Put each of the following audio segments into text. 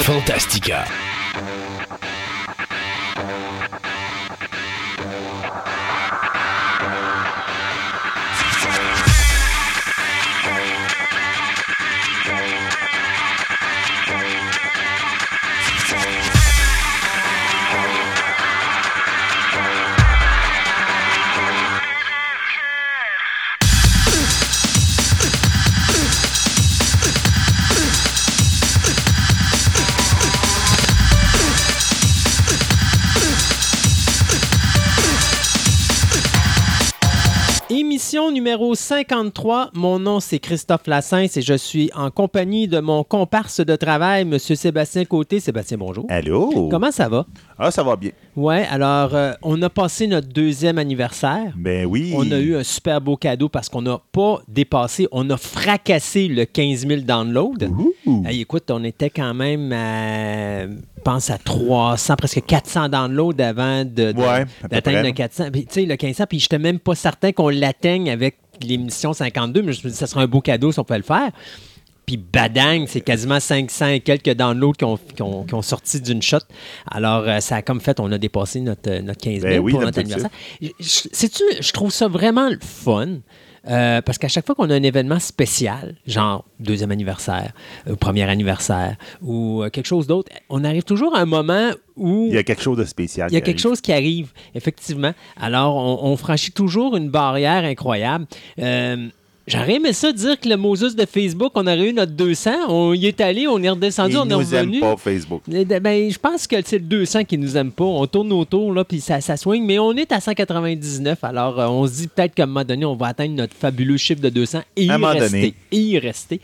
Fantastica. Numéro 53. Mon nom, c'est Christophe Lassens et je suis en compagnie de mon comparse de travail, M. Sébastien Côté. Sébastien, bonjour. Allô? Comment ça va? Ah, ça va bien. Ouais, alors, euh, on a passé notre deuxième anniversaire. Ben oui. On a eu un super beau cadeau parce qu'on n'a pas dépassé, on a fracassé le 15 000 downloads. Hey, écoute, on était quand même à, je pense, à 300, presque 400 downloads avant de, de- Ouais, à peu d'atteindre le 400. Puis, Tu sais, le 1500, puis je n'étais même pas certain qu'on l'atteigne avec l'émission 52, mais je me suis dit, ça serait un beau cadeau si on pouvait le faire. Puis badang, c'est quasiment 500 et quelques downloads qui ont, qui ont- qui ont sorti d'une shot. Alors, euh, ça a comme fait, on a dépassé notre, euh, notre 15 000 Ben oui, pour notre anniversaire. Je- je- Sais-tu, je trouve ça vraiment le fun. Euh, parce qu'à chaque fois qu'on a un événement spécial, genre deuxième anniversaire, ou premier anniversaire, ou euh, quelque chose d'autre, on arrive toujours à un moment où Il y a quelque chose de spécial. il y a quelque arrive. chose qui arrive, effectivement. Alors, on, on franchit toujours une barrière incroyable. Euh, J'aurais aimé ça dire que le Moses de Facebook, on aurait eu notre 200. On y est allé, on est redescendu, Ils on est nous aiment revenu. pas, Facebook. Eh Ben, je pense que c'est le 200 qui nous aime pas. On tourne autour, là, puis ça, ça swing, mais on est à 199. Alors, euh, on se dit peut-être qu'à un moment donné, on va atteindre notre fabuleux chiffre de 200 et y À un moment rester. donné. Et y rester.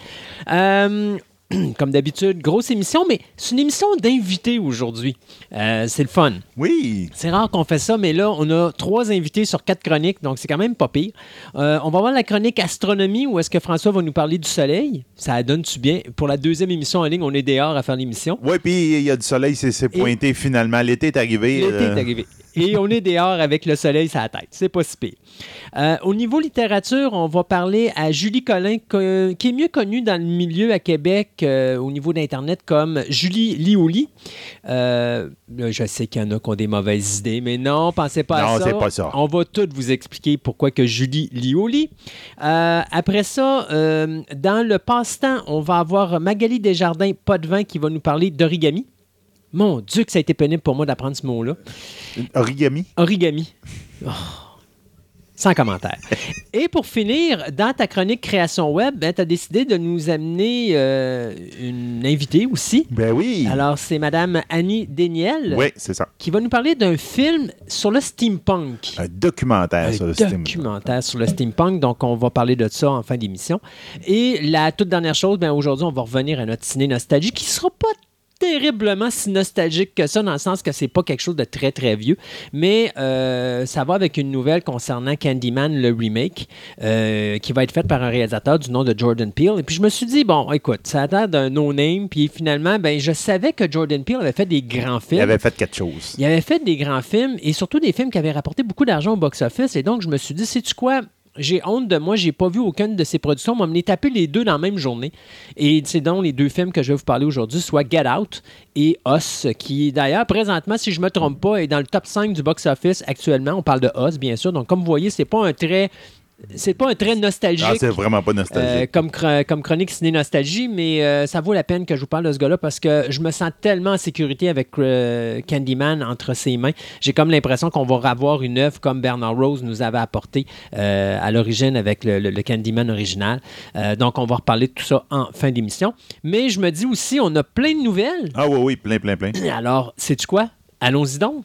Euh, comme d'habitude, grosse émission, mais c'est une émission d'invités aujourd'hui. Euh, c'est le fun. Oui. C'est rare qu'on fait ça, mais là, on a trois invités sur quatre chroniques, donc c'est quand même pas pire. Euh, on va voir la chronique astronomie où est-ce que François va nous parler du soleil. Ça donne-tu bien? Pour la deuxième émission en ligne, on est dehors à faire l'émission. Oui, puis il y a du soleil, c'est pointé finalement. L'été est arrivé. L'été euh, est arrivé. Et on est dehors avec le soleil sur la tête. C'est pas si pire. Euh, au niveau littérature, on va parler à Julie Collin, co- qui est mieux connue dans le milieu à Québec euh, au niveau d'Internet comme Julie Lioli. Euh, je sais qu'il y en a qui ont des mauvaises idées, mais non, pensez pas à Non, ça. c'est pas ça. On va tout vous expliquer pourquoi que Julie Lioli. Euh, après ça, dans le passe-temps, on va avoir Magali Desjardins, pas de vin, qui va nous parler d'origami. Mon Dieu, que ça a été pénible pour moi d'apprendre ce mot-là. Origami? Origami. Oh. Sans commentaire. Et pour finir, dans ta chronique Création Web, tu as décidé de nous amener euh, une invitée aussi. Ben oui. Alors, c'est Madame Annie Deniel Oui, c'est ça. qui va nous parler d'un film sur le steampunk. Un documentaire Un sur le système. documentaire sur le steampunk, donc on va parler de ça en fin d'émission. Et la toute dernière chose, ben aujourd'hui, on va revenir à notre ciné nostalgie qui sera pas terriblement si nostalgique que ça, dans le sens que c'est pas quelque chose de très très vieux, mais euh, ça va avec une nouvelle concernant Candyman, le remake, euh, qui va être faite par un réalisateur du nom de Jordan Peele. Et puis je me suis dit, bon, écoute, ça a l'air d'un no-name, puis finalement, ben, je savais que Jordan Peele avait fait des grands films. Il avait fait quelque chose. Il avait fait des grands films et surtout des films qui avaient rapporté beaucoup d'argent au box-office. Et donc, je me suis dit, sais-tu quoi? J'ai honte de moi, j'ai pas vu aucune de ses productions. On m'a amené taper les deux dans la même journée. Et c'est donc les deux films que je vais vous parler aujourd'hui, soit Get Out et Us, qui d'ailleurs, présentement, si je me trompe pas, est dans le top 5 du box-office actuellement. On parle de Us, bien sûr. Donc, comme vous voyez, c'est pas un très. C'est pas un nostalgique. Ah, c'est vraiment pas Euh, nostalgique. comme, comme chronique ciné nostalgie, mais euh, ça vaut la peine que je vous parle de ce gars-là parce que je me sens tellement en sécurité avec euh, Candyman entre ses mains. J'ai comme l'impression qu'on va avoir une œuvre comme Bernard Rose nous avait apporté à l'origine avec le, le- le Candyman original. Donc, on va reparler de tout ça en fin d'émission. Mais je me dis aussi, on a plein de nouvelles. Ah oui, oui, plein, plein, plein. Alors, sais-tu quoi? Allons-y donc.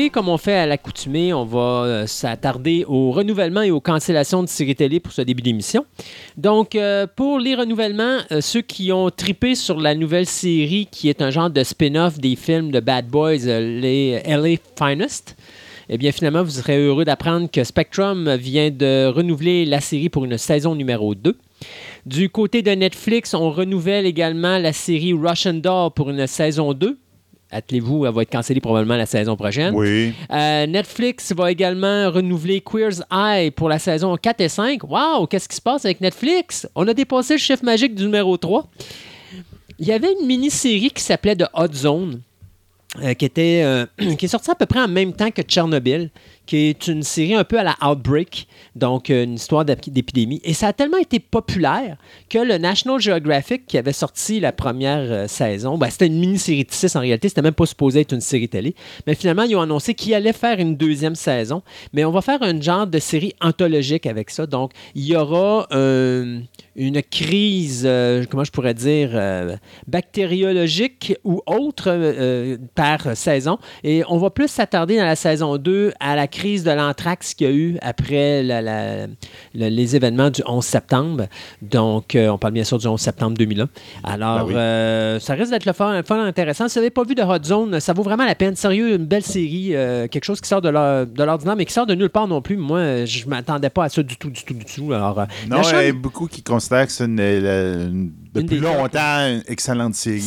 Et comme on fait à l'accoutumée, on va euh, s'attarder au renouvellement et aux cancellations de séries télé pour ce début d'émission. Donc, euh, pour les renouvellements, euh, ceux qui ont tripé sur la nouvelle série qui est un genre de spin-off des films de Bad Boys, les LA Finest, eh bien, finalement, vous serez heureux d'apprendre que Spectrum vient de renouveler la série pour une saison numéro 2. Du côté de Netflix, on renouvelle également la série Russian Doll pour une saison 2 attelez-vous, elle va être cancellée probablement la saison prochaine. Oui. Euh, Netflix va également renouveler Queer's Eye pour la saison 4 et 5. Wow, qu'est-ce qui se passe avec Netflix? On a dépassé le chiffre magique du numéro 3. Il y avait une mini-série qui s'appelait The Hot Zone. euh, qui, était, euh, qui est sortie à peu près en même temps que Tchernobyl, qui est une série un peu à la Outbreak, donc euh, une histoire d'ép- d'épidémie. Et ça a tellement été populaire que le National Geographic, qui avait sorti la première euh, saison, ben, c'était une mini-série de 6 en réalité, c'était même pas supposé être une série télé, mais finalement, ils ont annoncé qu'ils allaient faire une deuxième saison, mais on va faire un genre de série anthologique avec ça. Donc, il y aura euh, une crise, comment je pourrais dire, bactériologique ou autre par saison. Et on va plus s'attarder dans la saison 2 à la crise de l'anthrax qu'il y a eu après la- la- le- les événements du 11 septembre. Donc, euh, on parle bien sûr du 11 septembre 2001. Alors, Ben oui. euh, ça risque d'être le fun, fun intéressant. Si vous n'avez pas vu de Hot Zone, ça vaut vraiment la peine. Sérieux, une belle série, euh, quelque chose qui sort de l'or- de l'ordinaire, mais qui sort de nulle part non plus. Moi, je ne m'attendais pas à ça du tout, du tout, du tout. Alors, Non, il y a beaucoup qui considèrent que c'est Une depuis longtemps une excellente série.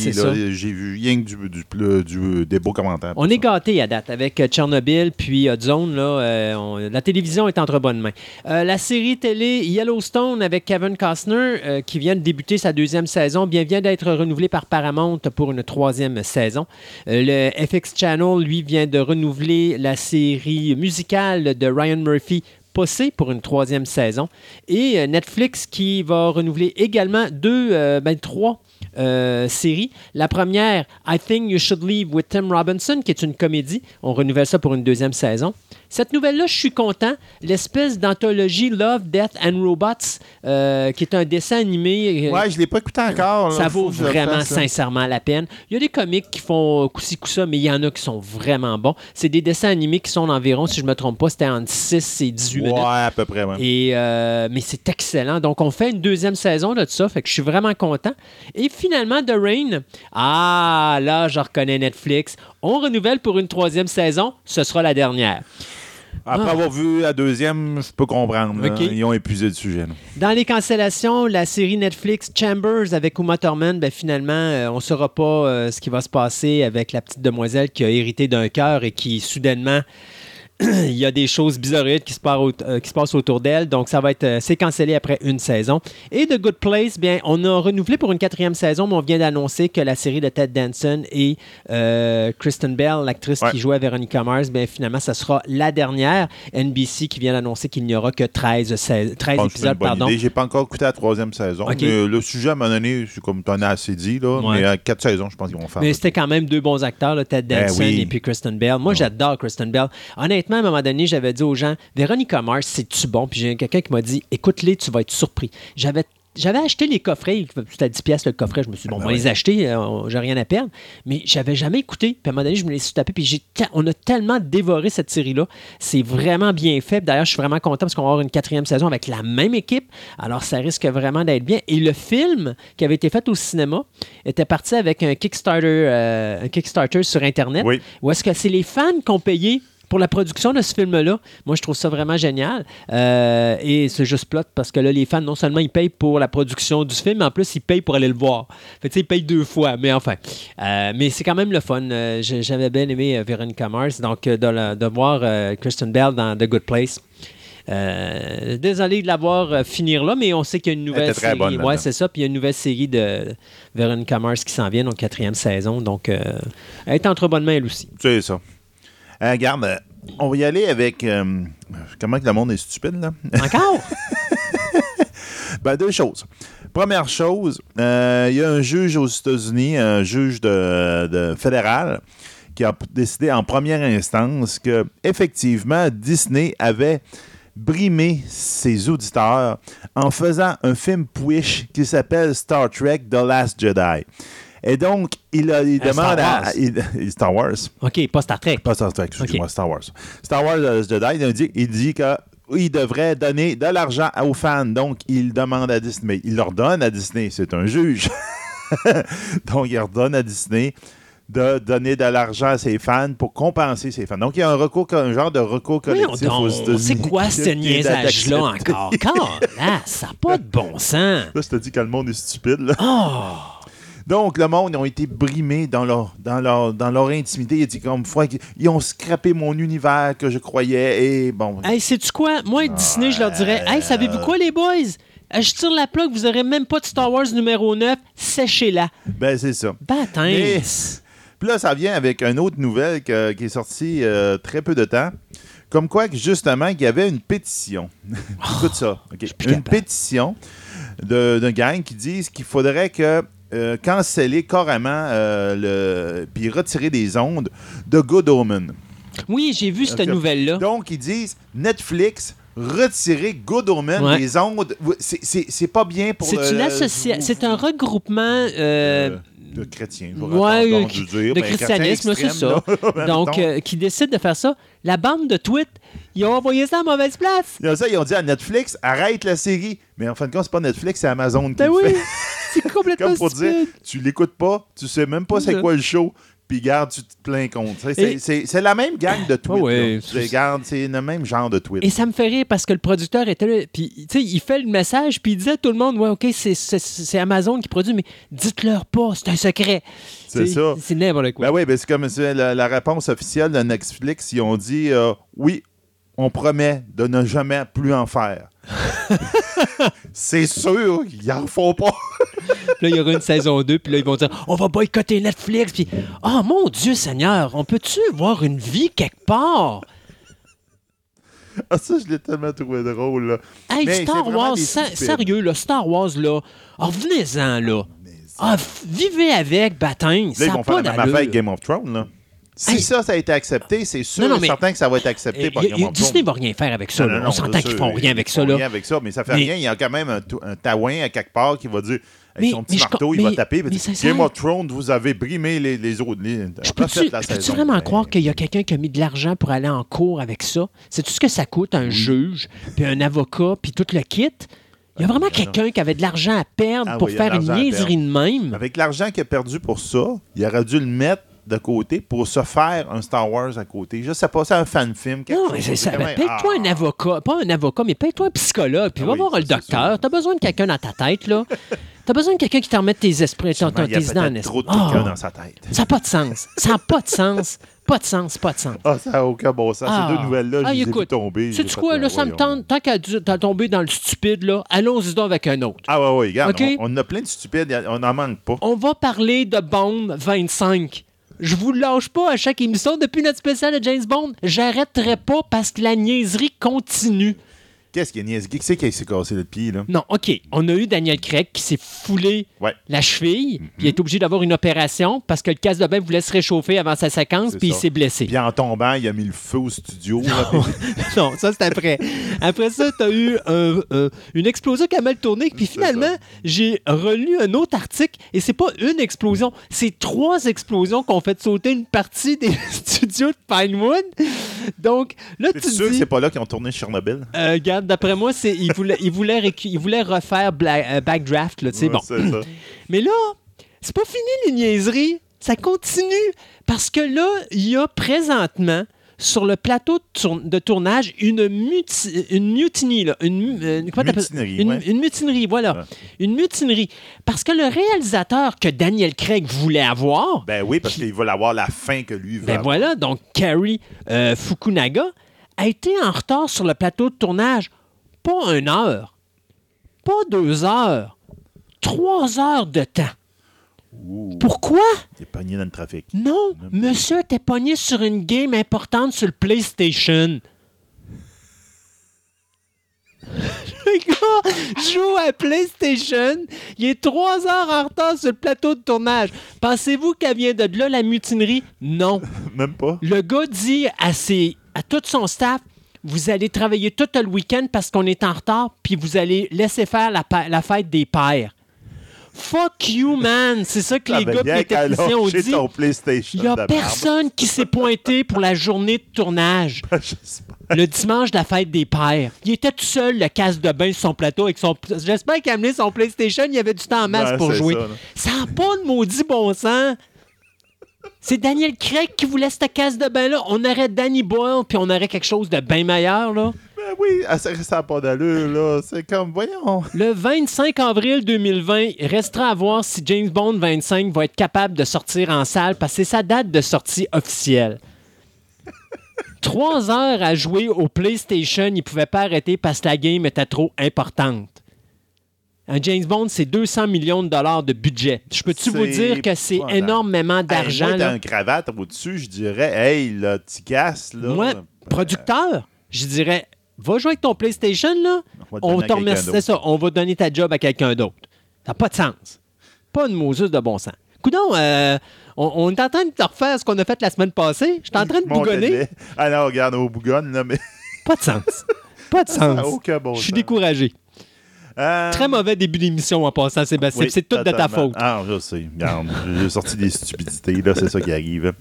J'ai vu rien que du, du- du- du- des beaux commentaires. On est gâtés à date avec euh, Tchernobyl puis Hot Zone. Là, euh, on- la télévision est entre bonnes mains. Euh, la série télé Yellowstone avec Kevin Costner, euh, qui vient de débuter sa deuxième saison, bien vient d'être renouvelé par Paramount pour une troisième saison. Euh, le FX Channel, lui, vient de renouveler la série musicale de Ryan Murphy. Possé pour une troisième saison. Et euh, Netflix qui va renouveler également deux, euh, ben, trois euh, séries. La première, I Think You Should Leave with Tim Robinson, qui est une comédie. On renouvelle ça pour une deuxième saison. Cette nouvelle-là, je suis content. L'espèce d'anthologie Love, Death and Robots, euh, qui est un dessin animé. euh, Ouais, je l'ai pas écouté encore. là. ça vaut vraiment sincèrement la peine. Il y a des comics qui font coup-ci, coup-ça, mais il y en a qui sont vraiment bons. C'est des dessins animés qui sont environ, si je ne me trompe pas, c'était entre 6 et 18 Ouais, minutes. à peu près. ouais. Et, euh, mais c'est excellent. Donc, on fait une deuxième saison de ça. Fait que je suis vraiment content. Et finalement, The Rain. Ah, là, je reconnais Netflix. On renouvelle pour une troisième saison. Ce sera la dernière. Après Ah. avoir vu la deuxième, je peux comprendre. Ils ont épuisé le sujet. là. Dans les cancellations, la série Netflix Chambers avec Uma Thurman, ben finalement, euh, on ne saura pas euh, ce qui va se passer avec la petite demoiselle qui a hérité d'un cœur et qui, soudainement, il y a des choses bizarroïdes qui se, passent au- euh, qui se passent autour d'elle. Donc, ça va être euh, c'est cancellé après une saison. Et The Good Place, bien, on a renouvelé pour une quatrième saison, mais on vient d'annoncer que la série de Ted Danson et euh, Kristen Bell, l'actrice Ouais. qui jouait Veronica Mars, bien, finalement, ça sera la dernière. NBC qui vient d'annoncer qu'il n'y aura que 13, 16 13 Je pense que c'est une épisodes. Pardon. J'ai pas encore écouté la troisième saison. Mais le sujet, à un moment donné, c'est comme tu en as assez dit. Là, Ouais. Mais à quatre saisons, je pense qu'ils vont faire. Mais c'était quand même deux bons acteurs, là, Ted Ben Danson oui. et puis Kristen Bell. Moi, j'adore Kristen Bell. Honnêtement, à un moment donné, j'avais dit aux gens, Véronica Mars, c'est-tu bon? Puis j'ai quelqu'un qui m'a dit, écoute-les, tu vas être surpris. J'avais j'avais acheté les coffrets, c'était à 10 pièces le coffret, je me suis dit, bon, on ben va ouais. les acheter, euh, j'ai rien à perdre. Mais j'avais jamais écouté. Puis à un moment donné, je me les suis tapé, puis j'ai on a tellement dévoré cette série-là. C'est vraiment bien fait. D'ailleurs, je suis vraiment content parce qu'on va avoir une quatrième saison avec la même équipe. Alors, ça risque vraiment d'être bien. Et le film qui avait été fait au cinéma était parti avec un Kickstarter, euh, un Kickstarter sur Internet. Oui. Où est-ce que c'est les fans qui ont payé pour la production de ce film-là. Moi, je trouve ça vraiment génial. Euh, et c'est juste plot parce que là, les fans, non seulement ils payent pour la production du film, mais en plus, ils payent pour aller le voir. Fait que, tu sais, ils payent deux fois. Mais enfin, Euh, mais c'est quand même le fun. Euh, J'avais bien aimé Veronica Mars. Donc, de, la- de voir Kristen Bell dans The Good Place. Euh, désolé de la voir euh, finir là, mais on sait qu'il y a une nouvelle série. bonne ouais, c'est ça. Puis il y a une nouvelle série de Veronica Mars qui s'en vient, donc quatrième saison. Donc, euh, elle est entre bonnes mains, elle aussi. C'est ça. Euh, regarde, euh, on va y aller avec. euh, comment que le monde est stupide, là? Encore? Ben, deux choses. Première chose, euh, il y a un juge aux États-Unis, un juge de, de fédéral, qui a décidé en première instance que effectivement Disney avait brimé ses auditeurs en faisant un film push qui s'appelle Star Trek The Last Jedi. Et donc, il, a, il Euh, Star demande à. Il- Star Wars. OK, pas Star Trek. Pas Star Trek, excuse-moi, Star Wars. Star Wars Last Jedi, il dit, il dit que il devrait donner de l'argent aux fans. Donc, il demande à Disney. Il leur donne à Disney. C'est un juge. donc, il leur donne à Disney de donner de l'argent à ses fans pour compenser ses fans. Donc, il y a un recours, un genre de recours collectif donc, aux. C'est quoi ce niaisage-là encore? Car, là, ça n'a pas de bon sens. Là, je te dis que le monde est stupide. là. Oh! Donc, le monde, ils ont été brimés dans leur, dans leur, dans leur intimité. Ils, dit comme, fois ils ont scrappé mon univers que je croyais. Et bon, Hey, sais-tu quoi? Moi, Disney, je leur dirais Hey, savez-vous quoi, les boys? Euh, Je tire la plug, vous aurez même pas de Star Wars numéro 9, séchez-la. ben c'est ça. Baptême. Mais- Puis là, ça vient avec une autre nouvelle que- qui est sortie euh, très peu de temps. Comme quoi, justement, qu'il y avait une pétition. Écoute ça. Une capable. pétition de- d'un gang qui disent qu'il faudrait que euh, canceller carrément euh, le puis retirer des ondes de Good Omen. Oui, j'ai vu cette nouvelle-là. Donc, ils disent Netflix, retirer Good Omen Ouais. des ondes. C'est- pas bien pour C'est c'est un regroupement. euh, euh, de chrétiens. je vais ouais, entendre qui- dire. de Ben, christianisme, c'est ça. là. Donc, euh, qui décide de faire ça. La bande de tweets, ils ont envoyé ça à mauvaise place. Il y a ça, ils ont dit à Netflix, arrête la série. Mais en fin de compte, c'est pas Netflix, c'est Amazon qui Ben le oui, fait. c'est complètement Comme pour dire, stupide. tu l'écoutes pas, tu sais même pas c'est quoi le show, puis garde, tu te plains contre. C'est Et- c'est- c'est la même gang de tweets. Ah ouais, c'est- C'est garde, c'est le même genre de tweet. Et ça me fait rire parce que le producteur était là, puis tu sais, il fait le message, puis il disait à tout le monde, ouais, ok, c'est- Amazon qui produit, mais dites-leur pas, c'est un secret. C'est ça. C'est n'importe quoi. Ben oui, ben c'est comme la réponse officielle de Netflix. Ils ont dit euh, oui, on promet de ne jamais plus en faire. c'est sûr, ils en font pas. Puis là, il y aura une saison 2, puis là, ils vont dire on va boycotter Netflix. Puis, oh mon Dieu Seigneur, on peut-tu avoir une vie quelque part? Ah, ça, je l'ai tellement trouvé drôle. Là. Hey, Mais Star Wars, sérieux, là, Star Wars, là, revenez-en, là. Ah, vivez avec, baptême. Là, ils vont faire la même affaire avec Game of Thrones. Là. Si Hey. ça, ça a été accepté, c'est sûr Non, non, et mais- certain que ça va être accepté Eh, par Disney va rien faire avec ça. Non, On s'entend qu'ils font rien avec ils ça. font rien avec ça, mais ça fait rien. Il y a quand même un, un taouin à quelque part qui va dire, avec Mais- son petit mais je marteau, com- il va mais- taper. va sincère- Game of Thrones, vous avez brimé les, les autres. Les, Je peux-tu saison. vraiment croire qu'il y a quelqu'un qui a mis de l'argent pour aller en cours avec ça? C'est tout ce que ça coûte, un juge, puis un avocat, puis tout le kit? Il y a vraiment quelqu'un qui avait de l'argent à perdre Ah pour oui, faire une niaiserie de même? Avec l'argent qu'il a perdu pour ça, il aurait dû le mettre de côté pour se faire un Star Wars à côté. Je sais pas, c'est un fan-film. quelque Non, mais c'est ça. Ben, même- Paye-toi Ah. un avocat. Pas un avocat, mais paye-toi un psychologue. Puis Ah va voir ça, le docteur. T'as besoin de quelqu'un dans ta tête, là. T'as besoin de quelqu'un qui te remette tes esprits, ton, ton- tes idées en esprit. trop de quelqu'un Ah, dans sa tête. Ça n'a pas de sens. Ça n'a pas de sens. Pas de sens, pas de sens. Ah, ça n'a aucun bon sens. Ah. Ces deux nouvelles-là, Ah, je les ai tomber. Sais-tu quoi, là, ah, ça me tente. Tant qu'à t'as tombé dans le stupide, là, allons-y donc avec un autre. Ah, ouais, ouais, regarde, on, a plein de stupides, on n'en manque pas. On va parler de Bond 25. Je vous lâche pas à chaque émission. Depuis notre spécial de James Bond, j'arrêterai pas parce que la niaiserie continue. Qu'est-ce qu'il y a niaise? Qui c'est qui s'est cassé le pied, là? Non, OK. On a eu Daniel Craig qui s'est foulé Ouais. la cheville, puis il est obligé d'avoir une opération parce que le casque de bain voulait se réchauffer avant sa séquence, puis il s'est blessé. Puis en tombant, il a mis le feu au studio. là, non, ça c'est après. Après ça, tu as eu un- un- une explosion qui a mal tourné. Puis finalement, j'ai relu un autre article et c'est pas une explosion, c'est trois explosions qui ont fait sauter une partie des studios de Pinewood. Donc là, tu sûr que c'est pas là qu'ils ont tourné Chernobyl? Euh, regarde, d'après moi, c'est il voulait, il voulait, récu- il voulait refaire Bla- euh, Backdraft, là, Ouais, bon. ça. Mais là, c'est pas fini les niaiseries. Ça continue. Parce que là, il y a présentement sur le plateau de, tour- de tournage une, muti- une mutiny. Là, une, euh? Mutinerie, une, ouais. une mutinerie, voilà. Ouais. Une mutinerie. Parce que le réalisateur que Daniel Craig voulait avoir, Ben oui, parce qu'il veut avoir la fin que lui veut. ben avoir. voilà, donc Carrie euh, Fukunaga a été en retard sur le plateau de tournage. Pas une heure, pas deux heures, trois heures de temps. Ouh, Pourquoi? est pogné dans le trafic. Non, monsieur était pogné sur une game importante sur le PlayStation. Le gars joue à PlayStation. Il est trois heures en retard sur le plateau de tournage. Pensez-vous qu'elle vient de là, la mutinerie? Non. Même pas. Le gars dit à, ses, à tout son staff Vous allez travailler tout le week-end parce qu'on est en retard, puis vous allez laisser faire la, fête des pères. Fuck you, man! C'est ça que les T'avais gars de ont dit. Il n'y a personne qui s'est pointé pour la journée de tournage. Le dimanche de la fête des pères. Il était tout seul, le casse de bain sur son plateau avec son. J'espère qu'il a amené son PlayStation, il y avait du temps en masse Ouais, pour jouer. Ça n'a pas de maudit bon sens. C'est Daniel Craig qui voulait cette casse de bain-là. On aurait Danny Boyle, puis on aurait quelque chose de bien meilleur, là. Ben oui, ah, ça ça n'a pas d'allure, là. C'est comme, voyons. Le 25 avril 2020, il restera à voir si James Bond 25 va être capable de sortir en salle parce que c'est sa date de sortie officielle. Trois heures à jouer au PlayStation, il ne pouvait pas arrêter parce que la game était trop importante. Un James Bond, c'est 200 millions de dollars de budget. Je peux-tu vous dire que c'est énormément d'argent? Hey, moi, là? t'as un cravate au-dessus, je dirais, hey, là, tu casses, là. Moi, Ben, producteur, je dirais, va jouer avec ton PlayStation, là. On va te On, te ça, on va donner ta job à quelqu'un d'autre. Ça n'a pas de sens. Pas de Moses de bon sens. Coudon, euh, on, on est en train de te refaire ce qu'on a fait la semaine passée. Je suis en train de bougonner. Ah non, regarde, au bougonne, là, mais Pas de sens. Pas de ça sens. aucun bon Je suis découragé. Euh, Très mauvais début d'émission en passant, Sébastien. oui, c'est tout de ta faute. Ah, je sais. Regarde, j'ai sorti des stupidités, là, c'est ça qui arrive.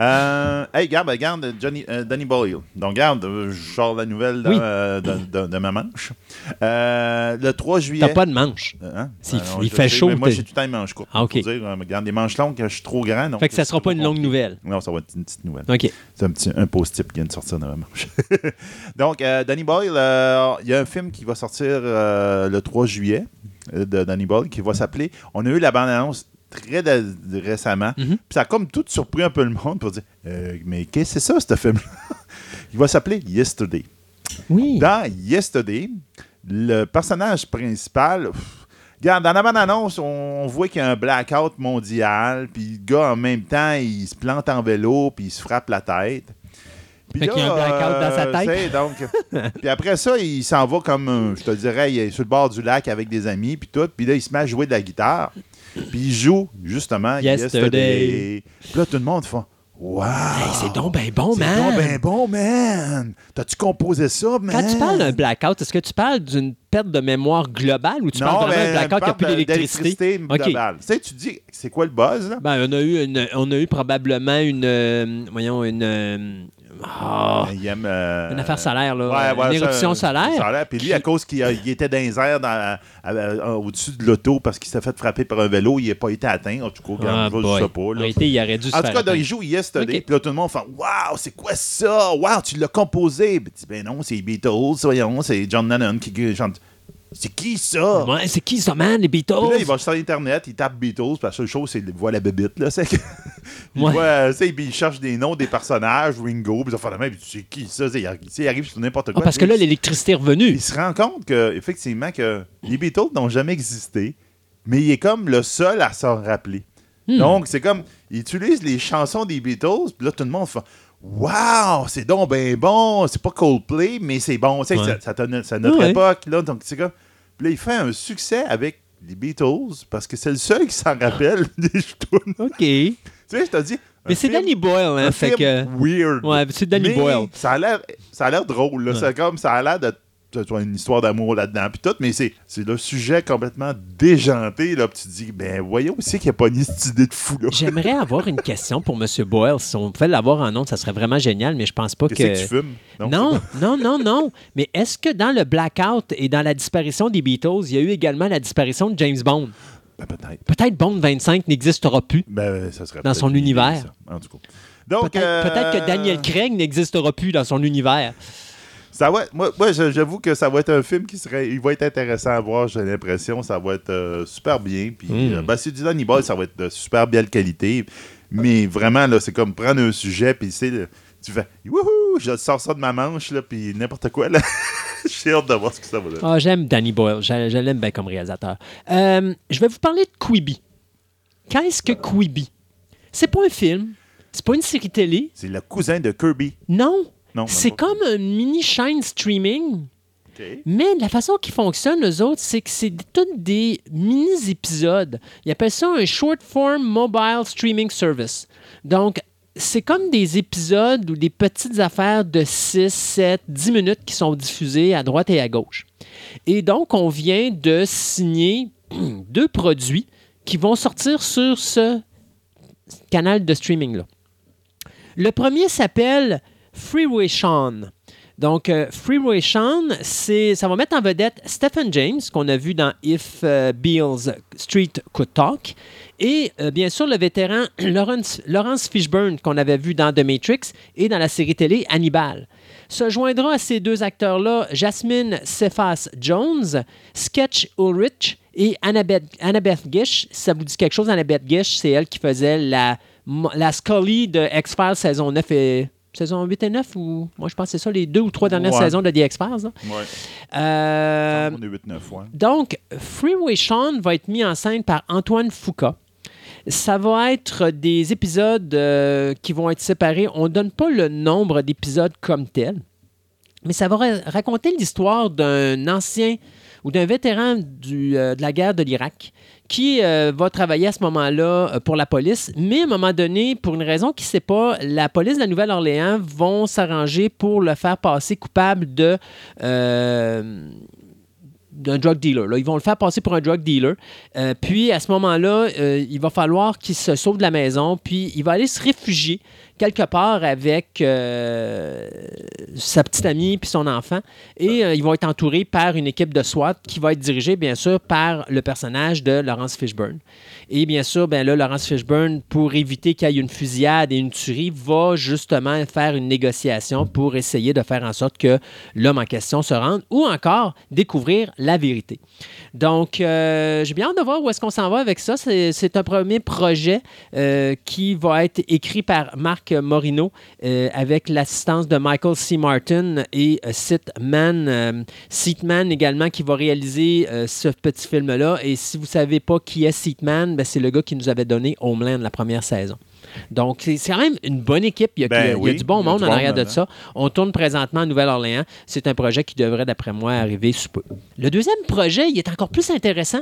Euh, hey, regarde, regarde, Johnny, euh, Danny Boyle. Donc, regarde, euh, je sors la nouvelle de, Oui. de, de- de ma manche. Le 3 juillet. T'as pas de manche. Hein? Non, il fait sais, chaud, mais Moi, j'ai tout le temps les manches courtes. Ah, OK. Dire, regarde, des manches longues, je suis trop grand. Non, Fait que ça sera pas une longue nouvelle. Non, ça va être une petite nouvelle. OK. C'est un petit un post-it qui vient de sortir de ma manche. Donc, Danny Boyle, il y a un film qui va sortir euh, le 3 juillet euh, de Danny Boyle qui va s'appeler. On a eu la bande-annonce très récemment. Mhm. Puis ça a comme tout surpris un peu le monde pour dire Euh, Mais qu'est-ce que c'est ça, ce film-là? Il va s'appeler Yesterday. Oui. Dans Yesterday, le personnage principal. pff, Regarde, dans la bande-annonce, on voit qu'il y a un blackout mondial, puis le gars, en même temps, il se plante en vélo, puis il se frappe la tête. Puis Fait qu'il y a un blackout dans sa tête. c'est, donc, puis après ça, il s'en va comme, euh, je te dirais, il est sur le bord du lac avec des amis, puis tout. Puis là, il se met à jouer de la guitare. Puis il joue, justement, Yesterday. Puis là, tout le monde fait Wow! Hey, c'est donc ben bon, C'est man. donc ben bon, man! T'as-tu composé ça, man? Quand tu parles d'un blackout, est-ce que tu parles d'une perte de mémoire globale ou tu parles vraiment d'un blackout qui n'a plus d'électricité? Tu sais, tu dis, c'est quoi le buzz, là? Ben, on, a eu une- on a eu probablement une. euh, voyons, une. euh, ah, Il aime, euh, une affaire solaire, là. Ouais, ouais, une éruption ça, solaire? Puis lui, à cause qu'il était dans les airs dans- au-dessus de l'auto parce qu'il s'est fait frapper par un vélo, il n'a pas été atteint. En tout cas, Ah, je sais pas. En là. réalité, il aurait dû se En tout cas, il joue Yesterday, Ok. puis là, tout le monde fait Waouh, c'est quoi ça? Waouh, tu l'as composé. Puis, ben non, c'est les Beatles, voyons, c'est John Lennon qui qui chante. C'est qui ça? Ouais, c'est qui ça, man, les Beatles? Puis là, il va sur Internet, il tape Beatles, puis la seule chose, c'est qu'il voit la bébite, là. C'est que- il Ouais. voit, puis il cherche des noms des personnages, Ringo, puis il fait la même, puis sais qui ça? Il arrive, il arrive sur n'importe Ah, quoi. parce que là, il- l'électricité est revenue. il se rend compte que, effectivement, que les Beatles n'ont jamais existé, mais il est comme le seul à s'en rappeler. Hmm. Donc, c'est comme, il utilise les chansons des Beatles, puis là, tout le monde fait Waouh, c'est donc ben bon, c'est pas Coldplay, mais c'est bon, tu sais, Ouais. ça, ça, c'est notre Ouais. époque, là, donc c'est comme. Puis là, il fait un succès avec les Beatles, parce que c'est le seul qui s'en rappelle des tunes. OK. Tu sais, je te dis. Mais un c'est Danny Boyle, hein, un fait film que... weird. Ouais, c'est Danny Mais Boyle. Ça a l'air, ça a l'air drôle. Là. Ouais. C'est comme ça a l'air de tu vois, une histoire d'amour là-dedans puis tout, mais c'est, le sujet complètement déjanté là. puis tu te dis ben voyons aussi qu'il n'y a pas ni cette idée de fou là. J'aimerais avoir une question pour M. Boyle. Si on pouvait l'avoir en nom, ça serait vraiment génial, mais je pense pas que... Que tu fumes? Non, non, non, non. Mais est-ce que dans le blackout et dans la disparition des Beatles, il y a eu également la disparition de James Bond? Ben, peut-être. Peut-être Bond 25 n'existera plus. Ben ça serait Dans son univers. ça, en tout cas. Donc Peut-être euh, peut-être que Daniel Craig n'existera plus dans son univers. Ça va, être- moi, j'avoue que ça va être un film qui serait, il va être intéressant à voir. J'ai l'impression, ça va être euh, super bien. Puis, Mm. euh, ben, c'est du Danny Boyle, ça va être de super belle qualité. Mais vraiment là, c'est comme prendre un sujet puis c'est, tu fais, wouhou, je sors ça de ma manche là, puis n'importe quoi là. J'ai hâte de voir ce que ça va donner. Ah, j'aime Danny Boyle. Je, je l'aime bien comme réalisateur. Euh, je vais vous parler de Quibi. Qu'est-ce que Quibi? C'est pas un film. C'est pas une série télé. C'est le cousin de Kirby. Non. C'est comme une mini chaîne streaming Mais la façon qu'ils fonctionnent, eux autres, c'est que c'est tous des mini-épisodes. Ils appellent ça un Short Form Mobile Streaming Service. Donc, c'est comme des épisodes ou des petites affaires de 6, 7, 10 minutes qui sont diffusées à droite et à gauche. Et donc, on vient de signer deux produits qui vont sortir sur ce canal de streaming-là. Le premier s'appelle Freeway Sean. Donc, euh, Freeway Sean, ça va mettre en vedette Stephen James, qu'on a vu dans If uh, Beale's Street Could Talk, et euh, bien sûr le vétéran Lawrence, Lawrence Fishburne, qu'on avait vu dans The Matrix et dans la série télé Hannibal. Se joindra à ces deux acteurs-là Jasmine Cephas Jones, Sketch Ulrich et Annabeth, Annabeth Gish. Si ça vous dit quelque chose, Annabeth Gish, c'est elle qui faisait la, la Scully de X-Files saison 9 et saison 8 et 9 ou moi je pense que c'est ça les deux ou trois dernières Ouais. saisons de The X-Files. là. Ouais. Euh, On est 8-9, ouais. donc, Freeway Sean va être mis en scène par Antoine Foucault. Ça va être des épisodes euh, qui vont être séparés. On ne donne pas le nombre d'épisodes comme tel, mais ça va ra- raconter l'histoire d'un ancien ou d'un vétéran du, euh, de la guerre de l'Irak qui euh, va travailler à ce moment-là euh, pour la police, mais à un moment donné, pour une raison qui ne sait pas, la police de la Nouvelle-Orléans vont s'arranger pour le faire passer coupable de... euh, d'un drug dealer. là. Ils vont le faire passer pour un drug dealer. Puis, à ce moment-là, il va falloir qu'il se sauve de la maison. Puis, il va aller se réfugier quelque part avec euh, sa petite amie puis son enfant. Et euh, ils vont être entourés par une équipe de SWAT qui va être dirigée, bien sûr, par le personnage de Laurence Fishburne. Et bien sûr, ben là, Laurence Fishburne, pour éviter qu'il y ait une fusillade et une tuerie, va justement faire une négociation pour essayer de faire en sorte que l'homme en question se rende ou encore découvrir la vérité. Donc, euh, j'ai bien hâte de voir où est-ce qu'on s'en va avec ça. C'est un premier projet qui va être écrit par Marc Morino euh, avec l'assistance de Michael C. Martin et euh, Sitman, euh, Seatman également qui va réaliser ce petit film-là. Et si vous ne savez pas qui est Seatman, ben, c'est le gars qui nous avait donné Homeland la première saison. Donc, c'est quand même une bonne équipe. Il y a, Ben il y a- il y a oui, du bon monde du en bon arrière de ça. On tourne présentement à Nouvelle-Orléans. C'est un projet qui devrait, d'après moi, arriver sous peu. Le deuxième projet, il est encore plus intéressant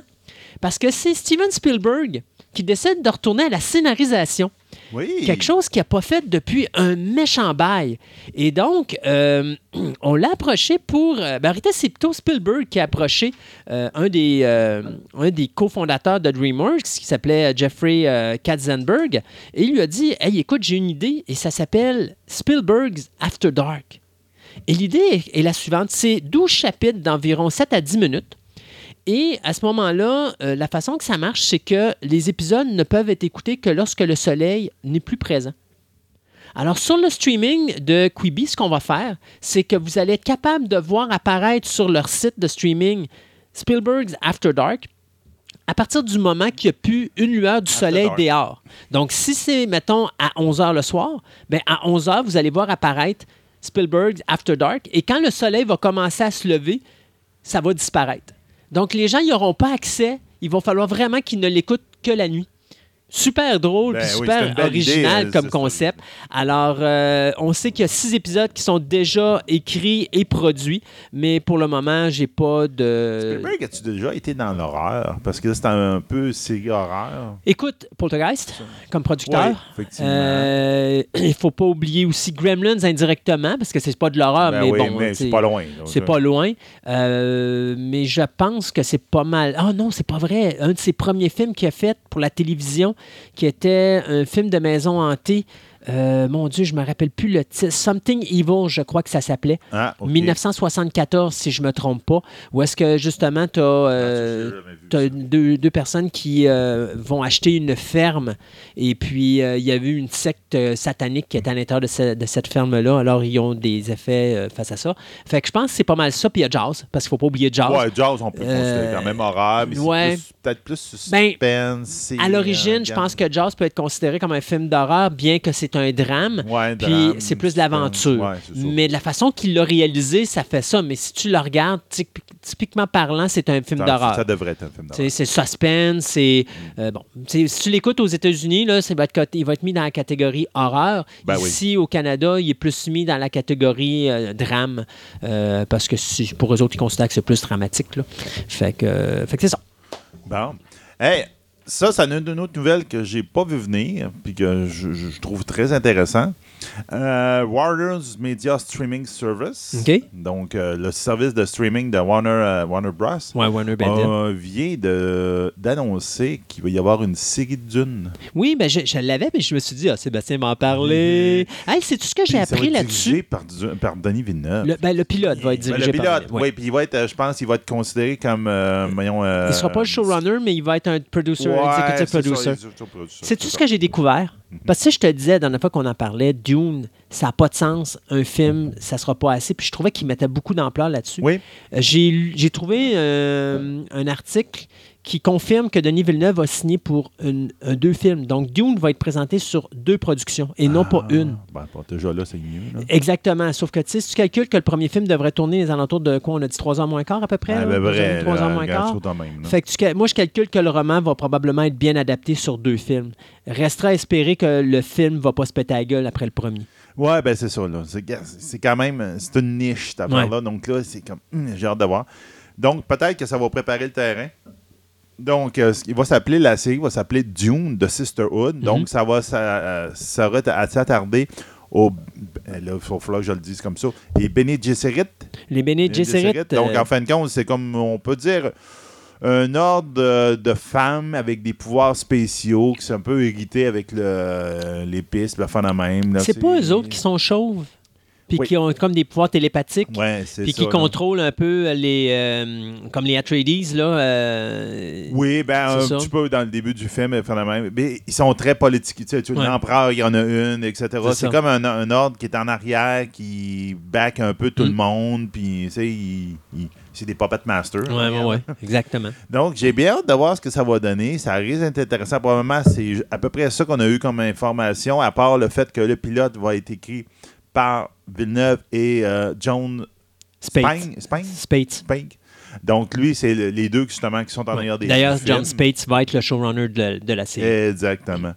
parce que c'est Steven Spielberg qui décide de retourner à la scénarisation. Oui. Quelque chose qu'il n'a pas fait depuis un méchant bail. Et donc, euh, on l'a approché pour. euh, ben, en réalité, c'est plutôt Spielberg qui a approché euh, un des, euh, un des cofondateurs de DreamWorks qui s'appelait Jeffrey Katzenberg. Et il lui a dit Hey, écoute, j'ai une idée et ça s'appelle Spielberg's After Dark. Et l'idée est, est la suivante c'est 12 chapitres d'environ 7 à 10 minutes. Et à ce moment-là, euh, la façon que ça marche, c'est que les épisodes ne peuvent être écoutés que lorsque le soleil n'est plus présent. Alors, sur le streaming de Quibi, ce qu'on va faire, c'est que vous allez être capable de voir apparaître sur leur site de streaming Spielberg's After Dark à partir du moment qu'il n'y a plus une lueur du After soleil dark. dehors. Donc, si c'est, mettons, à 11 h le soir, ben à 11 h, vous allez voir apparaître Spielberg's After Dark. Et quand le soleil va commencer à se lever, ça va disparaître. Donc, les gens n'y auront pas accès. Il va falloir vraiment qu'ils ne l'écoutent que la nuit. Super drôle, Ben oui, super c'est original idée, euh, comme c'est- concept. Alors, euh, on sait qu'il y a six épisodes qui sont déjà écrits et produits, mais pour le moment, j'ai pas de. Spielberg, as-tu déjà été dans l'horreur? Parce que là, c'est un peu série horreur. Écoute, Poltergeist, comme producteur. Oui, effectivement. Euh, il faut pas oublier aussi Gremlins indirectement, parce que c'est pas de l'horreur, Ben mais oui, bon. mais c'est pas loin. C'est euh, pas loin. Euh, mais je pense que c'est pas mal. Ah non, c'est pas vrai. Un de ses premiers films qu'il a fait pour la télévision, qui était un film de maison hantée. Euh, mon Dieu, je me rappelle plus le titre. Something Evil, je crois que ça s'appelait. Ah, ok. 1974, si je me trompe pas. Où est-ce que justement, tu as, Ah, T'as ça. deux, deux personnes qui euh, vont acheter une ferme et puis euh, il y a eu une secte euh, satanique qui est à l'intérieur de, ce- de cette ferme-là. Alors, ils ont des effets euh, face à ça. Fait que je pense que c'est pas mal ça. Puis il y a Jaws, parce qu'il faut pas oublier Jaws. Ouais, Jaws, on peut considérer Euh, quand même horreur, mais ouais. c'est peut-être plus Ben, suspense. c'est, À l'origine, euh, je pense que Jaws peut être considéré comme un film d'horreur, bien que c'est c'est un drame. Ouais, Puis c'est plus de l'aventure. Ouais. Mais de la façon qu'il l'a réalisé, ça fait ça. Mais si tu le regardes, typ- typiquement parlant, c'est un film d'horreur. Ça devrait être un film d'horreur. C'est suspense, c'est. euh, bon. Si tu l'écoutes aux États-Unis, là, va être il va être mis dans la catégorie horreur. Ben oui. Ici, au Canada, il est plus mis dans la catégorie euh, drame, euh, parce que pour eux autres, ils considèrent que c'est plus dramatique. Là. Fait que, fait que c'est ça. Bon. Hey, ça, ça une, autre nouvelle que j'ai pas vu venir, puis que je, je- je trouve très intéressant. Euh, Warner's Media Streaming Service. OK. Donc, euh, le service de streaming de Warner, euh, Warner Bros. Ouais, Warner Bros. euh, vient de- d'annoncer qu'il va y avoir une série de Dunes. Oui, ben, je, je l'avais, mais je me suis dit, ah, Sébastien m'en parlait. Hey, c'est tout ce que j'ai appris là-dessus? Par, par Denis Villeneuve. Le, ben, le pilote va être Ben, dirigé le par. pilote, oui, puis il va être, euh, je pense, il va être considéré comme, voyons, Il sera pas le showrunner, mais il va être un producer, Ouais, executive producer. C'est tout ce que j'ai découvert? Parce que si je te disais, la dernière fois qu'on en parlait, Dune, ça n'a pas de sens. Un film, ça sera pas assez. Puis je trouvais qu'il mettait beaucoup d'ampleur là-dessus. Oui, Euh, j'ai trouvé euh, un article qui confirme que Denis Villeneuve a signé pour une- un deux films. Donc Dune va être présenté sur deux productions et non pas Ah, une. Ben, déjà là, c'est mieux. là. Exactement. Sauf que tu sais, si tu calcules que le premier film devrait tourner les alentours de quoi On a dit trois ans moins quart à peu près. Ah, ben, vrai, Trois là, ans moins quart. même. Fait que tu moi, je calcule que le roman va probablement être bien adapté sur deux films. Restera à espérer que le film va pas se péter la gueule après le premier. Ouais, ben c'est ça. là. C'est quand même c'est une niche, cette affaire-là. Donc là, c'est comme. hum, J'ai hâte de voir. Donc, peut-être que ça va préparer le terrain. Donc, euh, qui va s'appeler, la série va s'appeler Dune de Sisterhood. Mhm. Donc, ça va euh, ça va à s'attarder au. euh, Là, il faut que je le dise comme ça. Les Bene Gesserit. Les Bene Gesserit. Donc, euh, en fin de compte, c'est comme, on peut dire, un ordre de, femmes avec des pouvoirs spéciaux qui sont un peu irrités avec le, les pistes, la fin de même. c'est pas eux autres qui sont chauves, puis Oui. qui ont comme des pouvoirs télépathiques. Ouais, Puis qui là. contrôlent un peu les. euh, comme les Atreides, là. euh, Oui, ben un ça. petit peu dans le début du film. Mais ils sont très politiques. Tu sais, tu- Ouais. L'empereur, il y en a une, etc. C'est comme un, un ordre qui est en arrière, qui back un peu tout Mm. le monde. Puis, tu sais, il- il- c'est des puppet masters. Ouais, ouais, ouais, exactement. Donc, j'ai bien hâte de voir ce que ça va donner. Ça risque d'être intéressant. Probablement, c'est à peu près ça qu'on a eu comme information, à part le fait que le pilote va être écrit par Villeneuve et euh, John. Spike. Donc, lui, c'est le- les deux justement qui sont en Ouais. arrière des D'ailleurs, John film. Spate va être le showrunner de, de la série. Exactement.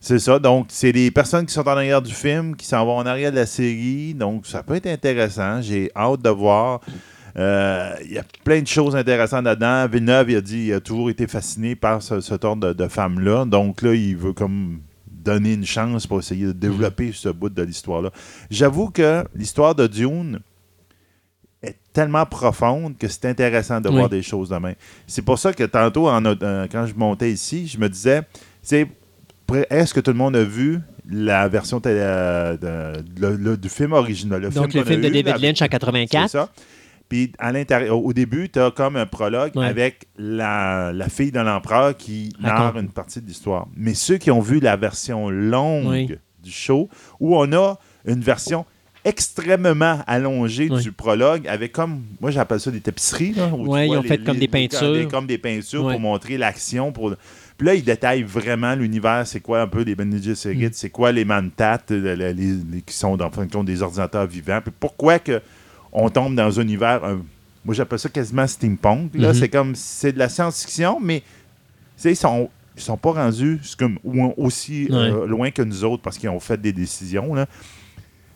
C'est ça. Donc, c'est des personnes qui sont en arrière du film, qui s'en vont en arrière de la série. Donc, ça peut être intéressant. J'ai hâte de voir. Euh, Il y a plein de choses intéressantes là-dedans. Villeneuve, il a dit il a toujours été fasciné par ce, cet ordre de, de femmes-là. Donc là, il veut comme donner une chance pour essayer de développer ce bout de l'histoire-là. J'avoue que l'histoire de Dune est tellement profonde que c'est intéressant de Oui. voir des choses de même. C'est pour ça que tantôt, en, euh, quand je montais ici, je me disais, c'est est-ce que tout le monde a vu la version télé- euh, de- le- le- du film original? Le Donc, film le film de David Lynch en c'est 84. ça. Puis à l'intérieur, au début, tu as comme un prologue Ouais. avec la, la fille de l'empereur qui narre une partie de l'histoire. Mais ceux qui ont vu la version longue Oui. du show, où on a une version extrêmement allongée Oui. du prologue avec comme moi j'appelle ça des tapisseries là, où tu Ouais, ils vois ont fait comme des peintures. comme des peintures Ouais. pour montrer l'action pour puis là ils détaillent vraiment l'univers c'est quoi un peu les Bene Gesserit Mm. c'est quoi les mantats le- le- les, les- qui sont dans de compte des ordinateurs vivants puis pourquoi que on tombe dans un univers un- moi j'appelle ça quasiment steampunk là. Mhm. c'est comme c'est de la science-fiction mais ils sont ils sont pas rendus comme aussi euh, loin que nous autres parce qu'ils ont fait des décisions là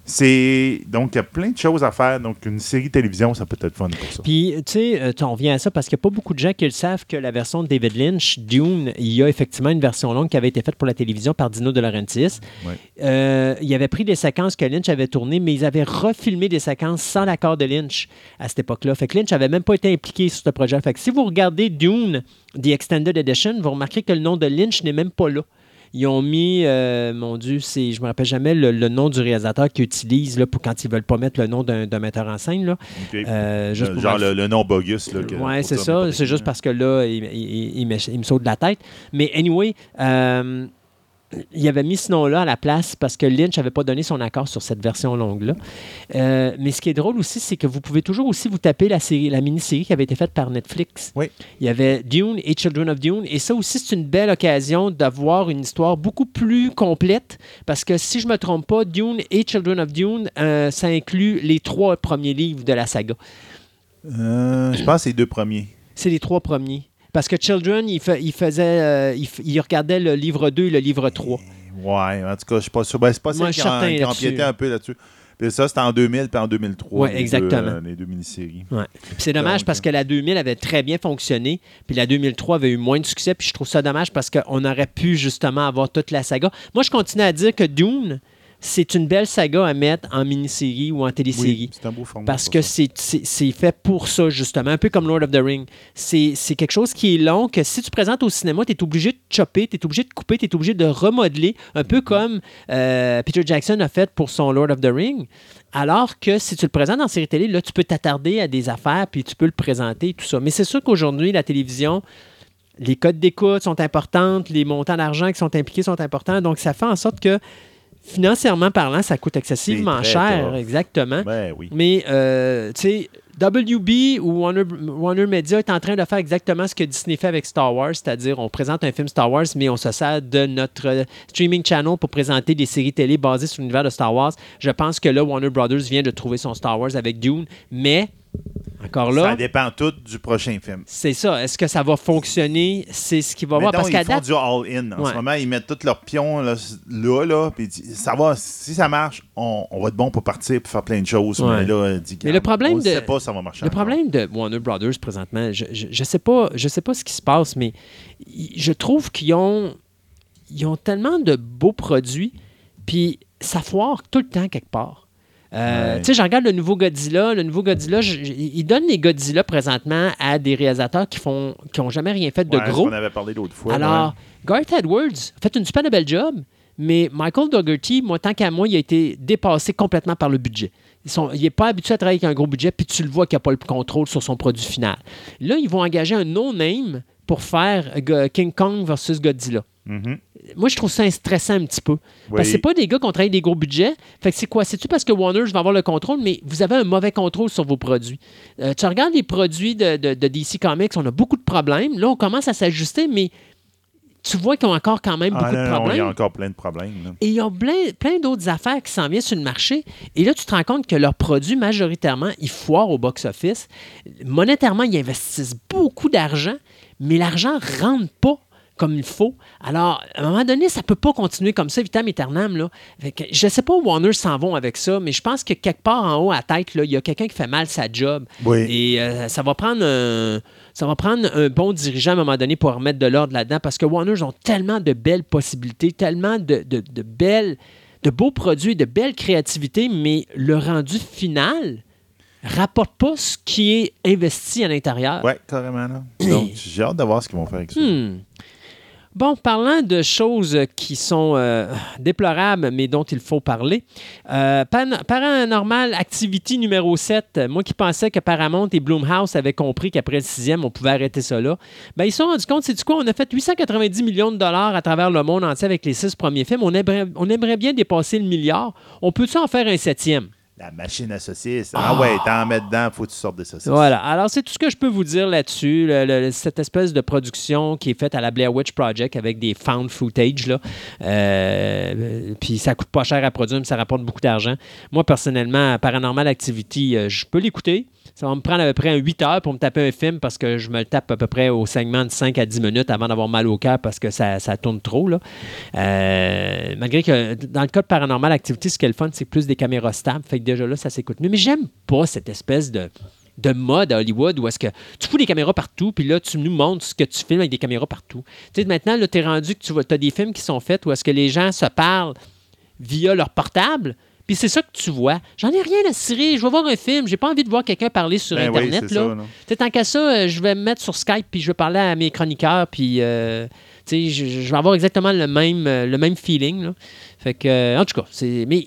c'est donc il y a plein de choses à faire donc une série télévision ça peut être fun pour ça Puis, tu sais, euh, on revient à ça parce qu'il n'y a pas beaucoup de gens qui le savent que la version de David Lynch, Dune, il y a effectivement une version longue qui avait été faite pour la télévision par Dino De Laurentiis. Ouais. Euh, il avait pris des séquences que Lynch avait tournées, mais ils avaient refilmé des séquences sans l'accord de Lynch à cette époque-là. Fait que Lynch n'avait même pas été impliqué sur ce projet. Fait que si vous regardez Dune, The Extended Edition, vous remarquerez que le nom de Lynch n'est même pas là. Ils ont mis, euh, mon Dieu, c'est, je me rappelle jamais le, le nom du réalisateur qu'ils utilisent là, pour quand ils veulent pas mettre le nom d'un, d'un metteur en scène. Là. Euh, juste genre le, le nom bogus là, que- Ouais, pour c'est ça. C'est juste là. parce que là, il, il- il me, il me saute de la tête. Mais anyway, euh, il avait mis ce nom-là à la place parce que Lynch n'avait pas donné son accord sur cette version longue-là. Euh, mais ce qui est drôle aussi, c'est que vous pouvez toujours aussi vous taper la, série, la mini-série qui avait été faite par Netflix. Oui. Il y avait Dune et Children of Dune. Et ça aussi, c'est une belle occasion d'avoir une histoire beaucoup plus complète. Parce que si je ne me trompe pas, Dune et Children of Dune, euh, ça inclut les trois premiers livres de la saga. Euh, je pense que c'est les deux premiers. C'est les trois premiers. Parce que Children, il, fa- il faisait, euh, il, regardait le livre 2 et le livre 3. Ouais, en tout cas, je suis pas sûr. Ben, c'est pas ça qui, empiétait un peu là-dessus. Puis ça, c'était en 2000 puis en 2003. Ouais, les deux, exactement. euh, les deux mini-séries. Ouais. Puis c'est dommage Donc, parce que la 2000 avait très bien fonctionné, puis la 2003 avait eu moins de succès, puis je trouve ça dommage parce qu'on aurait pu justement avoir toute la saga. Moi, je continue à dire que Dune, c'est une belle saga à mettre en mini-série ou en télésérie. Oui, c'est un beau format. Parce que c'est- c'est c'est fait pour ça, justement. Un peu comme Lord of the Ring. C'est c'est quelque chose qui est long, que si tu présentes au cinéma, tu es obligé de chopper, tu es obligé de couper, tu es obligé de remodeler, un peu comme euh, Peter Jackson a fait pour son Lord of the Ring. Alors que si tu le présentes en série télé, là, tu peux t'attarder à des affaires, puis tu peux le présenter, tout ça. Mais c'est sûr qu'aujourd'hui, la télévision, les codes d'écoute sont importantes, les montants d'argent qui sont impliqués sont importants. Donc, ça fait en sorte que, financièrement parlant, ça coûte excessivement cher. tough. Exactement. Ben oui. Mais, euh, tu sais, WB ou Warner, Warner Media est en train de faire exactement ce que Disney fait avec Star Wars, c'est-à-dire on présente un film Star Wars, mais on se sert de notre euh, streaming channel pour présenter des séries télé basées sur l'univers de Star Wars. Je pense que là, Warner Brothers vient de trouver son Star Wars avec Dune, mais encore Ça dépend tout du prochain film. c'est ça. Est-ce que ça va fonctionner? C'est ce qu'il va voir. Parce qu'à ils font date, du all-in. En Ouais. ce moment, ils mettent tous leurs pions là, là, là, puis ça va, si ça marche, on, on va être bon pour partir pour faire plein de choses. Ouais. Mais là, dis, Mais le problème on de- sait pas si ça va marcher. Le encore. problème de Warner Brothers présentement, je, je, je sais pas, je sais pas ce qui se passe, mais je trouve qu'ils ont, ils ont tellement de beaux produits, puis ça foire tout le temps quelque part. Euh, Ouais. Tu sais, je regarde le nouveau Godzilla. Le nouveau Godzilla, je- je- il donne les Godzilla présentement à des réalisateurs qui font, qui ont jamais rien fait de Ouais, gros. qu'on avait parlé l'autre fois. Alors, Garth Edwards a fait une super belle job, mais Michael Dougherty, moi, tant qu'à moi, il a été dépassé complètement par le budget. Ils sont- il n'est pas habitué à travailler avec un gros budget, puis tu le vois qu'il n'a pas le contrôle sur son produit final. Là, ils vont engager un no-name pour faire King Kong versus Godzilla. Mhm. Moi, je trouve ça stressant un petit peu. Oui. Parce que c'est pas des gars qui ont travaillé des gros budgets. Fait que c'est quoi? C'est-tu parce que Warner va avoir le contrôle, mais vous avez un mauvais contrôle sur vos produits? Euh, tu regardes les produits de, de- de DC Comics, on a beaucoup de problèmes. Là, on commence à s'ajuster, mais tu vois qu'ils ont encore quand même Ah, beaucoup non, de non, il y problèmes. a encore plein de problèmes. là. Et il y a plein, plein d'autres affaires qui s'en viennent sur le marché. Et là, tu te rends compte que leurs produits, majoritairement, ils foirent au box-office. Monétairement, ils investissent beaucoup d'argent, mais l'argent ne rentre pas comme il faut. Alors, à un moment donné, ça ne peut pas continuer comme ça, vitam aeternam. Là. Fait que je ne sais pas où Warner s'en vont avec ça, mais je pense que quelque part en haut à la tête, il y a quelqu'un qui fait mal sa job. Oui. Et euh, ça va prendre un, ça va prendre un bon dirigeant à un moment donné pour remettre de l'ordre là-dedans parce que Warner ont tellement de belles possibilités, tellement de, de- de belles, de beaux produits, de belles créativités, mais le rendu final rapporte pas ce qui est investi à l'intérieur. Ouais, carrément. Là. Donc, j'ai hâte de voir ce qu'ils vont faire avec ça. Hmm. Bon, parlant de choses qui sont euh, déplorables, mais dont il faut parler, euh, Paranormal Activity numéro 7, moi qui pensais que Paramount et Blumhouse avaient compris qu'après le sixième, on pouvait arrêter ça là, ben, ils se sont rendus compte, c'est du quoi? On a fait 890 millions de dollars à travers le monde entier avec les six premiers films. On aimerait, on aimerait bien dépasser le milliard. On peut-tu en faire un septième? La machine à saucisses. Ah, ouais, t'en mets dedans, faut que tu sortes des saucisses. Voilà. Alors, c'est tout ce que je peux vous dire là-dessus. Le- le- cette espèce de production qui est faite à la Blair Witch Project avec des found footage. Là. Euh, puis ça coûte pas cher à produire, mais ça rapporte beaucoup d'argent. Moi, personnellement, Paranormal Activity, euh, je peux l'écouter. Ça va me prendre à peu près 8 heures pour me taper un film parce que je me le tape à peu près au segment de 5 à 10 minutes avant d'avoir mal au cœur parce que ça, ça tourne trop. Là. Euh, malgré que dans le cas de Paranormal Activity, ce qui est le fun, c'est plus des caméras stables. Fait que déjà là, ça s'écoute mieux. Mais j'aime pas cette espèce de de mode à Hollywood où est-ce que tu fous des caméras partout, puis là, tu nous montres ce que tu filmes avec des caméras partout. Tu sais, maintenant, là, tu es rendu que tu as des films qui sont faits où est-ce que les gens se parlent via leur portable, puis c'est ça que tu vois. J'en ai rien à cirer, je vais voir un film, j'ai pas envie de voir quelqu'un parler sur Ben oui, Internet, c'est là. ça, tant qu'à ça, euh, je vais me mettre sur Skype, puis je vais parler à mes chroniqueurs, puis... euh, je, je vais avoir exactement le même, euh, le même feeling. là. Fait que, euh, en tout cas, c'est. Mais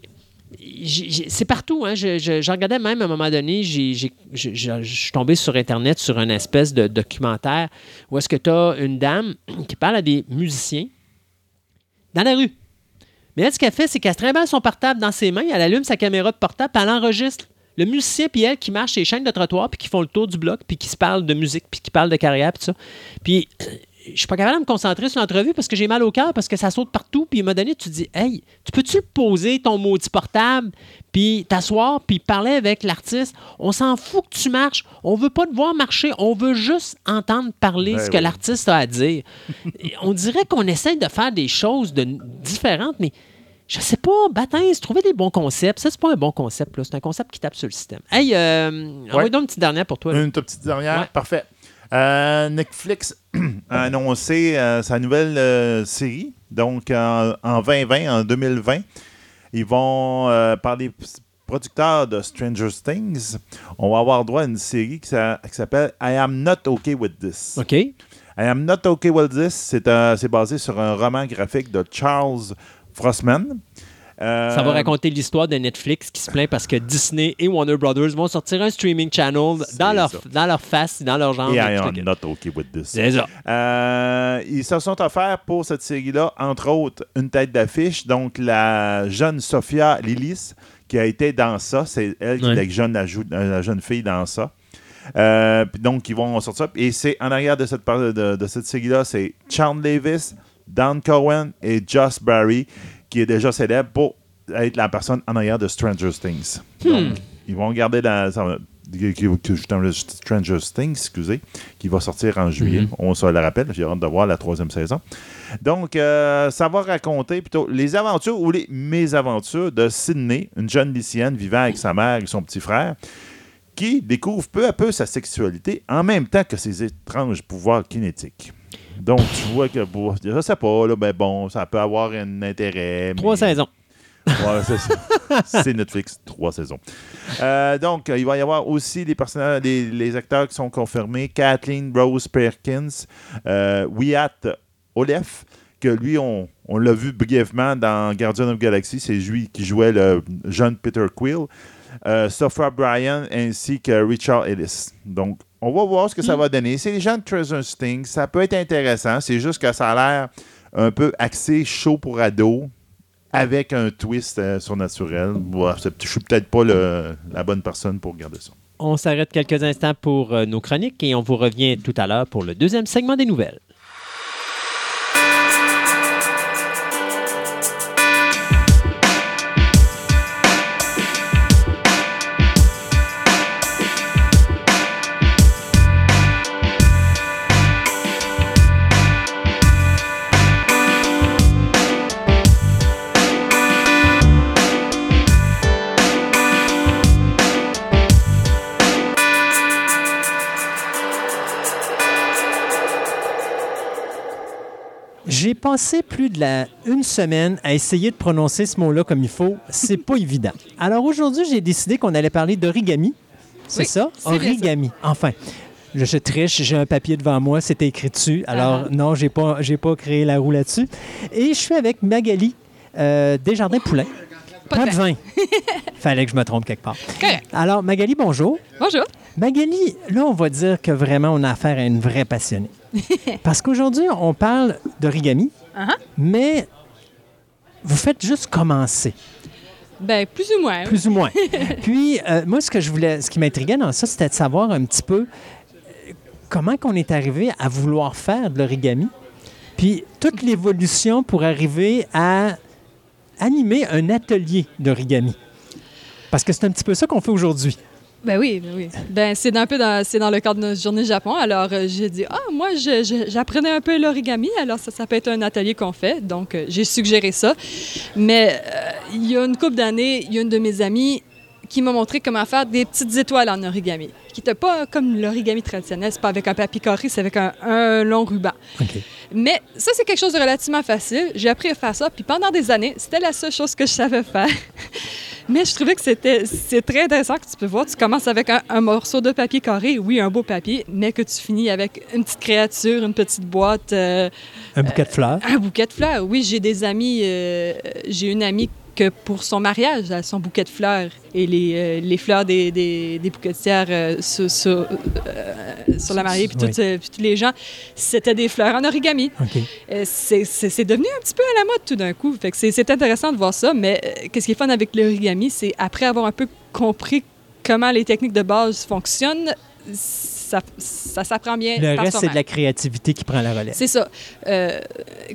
c'est partout. Hein. Je, je- je regardais même à un moment donné, je suis tombé sur Internet sur une espèce de documentaire où est-ce que tu as une dame qui parle à des musiciens dans la rue. Mais elle, ce qu'elle fait, c'est qu'elle se trimballe son portable dans ses mains, elle allume sa caméra de portable, puis elle enregistre le musicien puis elle qui marchent les chaînes de trottoir, puis qui font le tour du bloc, puis qui se parlent de musique, puis qui parlent de carrière, puis ça. Puis euh, je suis pas capable de me concentrer sur l'entrevue parce que j'ai mal au cœur, parce que ça saute partout. Puis il m'a donné, tu dis, hey, tu peux-tu poser ton maudit portable, puis t'asseoir, puis parler avec l'artiste? On s'en fout que tu marches. On veut pas te voir marcher. On veut juste entendre parler Ben ce que l'artiste a à dire. On dirait qu'on essaie de faire des choses de, différentes, mais je sais pas, baptême, trouver des bons concepts. Ça, c'est pas un bon concept, là. C'est un concept qui tape sur le système. Hey, euh, envoie donc une petite dernière pour toi. là. Une toute petite dernière. Ouais. Parfait. Euh, Netflix a annoncé euh, sa nouvelle euh, série. Donc, en, en 2020, en 2020, ils vont, par les producteurs de Stranger Things, on va avoir droit à une série qui qui s'appelle I Am Not Okay With This. OK? I Am Not Okay With This, c'est basé sur un roman graphique de Charles Euh, Ça va raconter l'histoire de Netflix qui se plaint parce que Disney et Warner Brothers vont sortir un streaming channel dans leur, dans leur face, dans leur genre. Et de I truc. Am Not Okay With This. C'est ça. Euh, ils se sont offerts pour cette série-là, entre autres, une tête d'affiche. Donc, la jeune Sophia Lillis, qui a été dans ça, c'est elle qui Ouais. est la jeune, la, jeune fille dans ça. Euh, donc, ils vont sortir ça. Et c'est en arrière de cette, de, de cette série-là, c'est Charles Davis, Dan Cohen et Joss Barry, qui est déjà célèbre pour être la personne en arrière de Stranger Things. Donc, ils vont garder la. Stranger Things, excusez, qui va sortir en juillet. On se le rappelle, j'ai hâte de voir la troisième saison. Donc, euh, ça va raconter plutôt les aventures ou les mésaventures de Sydney, une jeune lycéenne vivant avec sa mère et son petit frère, qui découvre peu à peu sa sexualité en même temps que ses étranges pouvoirs kinétiques. Donc, tu vois que, bon, je sais pas, là, ben bon, ça peut avoir un intérêt. Trois mais- saisons. Ouais, c'est ça. C'est Netflix, trois saisons. Euh, donc, il va y avoir aussi les personnages, les, les acteurs qui sont confirmés. Kathleen Rose Perkins, euh, Wyatt Olef, que lui, on, on l'a vu brièvement dans Guardian of Galaxy. C'est lui qui jouait le jeune Peter Quill. Euh, Sophia Bryan ainsi que Richard Ellis. Donc, on va voir ce que ça va donner. C'est les gens de Treasure Sting. Ça peut être intéressant. C'est juste que ça a l'air un peu axé chaud pour ados avec un twist euh, surnaturel. C'est- je suis peut-être pas le- la bonne personne pour regarder ça. On s'arrête quelques instants pour euh, nos chroniques et on vous revient tout à l'heure pour le deuxième segment des nouvelles. J'ai passé plus de la une semaine à essayer de prononcer ce mot-là comme il faut. C'est pas évident. Alors aujourd'hui, j'ai décidé qu'on allait parler d'origami. C'est Oui, ça? Origami. Enfin. Je, je triche, j'ai un papier devant moi, c'était écrit dessus. Alors, Ah. non, j'ai pas, j'ai pas créé la roue là-dessus. Et je suis avec Magali euh, Desjardins-Poulain. Pas de vin. Fallait que je me trompe quelque part. Correct. Alors, Magali, bonjour. Bonjour. Magali, là, on va dire que vraiment, on a affaire à une vraie passionnée. Parce qu'aujourd'hui, on parle d'origami, Uh-huh. mais vous faites juste commencer, Ben, plus ou moins. plus ou moins. Puis, euh, moi, ce que je voulais, ce qui m'intriguait dans ça, c'était de savoir un petit peu euh, comment qu'on est arrivé à vouloir faire de l'origami, puis toute l'évolution pour arriver à animer un atelier d'origami. Parce que c'est un petit peu ça qu'on fait aujourd'hui. Ben oui, ben oui. Ben, c'est un peu dans, le cadre de notre journée Japon. Alors, euh, j'ai dit, ah, moi, j'apprenais un peu l'origami. Alors, ça, ça peut être un atelier qu'on fait. Donc, euh, j'ai suggéré ça. Mais euh, il y a une couple d'années, il y a une de mes amies qui m'a montré comment faire des petites étoiles en origami. Qui n'était pas comme l'origami traditionnel. C'est pas avec un papier carré, c'est avec un, un long ruban. Mais ça, c'est quelque chose de relativement facile. J'ai appris à faire ça, puis pendant des années, c'était la seule chose que je savais faire. Mais je trouvais que c'était c'est très intéressant que tu peux voir. Tu commences avec un, un morceau de papier carré, oui, un beau papier, mais que tu finis avec une petite créature, une petite boîte, euh, Un bouquet de fleurs. un bouquet de fleurs. Oui, j'ai des amis, euh, j'ai une amie que pour son mariage, son bouquet de fleurs et les, euh, les fleurs des, des, des bouquetières euh, sur, sur, euh, sur la mariée, puis, Oui. toutes, puis tous les gens, c'était des fleurs en origami. C'est devenu un petit peu à la mode tout d'un coup. Fait que c'est intéressant de voir ça, mais qu'est-ce qui est fun avec l'origami, c'est après avoir un peu compris comment les techniques de base fonctionnent, ça, ça s'apprend bien Le par reste, c'est de la créativité qui prend la relève. C'est ça. Euh,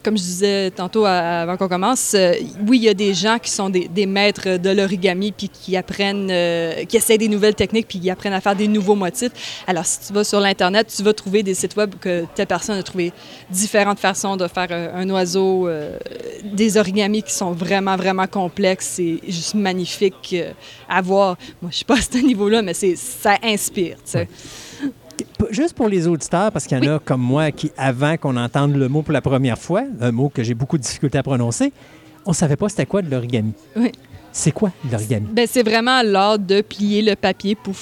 comme je disais tantôt avant qu'on commence, euh, oui, il y a des gens qui sont des, des maîtres de l'origami puis qui apprennent, euh, qui essaient des nouvelles techniques puis qui apprennent à faire des nouveaux motifs. Alors, si tu vas sur l'Internet, tu vas trouver des sites web que telle personne a trouvé différentes façons de faire un oiseau, des origamis qui sont vraiment, vraiment complexes et juste magnifiques à voir. Moi, je suis pas à ce niveau-là, mais c'est ça inspire, tu sais. Juste pour les auditeurs, parce qu'il y en a comme moi qui, avant qu'on entende le mot pour la première fois, un mot que j'ai beaucoup de difficulté à prononcer, on ne savait pas c'était quoi de l'origami. Oui. C'est quoi de l'origami? Ben, c'est vraiment l'art de plier le papier pour,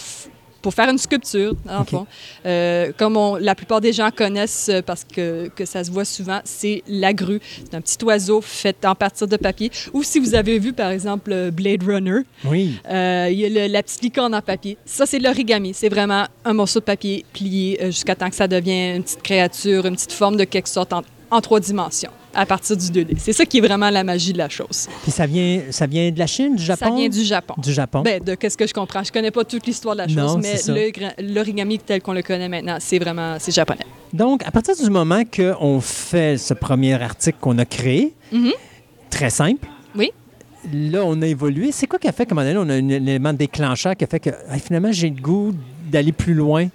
pour faire une sculpture, dans OK. le fond. Euh, comme on- la plupart des gens connaissent, euh, parce que, que ça se voit souvent, c'est la grue. C'est un petit oiseau fait en partir de papier. Ou si vous avez vu, par exemple, euh, Blade Runner, Oui. euh, il y a le- la petite licorne en papier. Ça, c'est de l'origami. C'est vraiment un morceau de papier plié euh, jusqu'à temps que ça devienne une petite créature, une petite forme de quelque sorte en, en trois dimensions, à partir du 2D. C'est ça qui est vraiment la magie de la chose. Puis ça vient, ça vient de la Chine, du Japon? Ça vient du Japon. Du Japon. Ben, de qu'est-ce que je comprends? Je connais pas toute l'histoire de la chose, Non, mais l'origami tel qu'on le connaît maintenant, c'est vraiment c'est japonais. Donc, à partir du moment qu'on fait ce premier article qu'on a créé, Mhm. très simple. Oui. Là, on a évolué. C'est quoi qui a fait, comme on a un élément déclencheur qui a fait que hey, finalement, j'ai le goût d'aller plus loin?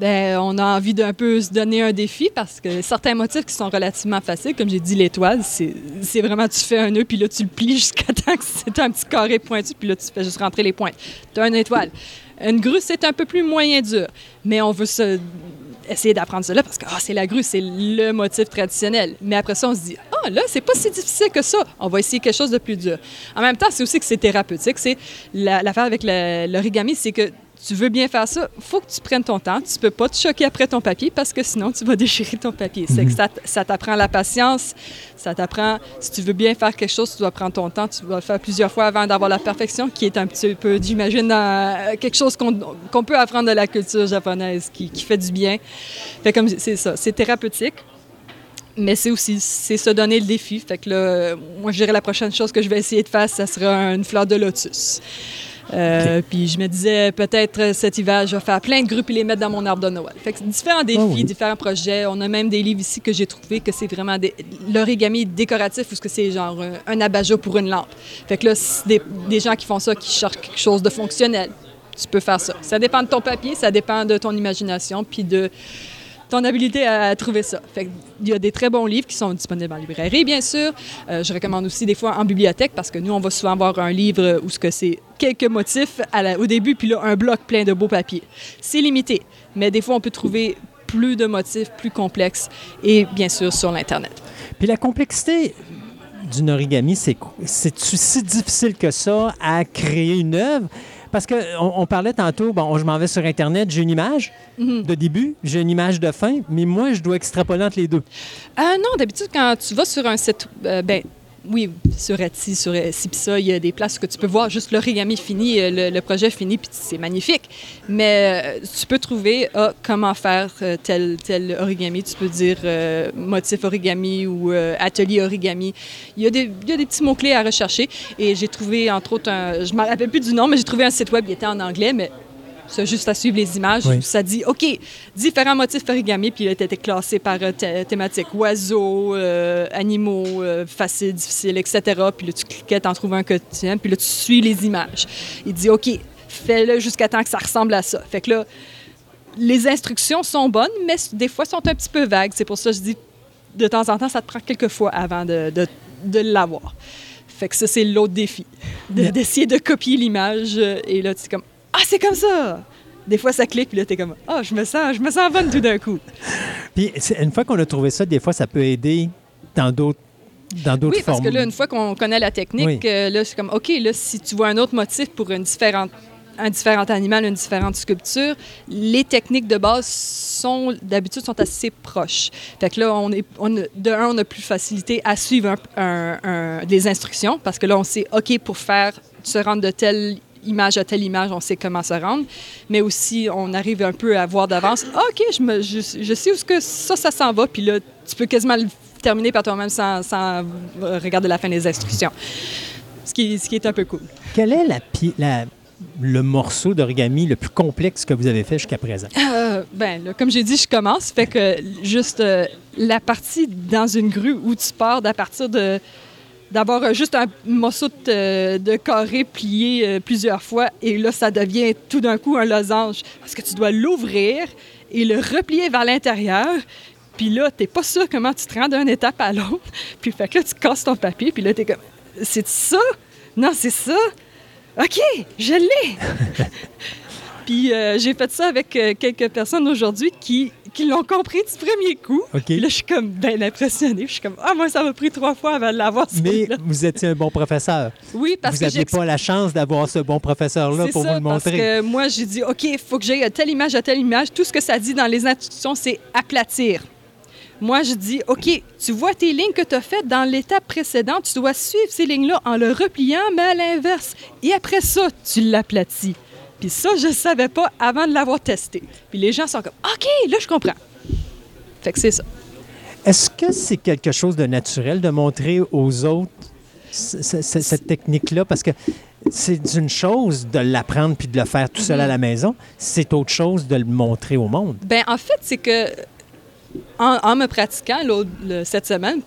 Ben, on a envie d'un peu se donner un défi parce que certains motifs qui sont relativement faciles, comme j'ai dit l'étoile, c'est vraiment tu fais un nœud puis là tu le plies jusqu'à temps que c'est un petit carré pointu puis là tu fais juste rentrer les pointes. Tu as une étoile. Une grue, c'est un peu plus moyen dur, mais on veut se essayer d'apprendre cela parce que ah, c'est la grue, c'est le motif traditionnel. Mais après ça, on se dit ah là, c'est pas si difficile que ça. On va essayer quelque chose de plus dur. En même temps, c'est aussi que c'est thérapeutique. C'est la- l'affaire avec l'origami, c'est que tu veux bien faire ça, faut que tu prennes ton temps. Tu peux pas te choquer après ton papier parce que sinon tu vas déchirer ton papier. C'est que ça, t- ça t'apprend la patience, ça t'apprend, si tu veux bien faire quelque chose, tu dois prendre ton temps, tu dois le faire plusieurs fois avant d'avoir la perfection, qui est un petit peu, j'imagine, euh, quelque chose qu'on peut apprendre de la culture japonaise, qui, qui fait du bien. Fait comme c'est ça, c'est thérapeutique. Mais c'est aussi, c'est se donner le défi. Fait que là, moi, je dirais la prochaine chose que je vais essayer de faire, ça sera une fleur de lotus. Euh, Puis je me disais, peut-être cet hiver, je vais faire plein de groupes et les mettre dans mon arbre de Noël. Fait que c'est différents défis, Oh oui. différents projets. On a même des livres ici que j'ai trouvé que c'est vraiment des- l'origami décoratif ou ce que c'est genre un, abat-jour pour une lampe. Fait que là, c'est des, des gens qui font ça, qui cherchent quelque chose de fonctionnel. Tu peux faire ça. Ça dépend de ton papier, ça dépend de ton imagination, puis de ton habilité à, trouver ça. Il y a des très bons livres qui sont disponibles en librairie, bien sûr. Euh, je recommande aussi des fois en bibliothèque parce que nous, on va souvent avoir un livre où ce que c'est quelques motifs au début, puis là, un bloc plein de beaux papiers. C'est limité, mais des fois, on peut trouver plus de motifs plus complexes et bien sûr sur l'Internet. Puis la complexité d'une origami? C'est-tu si difficile que ça à créer une œuvre? Parce qu'on on parlait tantôt, bon, je m'en vais sur Internet, j'ai une image Mhm. de début, j'ai une image de fin, mais moi, je dois extrapoler entre les deux. Ah non, d'habitude, quand tu vas sur un site, euh, ben oui, sur Etsy, sur ça, il y a des places que tu peux voir juste l'origami fini, euh, le, projet fini, puis c'est magnifique. Mais euh, tu peux trouver ah, comment faire euh, tel, tel origami. Tu peux dire euh, motif origami ou euh, atelier origami. Il y a des, il y a des petits mots-clés à rechercher. Et j'ai trouvé, entre autres, je ne me rappelle plus du nom, mais j'ai trouvé un site web, il était en anglais, mais c'est juste à suivre les images. Oui. Ça dit, OK, différents motifs origami, puis il a été classé par euh, thé- thématique. Oiseaux, euh, animaux, euh, faciles, difficiles, etc. Puis là, tu cliquais, t'en trouves un que tu aimes, puis là, tu suis les images. Il dit, OK, fais-le jusqu'à temps que ça ressemble à ça. Fait que là, les instructions sont bonnes, mais des fois, sont un petit peu vagues. C'est pour ça que je dis, de temps en temps, ça te prend quelques fois avant de, de, de l'avoir. Fait que ça, c'est l'autre défi, de- d'essayer de copier l'image. euh, Et là, tu es comme, ah, c'est comme ça! Des fois, ça clique, puis là, t'es comme, ah, je me sens, je me sens bonne tout d'un coup. Puis c'est- une fois qu'on a trouvé ça, des fois, ça peut aider dans d'autres dans d'autres Oui, parce formes. que là, une fois qu'on connaît la technique, Oui. euh, là, c'est comme, OK, là, si tu vois un autre motif pour une différente un différent animal, une différente sculpture, les techniques de base sont d'habitude sont assez proches. Fait que là, on est, on, de un, on a plus facilité à suivre un- un- un- des instructions parce que là, on sait, OK, pour faire se rendre de telle image à telle image, on sait comment se rendre. Mais aussi, on arrive un peu à voir d'avance, Ah, OK, je, me, je, je sais où ce que ça, ça s'en va. Puis là, tu peux quasiment le terminer par toi-même sans, sans regarder la fin des instructions. Ce qui, ce qui est un peu cool. Quel est la, le morceau d'origami le plus complexe que vous avez fait jusqu'à présent? Euh, ben, là, comme j'ai dit, je commence. Fait que juste euh, la partie dans une grue où tu pars d'à partir de d'avoir euh, juste un morceau de, de carré plié euh, plusieurs fois et là, ça devient tout d'un coup un losange parce que tu dois l'ouvrir et le replier vers l'intérieur. Puis là, t'es pas sûr comment tu te rends d'une étape à l'autre. Puis fait que là, tu casses ton papier. Puis là, t'es comme, c'est ça? Non, c'est ça? OK, je l'ai! Puis euh, j'ai fait ça avec euh, quelques personnes aujourd'hui qui, qui l'ont compris du premier coup. Là, je suis comme bien impressionnée. Je suis comme, ah, moi, ça m'a pris trois fois avant de l'avoir. Mais vous étiez un bon professeur. Oui, parce vous que n'aviez j'ai pas la chance d'avoir ce bon professeur-là pour ça, vous le parce montrer. que moi, j'ai dit, OK, il faut que j'aille à telle image à telle image. Tout ce que ça dit dans les instructions, c'est aplatir. Moi, je dis, OK, tu vois tes lignes que tu as faites dans l'étape précédente, tu dois suivre ces lignes-là en le repliant, mais à l'inverse. Et après ça, tu l'aplatis. Puis ça, je ne savais pas avant de l'avoir testé. Puis les gens sont comme, OK, là, je comprends. Fait que c'est ça. Est-ce que c'est quelque chose de naturel de montrer aux autres cette technique-là? Parce que c'est une chose de l'apprendre puis de le faire tout Mhm. seul à la maison. C'est autre chose de le montrer au monde. Ben en fait, c'est que en, en me pratiquant cette semaine,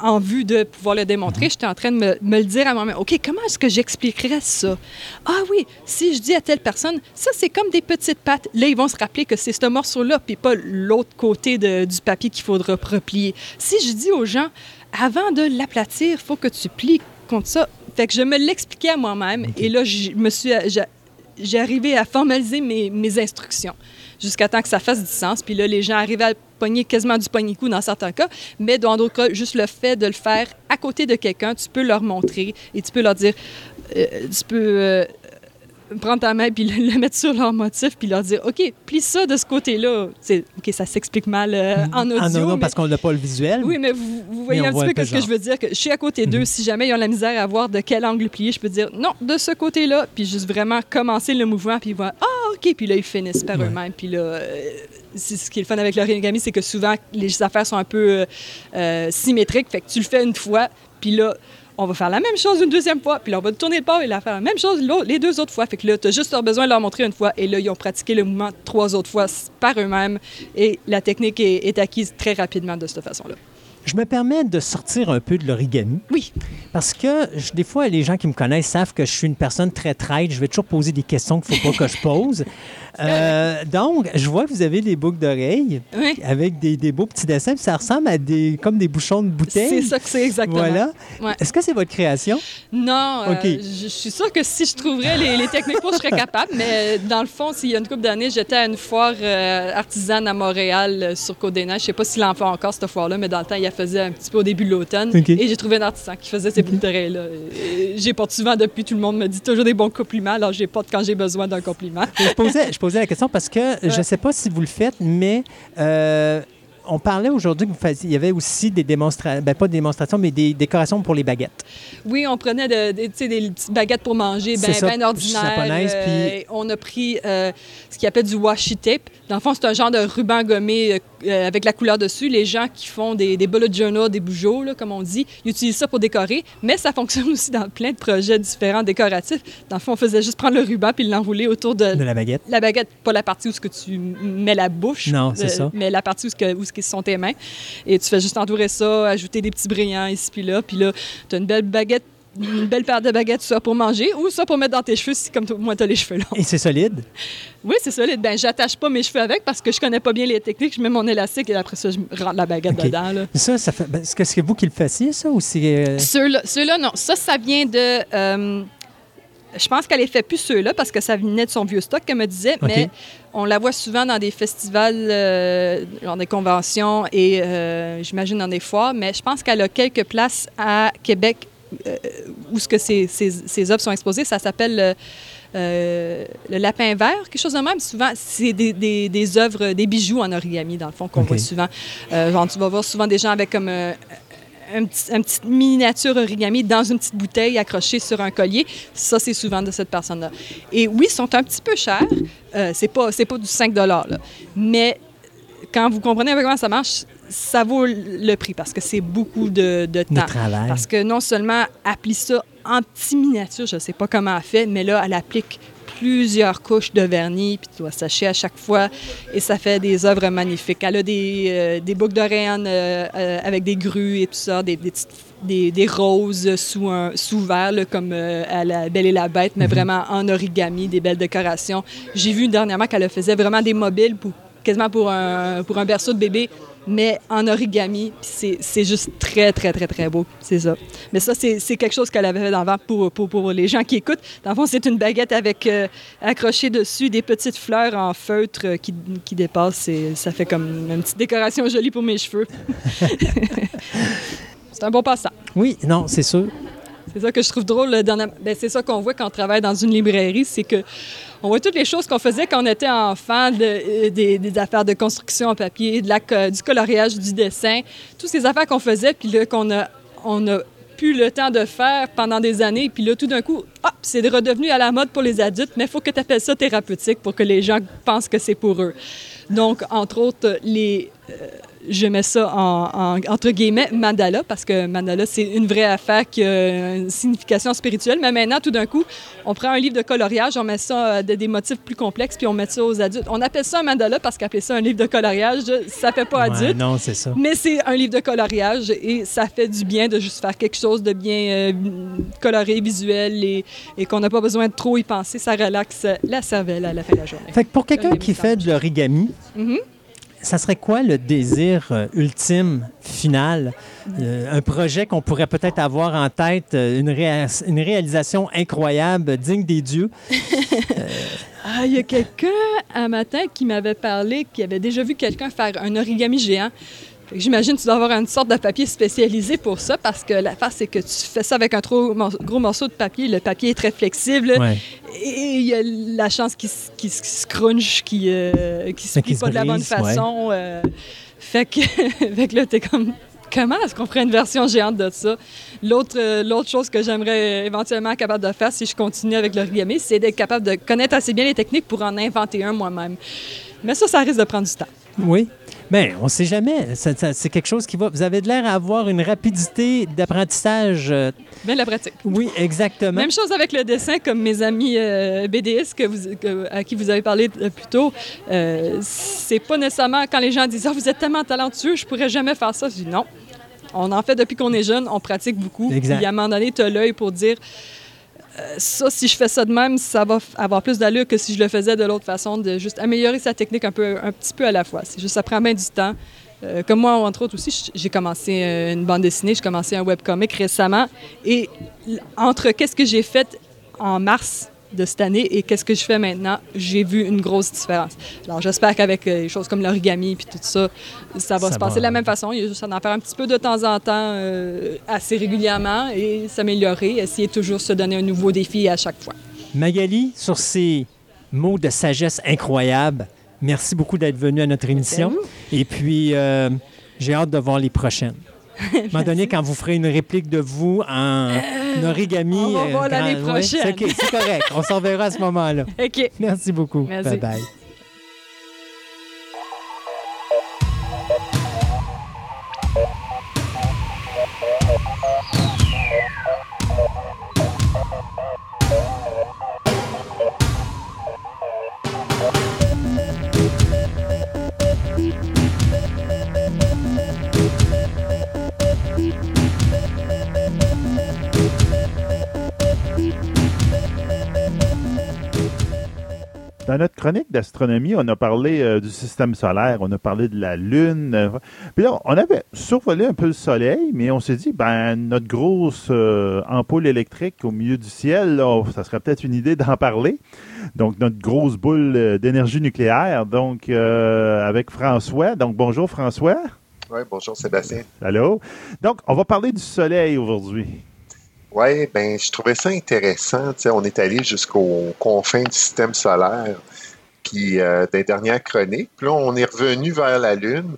en vue de pouvoir le démontrer, j'étais en train de me, me le dire à moi-même. OK, comment est-ce que j'expliquerais ça? Ah oui, si je dis à telle personne, ça, c'est comme des petites pattes. Là, ils vont se rappeler que c'est ce morceau-là, puis pas l'autre côté de- du papier qu'il faudra replier. Si je dis aux gens, avant de l'aplatir, il faut que tu plies contre ça. Fait que je me l'expliquais à moi-même. Et là, je me suis... j'ai- J'ai arrivé à formaliser mes, mes instructions jusqu'à temps que ça fasse du sens. Puis là, les gens arrivaient à pogner quasiment du poignet-coup dans certains cas, mais dans d'autres cas, juste le fait de le faire à côté de quelqu'un, tu peux leur montrer et tu peux leur dire, euh, tu peux euh, prendre ta main puis le, le mettre sur leur motif puis leur dire, OK, plie ça de ce côté-là. C'est- OK, ça s'explique mal euh, en audio. Ah non, non, mais- parce qu'on n'a pas le visuel. oui, mais vous, vous voyez un petit peu peu ce que je veux dire. Que je suis à côté d'eux. Mhm. Si jamais ils ont la misère à voir de quel angle plier, je peux dire non, de ce côté-là. Puis juste vraiment commencer le mouvement. Puis ils vont Ah, OK. Puis là, ils finissent par Ouais. eux-mêmes. Puis là, ce qui est le fun avec l'origami, c'est que souvent, les affaires sont un peu euh, euh, symétriques. Fait que tu le fais une fois. Puis là, on va faire la même chose une deuxième fois, puis là, on va tourner le pas et la faire la même chose les deux autres fois. Fait que là, tu as juste besoin de leur montrer une fois, et là, ils ont pratiqué le mouvement trois autres fois par eux-mêmes, et la technique est, est acquise très rapidement de cette façon-là. Je me permets de sortir un peu de l'origami. Oui. Parce que je- des fois, les gens qui me connaissent savent que je suis une personne très traite. Je vais toujours poser des questions qu'il ne faut pas que je pose. Euh, donc, je vois que vous avez des boucles d'oreilles Oui. avec des, des beaux petits dessins. puis Ça ressemble à des comme des bouchons de bouteilles. C'est ça que c'est exactement. Voilà. Ouais. Est-ce que c'est votre création? Non, euh, OK. je je suis sûre que si je trouverais les, les techniques pour, je serais capable. Mais dans le fond, s'il y a une couple d'années, j'étais à une foire euh, artisane à Montréal euh, sur Côte-des-Neiges. Je sais pas s'il en fait encore cette foire-là, mais dans le temps, il la faisait un petit peu au début de l'automne. OK. Et j'ai trouvé un artisan qui faisait ces boucles d'oreilles-là. J'ai porte souvent depuis. Tout le monde me dit toujours des bons compliments. Alors, j'ai porte quand j'ai besoin d'un compliment. je, posais, je posais la question parce que je ne sais pas si vous le faites, mais euh, on parlait aujourd'hui que vous faisiez, il y avait aussi des démonstrations, ben pas des démonstrations, mais des décorations pour les baguettes. Oui, on prenait de- de- des petites baguettes pour manger, bien ça, ben ordinaires. euh, puis- On a pris euh, ce qu'ils appelle du washi tape. Dans le fond, c'est un genre de ruban gommé euh, avec la couleur dessus. Les gens qui font des, des bullet journals, des bougeaux, là, comme on dit, ils utilisent ça pour décorer, mais ça fonctionne aussi dans plein de projets différents décoratifs. Dans le fond, on faisait juste prendre le ruban puis l'enrouler autour de, De la baguette. la baguette, pas la partie où ce que tu mets la bouche. Non, c'est ça. Mais la partie où ce que, où ce qui sont tes mains. Et tu fais juste entourer ça, ajouter des petits brillants ici puis là. Puis là, tu as une belle baguette, une belle paire de baguettes, soit pour manger ou soit pour mettre dans tes cheveux si comme moi tu as les cheveux longs. Et c'est solide? Oui, c'est solide. Ben, j'attache pas mes cheveux avec parce que je connais pas bien les techniques. Je mets mon élastique et après ça, je rentre la baguette dedans. Là. Ça, ça fait. ben, Est-ce que c'est vous qui le fassiez, ça, ou c'est. euh, Ceux-là, ceux-là, non. Ça, ça vient de. euh, je pense qu'elle les fait plus ceux-là parce que ça venait de son vieux stock, qu'elle me disait, mais on la voit souvent dans des festivals, euh, dans des conventions et euh, j'imagine dans des foires, mais je pense qu'elle a quelques places à Québec euh, où ce que ces œuvres sont exposées. Ça s'appelle euh, euh, le lapin vert, quelque chose de même. Souvent, c'est des, des, des œuvres, des bijoux en origami, dans le fond, qu'on voit souvent. Euh, genre, tu vas voir souvent des gens avec comme euh, un petit, un petit miniature origami dans une petite bouteille accrochée sur un collier. Ça, c'est souvent de cette personne-là. Et oui, ils sont un petit peu chers. Euh, c'est pas, c'est pas du 5 là. Mais quand vous comprenez un peu comment ça marche, ça vaut le prix parce que c'est beaucoup de, de De temps. travail. Parce que non seulement elle plie ça en petit miniature, je ne sais pas comment elle fait, mais là, elle applique plusieurs couches de vernis, puis tu dois sécher à chaque fois, et ça fait des œuvres magnifiques. Elle a des, euh, des boucles d'oreilles euh, euh, avec des grues et tout ça, des, des, petites- des, des roses sous, un, sous verre, là, comme euh, à la Belle et la Bête, mais vraiment en origami, des belles décorations. J'ai vu dernièrement qu'elle faisait vraiment des mobiles pour, quasiment pour un, pour un berceau de bébé, mais en origami. C'est- juste très, très, très, très beau. C'est ça. Mais ça, c'est quelque chose qu'elle avait fait dans pour, pour, pour les gens qui écoutent. Dans le fond, c'est une baguette avec euh, accroché dessus des petites fleurs en feutre euh, qui, qui dépassent. Et ça fait comme une petite décoration jolie pour mes cheveux. c'est un bon passe-temps. Oui, non, c'est sûr. C'est ça que je trouve drôle. ben, c'est ça qu'on voit quand on travaille dans une librairie, c'est que on voit toutes les choses qu'on faisait quand on était enfant, euh, des, affaires de construction en papier, de du coloriage, du dessin, toutes ces affaires qu'on faisait, puis là, qu'on a, on a plus le temps de faire pendant des années, puis là, tout d'un coup, hop, c'est redevenu à la mode pour les adultes, mais il faut que tu appelles ça thérapeutique pour que les gens pensent que c'est pour eux. Donc, entre autres, les, euh, je mets ça en, en- entre guillemets mandala parce que mandala c'est une vraie affaire qui a une signification spirituelle. Mais maintenant, tout d'un coup, on prend un livre de coloriage, on met ça euh, de, des motifs plus complexes puis on met ça aux adultes. On appelle ça un mandala parce qu'appeler ça un livre de coloriage, ça fait pas Ouais, adulte. non, c'est ça. Mais c'est un livre de coloriage et ça fait du bien de juste faire quelque chose de bien euh, coloré, visuel et, et qu'on n'a pas besoin de trop y penser. Ça relaxe la cervelle à la fin de la journée. Fait que pour quelqu'un qui fait de l'origami, Mhm. Ça serait quoi le désir euh, ultime, final? Euh, un projet qu'on pourrait peut-être avoir en tête, euh, une, réa- une réalisation incroyable, digne des dieux? Ah, il y a quelqu'un un matin qui m'avait parlé, qui avait déjà vu quelqu'un faire un origami géant. J'imagine que tu dois avoir une sorte de papier spécialisé pour ça, parce que l'affaire, c'est que tu fais ça avec un trop gros morceau de papier. Le papier est très flexible. Ouais. Et il y a la chance qu'il qu'il se scrunch, qu'il euh, se plie se pas de la bonne ouais. façon. euh, fait, que, fait que là, t'es comme... Comment est-ce qu'on ferait une version géante de ça? L'autre euh, l'autre chose que j'aimerais éventuellement être capable de faire si je continue avec l'origami, c'est d'être capable de connaître assez bien les techniques pour en inventer un moi-même. Mais ça, ça risque de prendre du temps. Oui. Bien, on ne sait jamais. C'est quelque chose qui va. Vous avez de l'air à avoir une rapidité d'apprentissage. euh, Bien la pratique. Oui, exactement. Même chose avec le dessin, comme mes amis euh, BDistes que vous, que- à qui vous avez parlé euh, plus tôt. Euh, c'est pas nécessairement quand les gens disent Ah, vous êtes tellement talentueux, je pourrais jamais faire ça. Je dis non. On en fait depuis qu'on est jeune, on pratique beaucoup. Exact. Puis à un moment donné, tu as l'œil pour dire euh, ça, si je fais ça de même, ça va avoir plus d'allure que si je le faisais de l'autre façon, de juste améliorer sa technique un, peu, un petit peu à la fois. C'est juste, ça prend bien du temps. Euh, comme moi, entre autres aussi, j'ai commencé euh, une bande dessinée, j'ai commencé un webcomic récemment. Et entre qu'est-ce que j'ai fait en mars de cette année et qu'est-ce que je fais maintenant, j'ai vu une grosse différence. Alors j'espère qu'avec euh, les choses comme l'origami puis tout ça, ça va Ça se passer va. de la même façon. Il y a juste à en faire un petit peu de temps en temps, euh, assez régulièrement et s'améliorer, essayer toujours de se donner un nouveau défi à chaque fois. Magali, sur ces mots de sagesse incroyables, merci beaucoup d'être venue à notre émission. Et puis, euh, j'ai hâte de voir les prochaines. À un moment donné, quand vous ferez une réplique de vous en origami. on va voir l'année ouais, c'est prochaine. OK, c'est correct. On s'en verra à ce moment-là. OK. Merci beaucoup. Merci. Bye bye. Dans notre chronique d'astronomie, on a parlé euh, du système solaire, on a parlé de la Lune. euh, puis là, on avait survolé un peu le Soleil, mais on s'est dit, ben, notre grosse euh, ampoule électrique au milieu du ciel, là, ça serait peut-être une idée d'en parler. Donc, notre grosse boule d'énergie nucléaire, donc avec François. Donc, bonjour François. Oui, bonjour Sébastien. Allô? Donc, on va parler du Soleil aujourd'hui. Oui, ben, je trouvais ça intéressant. on est allé jusqu'aux confins du système solaire, puis euh, des dernières chroniques. Puis là, on est revenu vers la Lune.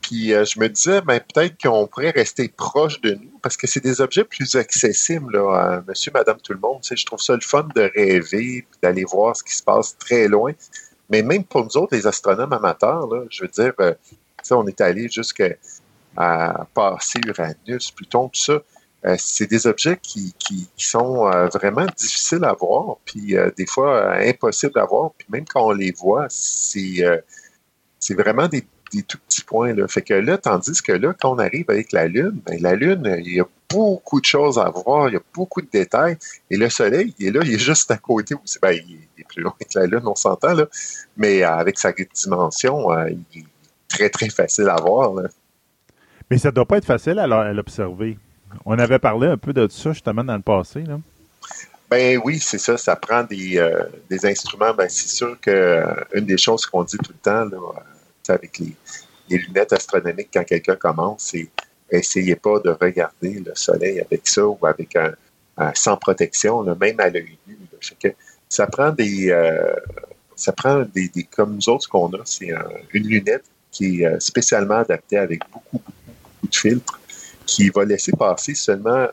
Puis euh, je me disais, ben, peut-être qu'on pourrait rester proche de nous, parce que c'est des objets plus accessibles, là, monsieur, madame, tout le monde. je trouve ça le fun de rêver, d'aller voir ce qui se passe très loin. Mais même pour nous autres, les astronomes amateurs, là, je veux dire, euh, on est allé jusqu'à passer Uranus, Pluton, tout ça. Euh, c'est des objets qui, sont euh, vraiment difficiles à voir, puis euh, des fois impossibles à voir. Puis même quand on les voit, c'est c'est vraiment des, tout petits points. Fait que là, tandis que là, quand on arrive avec la Lune, ben, la Lune, il y a beaucoup de choses à voir, il y a beaucoup de détails. Et le Soleil, il est là, il est juste à côté. Ben, il est plus loin que la Lune, on s'entend, là. Mais avec sa dimension, il est très, très facile à voir. Mais ça ne doit pas être facile à l'observer. On avait parlé un peu de ça justement dans le passé. Là. Ben oui, c'est ça. Ça prend des, euh, instruments. Ben, c'est sûr qu'une euh, des choses qu'on dit tout le temps là, euh, avec les, lunettes astronomiques quand quelqu'un commence, c'est essayez pas de regarder le soleil avec ça ou avec un, sans protection, même à l'œil nu. ça prend des ça prend des, comme nous autres ce qu'on a, c'est une lunette qui est spécialement adaptée avec beaucoup, beaucoup, beaucoup de filtres qui va laisser passer seulement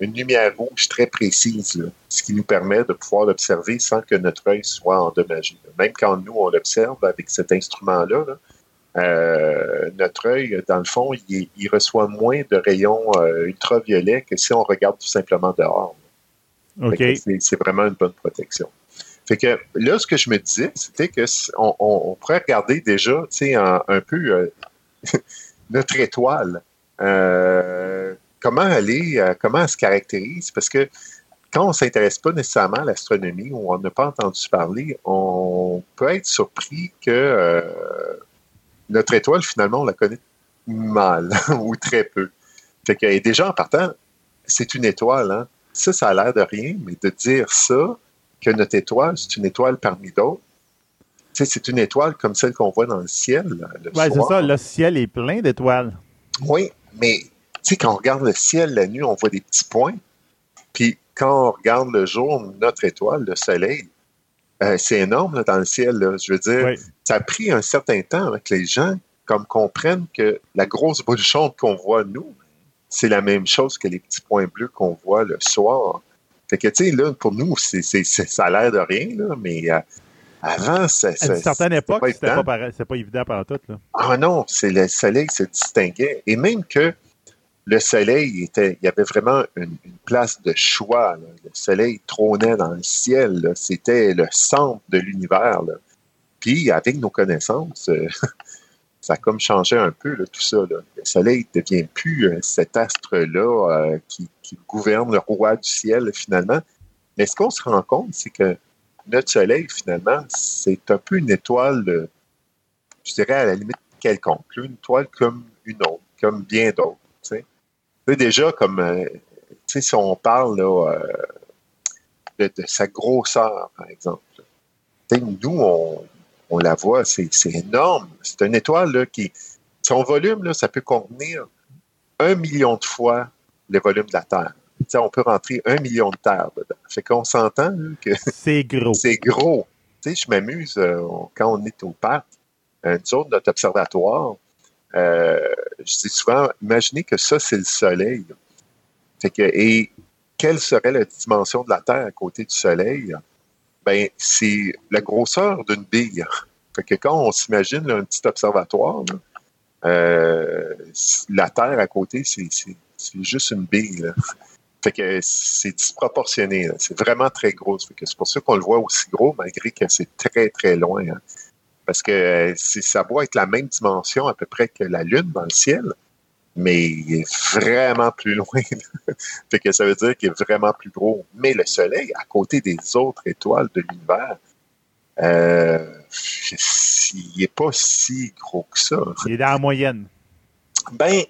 une lumière rouge très précise, ce qui nous permet de pouvoir l'observer sans que notre œil soit endommagé. Même quand nous, on l'observe avec cet instrument-là, euh, notre œil, dans le fond, il, reçoit moins de rayons euh, ultraviolets que si on regarde tout simplement dehors. C'est vraiment une bonne protection. Fait que là, ce que je me disais, c'était que on, pourrait regarder déjà, un, un peu euh, notre étoile. Euh, comment aller, euh, comment elle se caractérise? Parce que quand on ne s'intéresse pas nécessairement à l'astronomie ou on n'a pas entendu parler, on peut être surpris que euh, notre étoile, finalement, on la connaît mal ou très peu. Fait que, déjà, en partant, c'est une étoile. Hein? Ça, ça a l'air de rien, mais de dire ça, que notre étoile, c'est une étoile parmi d'autres, c'est une étoile comme celle qu'on voit dans le ciel. Oui, c'est ça. Le ciel est plein d'étoiles. Oui, mais tu sais, quand on regarde le ciel la nuit, on voit des petits points. Puis quand on regarde le jour, notre étoile, le soleil, euh, c'est énorme dans le ciel. Je veux dire, ça a pris un certain temps avec les gens comme comprennent que la grosse boule chaude qu'on voit, nous, c'est la même chose que les petits points bleus qu'on voit le soir. Fait que, tu sais, là, pour nous, c'est, ça a l'air de rien, là, mais euh, avant, c'est. À une certaine époque, c'était pas, pas, pas, évident par tout. Là. Ah non, c'est le soleil se distinguait. Et même que le soleil était. Il y avait vraiment une, place de choix. Le soleil trônait dans le ciel. C'était le centre de l'univers. Puis, avec nos connaissances, euh, ça a comme changé un peu tout ça. Le soleil ne devient plus euh, cet astre-là euh, qui, qui gouverne le roi du ciel, finalement. Mais ce qu'on se rend compte, c'est que notre Soleil, finalement, c'est un peu une étoile, euh, je dirais à la limite quelconque, une étoile comme une autre, comme bien d'autres. Déjà, comme euh, si on parle euh, de, sa grosseur, par exemple. nous, on, la voit, c'est énorme. C'est une étoile qui, son volume, là, ça peut contenir un million de fois le volume de la Terre on peut rentrer un million de terres dedans. Fait qu'on s'entend que c'est gros. c'est gros. je m'amuse euh, quand on est au parc, une zone notre observatoire. Euh, je dis souvent, imaginez que ça, c'est le Soleil. Fait que, et quelle serait la dimension de la Terre à côté du Soleil? Ben, c'est la grosseur d'une bille. Fait que quand on s'imagine un petit observatoire, euh, la Terre à côté, c'est juste une bille. Fait que c'est disproportionné. C'est vraiment très gros. c'est pour ça qu'on le voit aussi gros, malgré que c'est très, très loin. Hein. Parce que euh, ça doit être la même dimension à peu près que la Lune dans le ciel, mais il est vraiment plus loin. fait que ça veut dire qu'il est vraiment plus gros. Mais le Soleil, à côté des autres étoiles de l'univers, euh, il n'est pas si gros que ça. Il est dans la moyenne. Ben,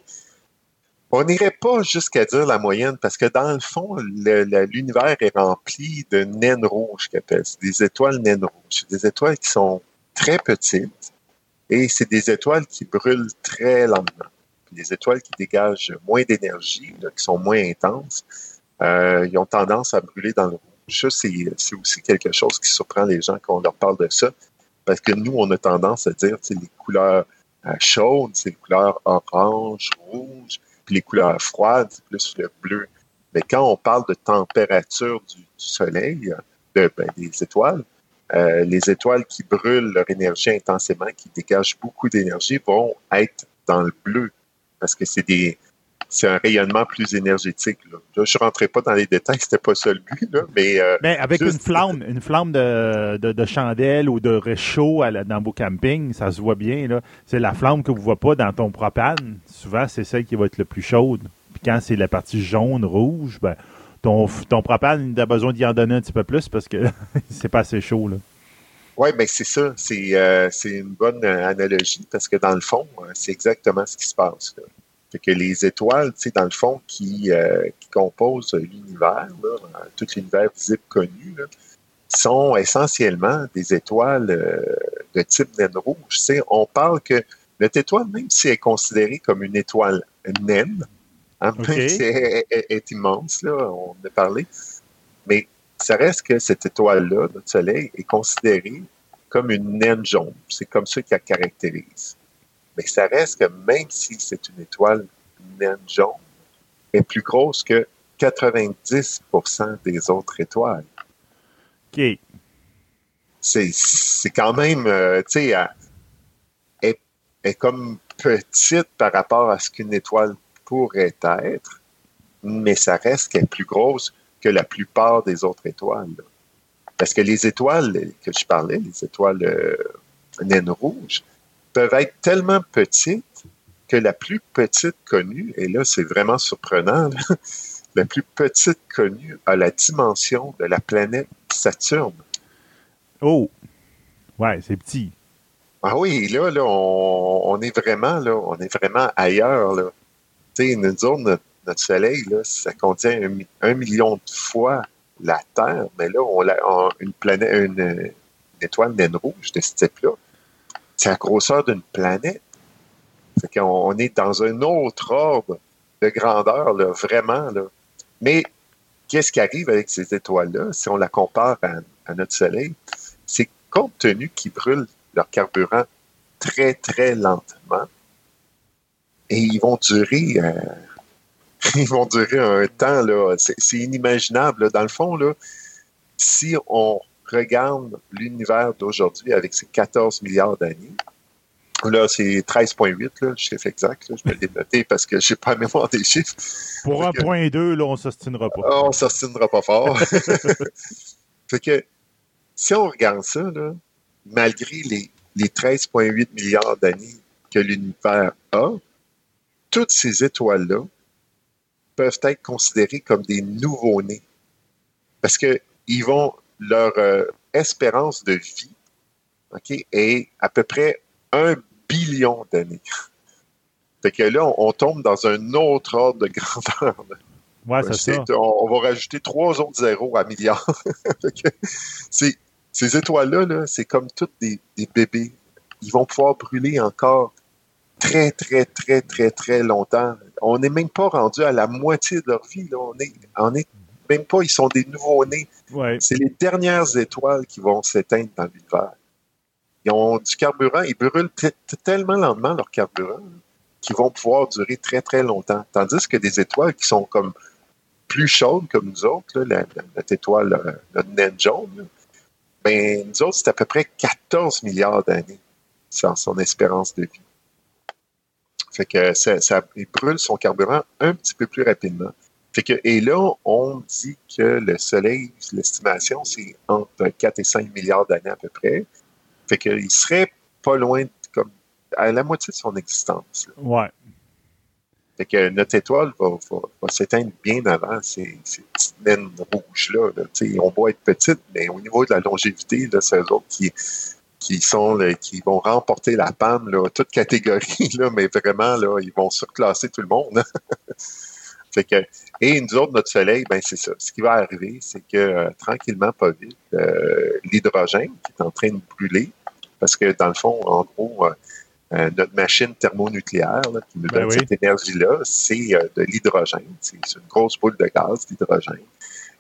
on n'irait pas jusqu'à dire la moyenne parce que dans le fond, l'univers est rempli de naines rouges, C'est des étoiles naines rouges. Des étoiles qui sont très petites et c'est des étoiles qui brûlent très lentement. Des étoiles qui dégagent moins d'énergie, qui sont moins intenses. euh, ils ont tendance à brûler dans le rouge. C'est aussi quelque chose qui surprend les gens quand on leur parle de ça. Parce que nous, on a tendance à dire les couleurs euh, chaudes, c'est les couleurs orange, rouge, puis les couleurs froides, plus le bleu. Mais quand on parle de température du, soleil, ben, des étoiles, euh, les étoiles qui brûlent leur énergie intensément, qui dégagent beaucoup d'énergie, vont être dans le bleu parce que c'est des c'est un rayonnement plus énergétique. Là. je ne rentrais pas dans les détails, c'était pas ça le but, là, mais... Euh, ben, avec une flamme, une flamme de, de, chandelle ou de réchaud à dans vos campings, ça se voit bien. C'est la flamme que vous ne voyez pas dans ton propane. Souvent, c'est celle qui va être le plus chaude. Puis quand c'est la partie jaune, rouge, ben, ton, ton propane, il a besoin d'y en donner un petit peu plus parce que c'est pas assez chaud. Là. Oui, ben c'est ça. C'est euh, une bonne euh, analogie parce que dans le fond, c'est exactement ce qui se passe. Là. Fait que les étoiles, tu sais, dans le fond, qui, euh, qui composent l'univers, tout l'univers visible connu, là, sont essentiellement des étoiles de type naine rouge. Tu sais, on parle que notre étoile, même si elle est considérée comme une étoile naine, hein, même si elle est, immense, là, on en a parlé, mais ça reste que cette étoile-là, notre Soleil, est considérée comme une naine jaune. C'est comme ça qu'elle caractérise. Mais ça reste que même si c'est une étoile naine jaune, elle est plus grosse que 90% des autres étoiles. OK. C'est quand même, euh, tu sais, elle, est comme petite par rapport à ce qu'une étoile pourrait être, mais ça reste qu'elle est plus grosse que la plupart des autres étoiles. Parce que les étoiles que je parlais, les étoiles euh, naines rouges, peuvent être tellement petites que la plus petite connue, et là c'est vraiment surprenant, la plus petite connue a la dimension de la planète Saturne. Oh, ouais, c'est petit. Ah oui, là, là on, est vraiment là, on est vraiment ailleurs là. Tu sais, nous autres, notre Soleil, là, ça contient un, million de fois la Terre, mais là, on a une planète, une, étoile naine rouge de ce type-là. C'est la grosseur d'une planète. Qu'on on est dans un autre ordre de grandeur, vraiment. Mais qu'est-ce qui arrive avec ces étoiles-là, si on la compare à, notre Soleil? C'est compte tenu qu'ils brûlent leur carburant très, très lentement, et ils vont durer euh, ils vont durer un temps, là. C'est inimaginable. Dans le fond, là, si on regarde l'univers d'aujourd'hui avec ses 14 milliards d'années, Là, c'est 13,8, là, chiffre exact. je vais le noter parce que je n'ai pas mémoire des chiffres. Pour 1,2, là, on ne s'ostinera pas. on ne s'ostinera pas fort. fait que, si on regarde ça, là, malgré les, les 13,8 milliards d'années que l'univers a, toutes ces étoiles-là peuvent être considérés comme des nouveaux-nés. Parce que ils vont, leur euh, espérance de vie est à peu près un billion d'années. Fait que là, on, tombe dans un autre ordre de grandeur. Ouais, c'est ça. On, va rajouter trois autres zéros à milliards. ces étoiles-là, -là, c'est comme toutes des, des, bébés. Ils vont pouvoir brûler encore très, très, très, très, très longtemps on n'est même pas rendu à la moitié de leur vie. On est, on est même pas, ils sont des nouveaux-nés. C'est les dernières étoiles qui vont s'éteindre dans l'univers. Ils ont du carburant, ils brûlent tellement lentement leur carburant qu'ils vont pouvoir durer très, très longtemps. Tandis que des étoiles qui sont comme plus chaudes comme nous autres, notre étoile, euh, notre naine jaune, ben, nous autres, c'est à peu près 14 milliards d'années sans son espérance de vie. Fait que ça, il brûle son carburant un petit peu plus rapidement. Fait que, et là, on dit que le Soleil, l'estimation, c'est entre 4 et 5 milliards d'années à peu près. Fait qu'il serait pas loin, comme à la moitié de son existence. Ouais. Fait que notre étoile va, s'éteindre bien avant ces, petites naines rouges-là. On va être petites, mais au niveau de la longévité, c'est eux autres qui, qui sont qui vont remporter la PAM, là, toute catégorie, là, mais vraiment, là, ils vont surclasser tout le monde. fait que, et nous autres, notre soleil, ben c'est ça. Ce qui va arriver, c'est que euh, tranquillement, pas vite, euh, l'hydrogène qui est en train de brûler, parce que dans le fond, en gros, euh, notre machine thermonucléaire là, qui nous Ben donne oui. cette énergie-là, c'est de l'hydrogène. C'est une grosse boule de gaz d'hydrogène.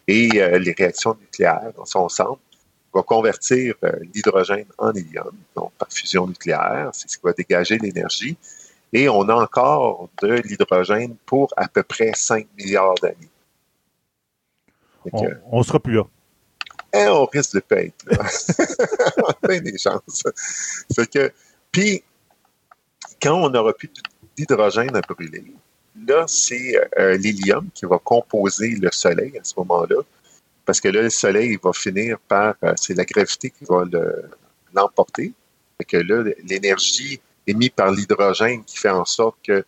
Et les réactions nucléaires, dans son centre, va convertir l'hydrogène en hélium, donc par fusion nucléaire. C'est ce qui va dégager l'énergie. Et on a encore de l'hydrogène pour à peu près 5 milliards d'années. On, on sera plus là. eh, on risque de pas être là. on a des chances. Fait que, puis, quand on n'aura plus d'hydrogène à brûler, là, c'est euh, l'hélium qui va composer le Soleil à ce moment-là. Parce que là, le Soleil va finir par, euh, c'est la gravité qui va le- l'emporter. Fait que là, l'énergie émise par l'hydrogène qui fait en sorte que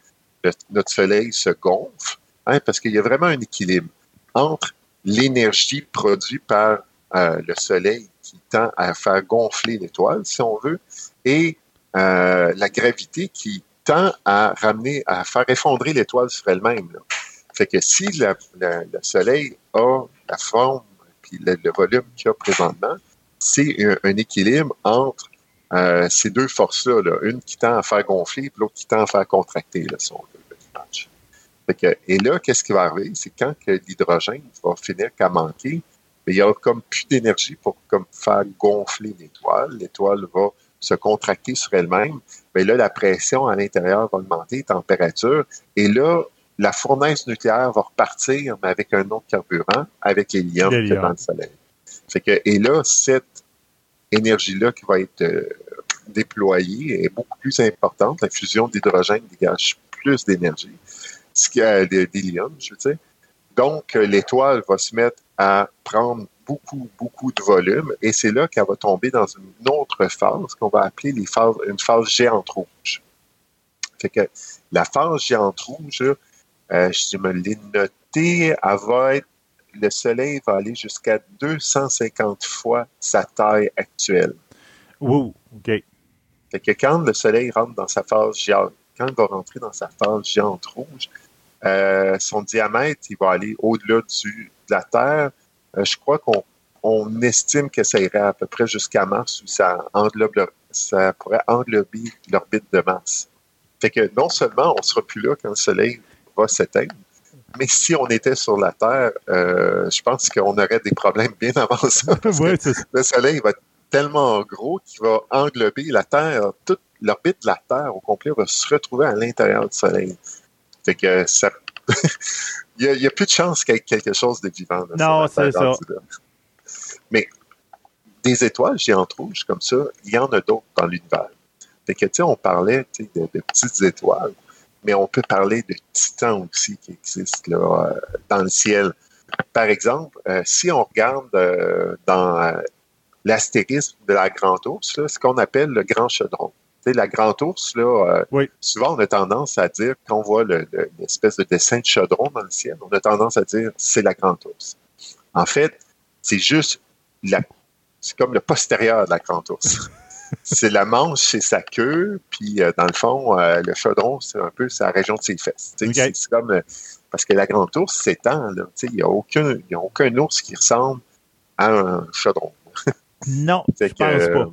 notre Soleil se gonfle, hein, parce qu'il y a vraiment un équilibre entre l'énergie produite par euh, le Soleil qui tend à faire gonfler l'étoile, si on veut, et euh, la gravité qui tend à ramener, à faire effondrer l'étoile sur elle-même. Fait que si le Soleil a la forme puis le, volume qu'il a présentement, c'est un équilibre entre euh, ces deux forces-là, là. une qui tend à faire gonfler, puis l'autre qui tend à faire contracter, là, si on veut, l'image. Que, et là, qu'est-ce qui va arriver? C'est quand que l'hydrogène va finir qu'à manquer, mais il y a comme plus d'énergie pour comme faire gonfler l'étoile. L'étoile va se contracter sur elle-même. Mais là, la pression à l'intérieur va augmenter, température. Et là, la fournaise nucléaire va repartir, mais avec un autre carburant, avec l'hélium qui est L'hélium. dans le soleil. Fait que, et là, cette énergie-là qui va être euh, déployée est beaucoup plus importante. La fusion d'hydrogène dégage plus d'énergie, ce qui a de- d'hélium, je veux dire. Donc, euh, l'étoile va se mettre à prendre beaucoup, beaucoup de volume et c'est là qu'elle va tomber dans une autre phase qu'on va appeler les phases, une phase géante rouge. Fait que la phase géante rouge, euh, je me l'ai noté, elle va être, le Soleil va aller jusqu'à 250 fois sa taille actuelle. Wow, OK. Fait que quand le Soleil rentre dans sa phase géante, quand il va rentrer dans sa phase géante rouge, euh, son diamètre, il va aller au-delà de la Terre. Euh, je crois qu'on on estime que ça irait à peu près jusqu'à Mars où ça, englobe ça pourrait englober l'orbite de Mars. Fait que non seulement on sera plus là quand le Soleil va s'éteindre, mais si on était sur la Terre, euh, je pense qu'on aurait des problèmes bien avant ça. parce Ouais, le Soleil va être tellement gros qu'il va englober la Terre, toute l'orbite de la Terre au complet va se retrouver à l'intérieur du Soleil. Fait que ça. il y, a, plus de chances qu'il y ait quelque chose de vivant. là, Non, c'est ça. Mais des étoiles géantes rouges comme ça, il y en a d'autres dans l'univers. Fait que, tu sais, on parlait de, de petites étoiles, mais on peut parler de titans aussi qui existent là, euh, dans le ciel. Par exemple, euh, si on regarde euh, dans euh, l'astérisme de la Grande Ourse, là, ce qu'on appelle le Grand Chaudron. Tu sais, la Grande Ourse, là, Oui. souvent on a tendance à dire, quand on voit le- le- l'espèce de dessin de chaudron dans le ciel, on a tendance à dire c'est la Grande Ourse. En fait, c'est juste la, c'est comme le postérieur de la Grande Ourse. c'est la manche, c'est sa queue, puis euh, dans le fond, euh, le chaudron, c'est un peu sa région de ses fesses. C'est- comme euh, parce que la Grande Ourse s'étend, il n'y a aucun, y a aucun ours qui ressemble à un chaudron. Non, je que, pense pas.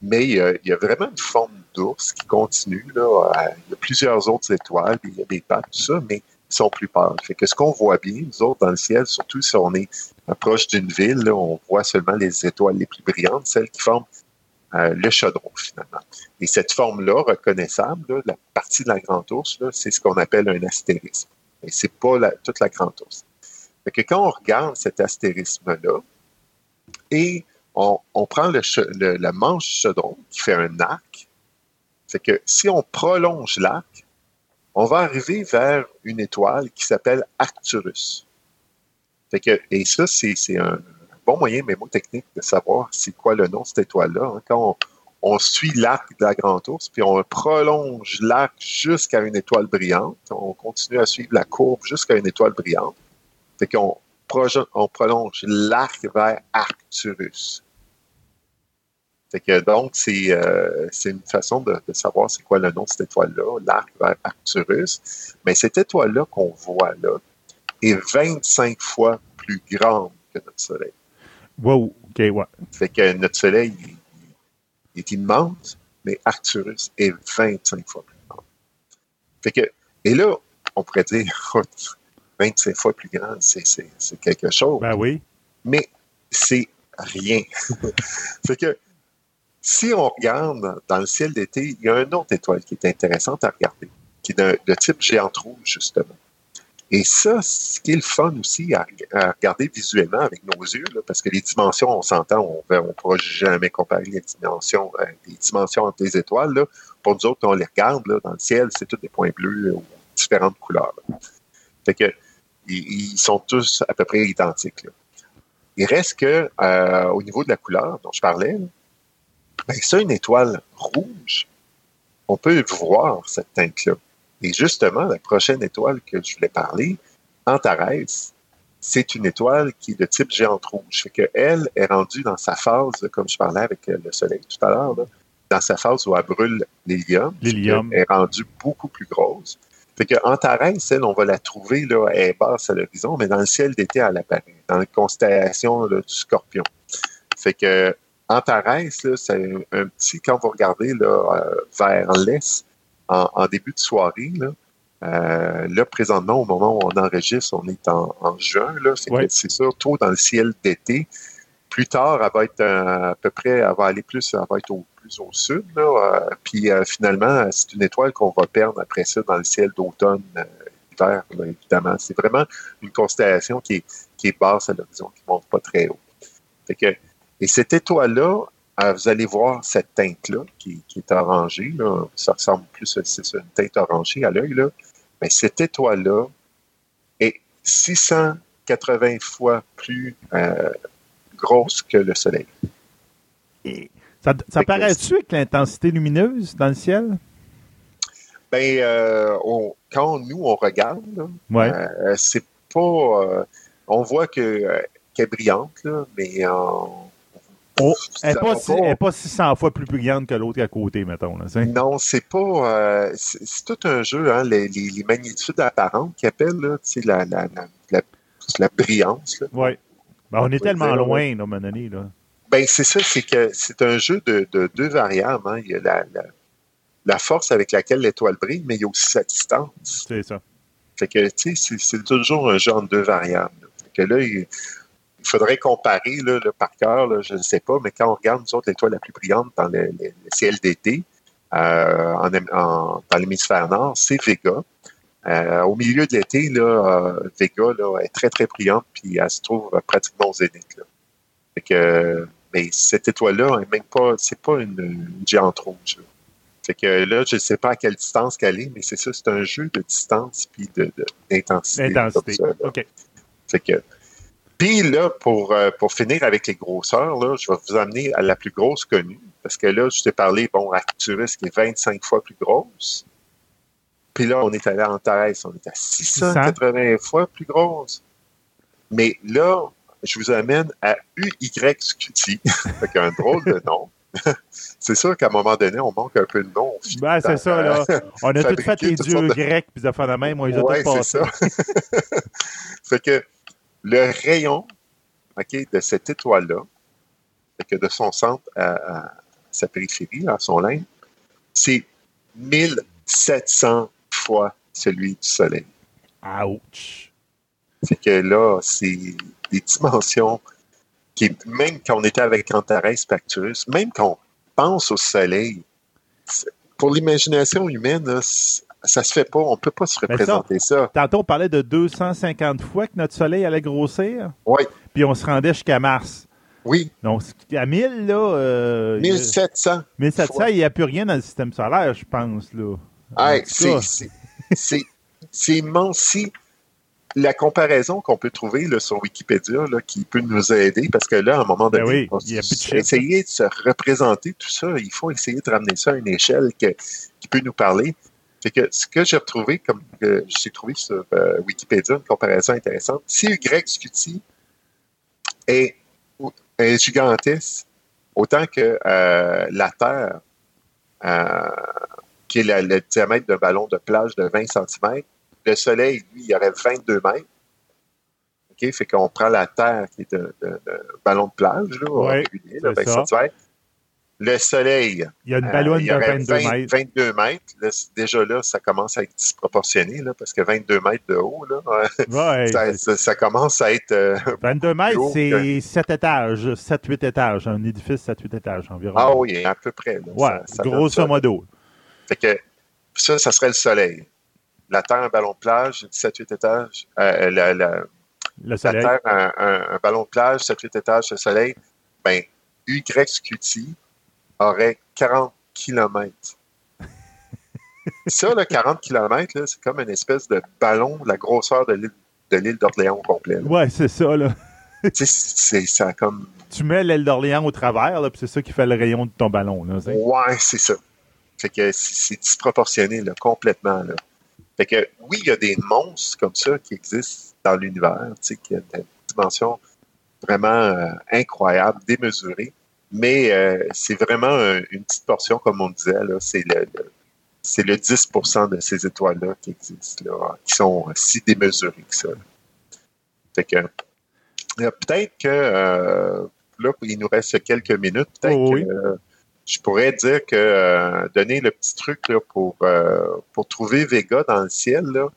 mais il y, a, vraiment une forme d'ours qui continue. Il y a plusieurs autres étoiles, il y a des pattes, tout ça, mais ils sont plus pâles. Fait que ce qu'on voit bien, nous autres, dans le ciel, surtout si on est proche d'une ville, là, on voit seulement les étoiles les plus brillantes, celles qui forment euh, le chaudron, finalement. Et cette forme-là, reconnaissable, la partie de la grande ours, c'est ce qu'on appelle un astérisme. Et c'est pas toute la grande ours. Fait que quand on regarde cet astérisme-là, et on, on prend la manche chaudron qui fait un arc. Fait que si on prolonge l'arc, on va arriver vers une étoile qui s'appelle Arcturus. Fait que, et ça, c'est c'est un bon moyen mémotechnique de savoir c'est quoi le nom de cette étoile-là. hein. Quand on, suit l'arc de la Grande Ourse, puis on prolonge l'arc jusqu'à une étoile brillante, on continue à suivre la courbe jusqu'à une étoile brillante. Fait qu'on on prolonge l'arc vers Arcturus. Que donc, c'est euh, c'est une façon de, de savoir c'est quoi le nom de cette étoile-là, l'arc vers Arcturus. Mais cette étoile-là qu'on voit là est 25 fois plus grande que notre Soleil. Wow, OK, ouais. Fait que notre Soleil il- il est immense, mais Arcturus est 25 fois plus grand. Fait que, et là, on pourrait dire 25 fois plus grand, c'est quelque chose. Ben oui. Mais c'est rien. fait que si on regarde dans le ciel d'été, il y a une autre étoile qui est intéressante à regarder, qui est de, de type géante rouge, justement. Et ça, ce qui est le fun aussi à, regarder visuellement avec nos yeux, parce que les dimensions, on s'entend, on ne pourra jamais comparer les dimensions, euh, les dimensions entre les étoiles. Là. Pour nous autres, on les regarde là, dans le ciel, c'est tous des points bleus ou différentes couleurs. Fait que ils, sont tous à peu près identiques. Il reste que euh, au niveau de la couleur dont je parlais, ben, ça, une étoile rouge, on peut voir cette teinte-là. Et justement, la prochaine étoile que je voulais parler, Antares, c'est une étoile qui est de type géante rouge. Fait qu'elle est rendue dans sa phase, comme je parlais avec le Soleil tout à l'heure, dans sa phase où elle brûle l'hélium. L'hélium. est rendue beaucoup plus grosse. Fait que Antares, elle, on va la trouver, là, elle est basse à l'horizon, mais dans le ciel d'été, elle apparaît, dans la constellation du scorpion. Fait que Antares, c'est un, petit, quand vous regardez là, euh, vers l'est, en, début de soirée, là, euh, là, présentement, au moment où on enregistre, on est en, juin, là, c'est sûr, tôt dans le ciel d'été. Plus tard, elle va être euh, à peu près, elle va aller plus, elle va être au, plus au sud, là, puis finalement, c'est une étoile qu'on va perdre après ça dans le ciel d'automne, hiver, évidemment. C'est vraiment une constellation qui est, qui est basse à l'horizon, qui ne monte pas très haut. Fait que et cette étoile-là, euh, vous allez voir cette teinte-là qui, est orangée. Là. Ça ressemble plus à une teinte orangée à l'œil. Mais cette étoile-là est 680 fois plus euh, grosse que le Soleil. Et ça, ça paraît-tu avec l'intensité lumineuse dans le ciel? Ben, euh, quand nous, on regarde, c'est pas... on voit que qu'elle est brillante, là, mais Oh, elle n'est pas, 600 fois plus brillante que l'autre à côté, mettons. Là, non, c'est pas. Euh, c'est tout un jeu, hein, les, les, magnitudes apparentes qui appellent là, la, la, la, la, brillance. Oui. Ben, on est tellement loin, à un moment donné. Là. Ben, c'est ça, c'est que c'est un jeu de, de deux variables. Hein. Il y a la, la, force avec laquelle l'étoile brille, mais il y a aussi sa distance. C'est ça. Fait que, tu sais, c'est toujours un jeu en deux variables. Fait que là, il, il faudrait comparer là, par cœur, je ne sais pas, mais quand on regarde, nous autres, l'étoile la plus brillante dans le, ciel d'été, euh, dans l'hémisphère nord, c'est Vega. Euh, au milieu de l'été, là, euh, Vega là, est très, très brillante, puis elle se trouve pratiquement au zénith. que, mais cette étoile-là, même pas, c'est pas une, géante rouge. Fait que là, je ne sais pas à quelle distance qu'elle est, mais c'est ça, c'est un jeu de distance puis d'intensité. D'intensité. OK. Fait que, puis là, pour, euh, pour finir avec les grosseurs, là, je vais vous amener à la plus grosse connue. Parce que là, je t'ai parlé, bon, Arcturus qui est 25 fois plus grosse. Puis là, on est allé en Thérèse, on est à 680 fois plus grosse. Mais là, je vous amène à UY Scuti, avec un drôle de nom. c'est sûr qu'à un moment donné, on manque un peu de nom. Ben, c'est ça, là. On a tout fait les dieux grecs, puis ça fait la même, on les a ouais, tous c'est ça. fait que le rayon de cette étoile-là, de son centre à, sa périphérie, à son line, c'est 1700 fois celui du Soleil. Ouch! C'est que là, c'est des dimensions qui, même quand on était avec Antares Pacturus, même quand on pense au Soleil, pour l'imagination humaine, ça se fait pas. On peut pas se représenter ça, Tantôt, on parlait de 250 fois que notre Soleil allait grossir. Oui. Puis on se rendait jusqu'à Mars. Oui. Donc, à 1000, là. Euh, 1700. 1700, il n'y a plus rien dans le système solaire, je pense, là. c'est immense. Si la comparaison qu'on peut trouver là, sur Wikipédia là, qui peut nous aider, parce que là, à un moment ben donné, oui, il y a de essayer de se représenter tout ça, il faut essayer de ramener ça à une échelle qui peut nous parler. C'est que ce que j'ai retrouvé, comme j'ai trouvé sur euh, Wikipédia, une comparaison intéressante, si Y Scuti est, est, gigantesque, autant que euh, la Terre, euh, qui est le diamètre d'un ballon de plage de 20 cm, le Soleil, lui, il y aurait 22 mètres. OK? Fait qu'on prend la Terre, qui est un ballon de plage, là, ouais, régulier, 20 cm. Le soleil, Il y a une euh, ballonne y de aurait 22 20 mètres. 22 mètres. Là, c- déjà là, ça commence à être disproportionné, là, parce que 22 mètres de haut, là, Ouais, ça, ça- ça commence à être... euh, 22 mètres, haut c'est 7 étages, 7-8 étages, un édifice 7-8 étages environ. ah oui, à peu près. Ouais, Ça- grosso modo. Fait que ça, ça serait le soleil. La Terre, un ballon de plage, 7-8 étages. Euh, la, la- Le la soleil. Terre, un, un- un ballon de plage, 7-8 étages, le soleil. Ben, YQT aurait 40 km. ça, là, 40 km, c'est comme une espèce de ballon de la grosseur de l'île l'île d'Orléans au complet. là. Ouais, c'est ça, là. C'est ça comme Tu mets l'aile d'Orléans au travers, là, puis c'est ça qui fait le rayon de ton ballon. Là. Ouais, c'est ça. Fait que c'est c'est disproportionné, là, complètement. Là. Fait que oui, il y a des monstres comme ça qui existent dans l'univers, tu sais, qui ont une dimension vraiment euh, incroyable, démesurée. Mais euh, c'est vraiment un- une petite portion, comme on disait, c'est le, le- c'est le 10% de ces étoiles-là qui existent, là, qui sont si démesurées que ça. Fait que euh, peut-être que euh, là, il nous reste quelques minutes, peut-être Oh, oui. que euh, je pourrais dire que euh, donner le petit truc là, pour, pour trouver Vega dans le ciel, là,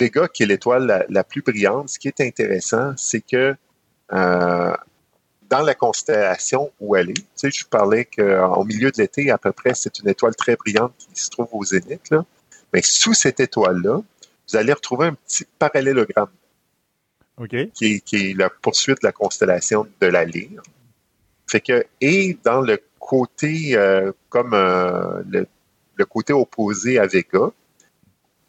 Vega, qui est l'étoile la, la plus brillante, ce qui est intéressant, c'est que dans la constellation où elle est, tu sais, je parlais qu'au milieu de l'été, à peu près, c'est une étoile très brillante qui se trouve au zénith. Là. Mais sous cette étoile-là, vous allez retrouver un petit parallélogramme OK? qui est, qui est la poursuite de la constellation de la Lyre. Fait que, et dans le côté, euh, comme euh, le, le côté opposé à Vega,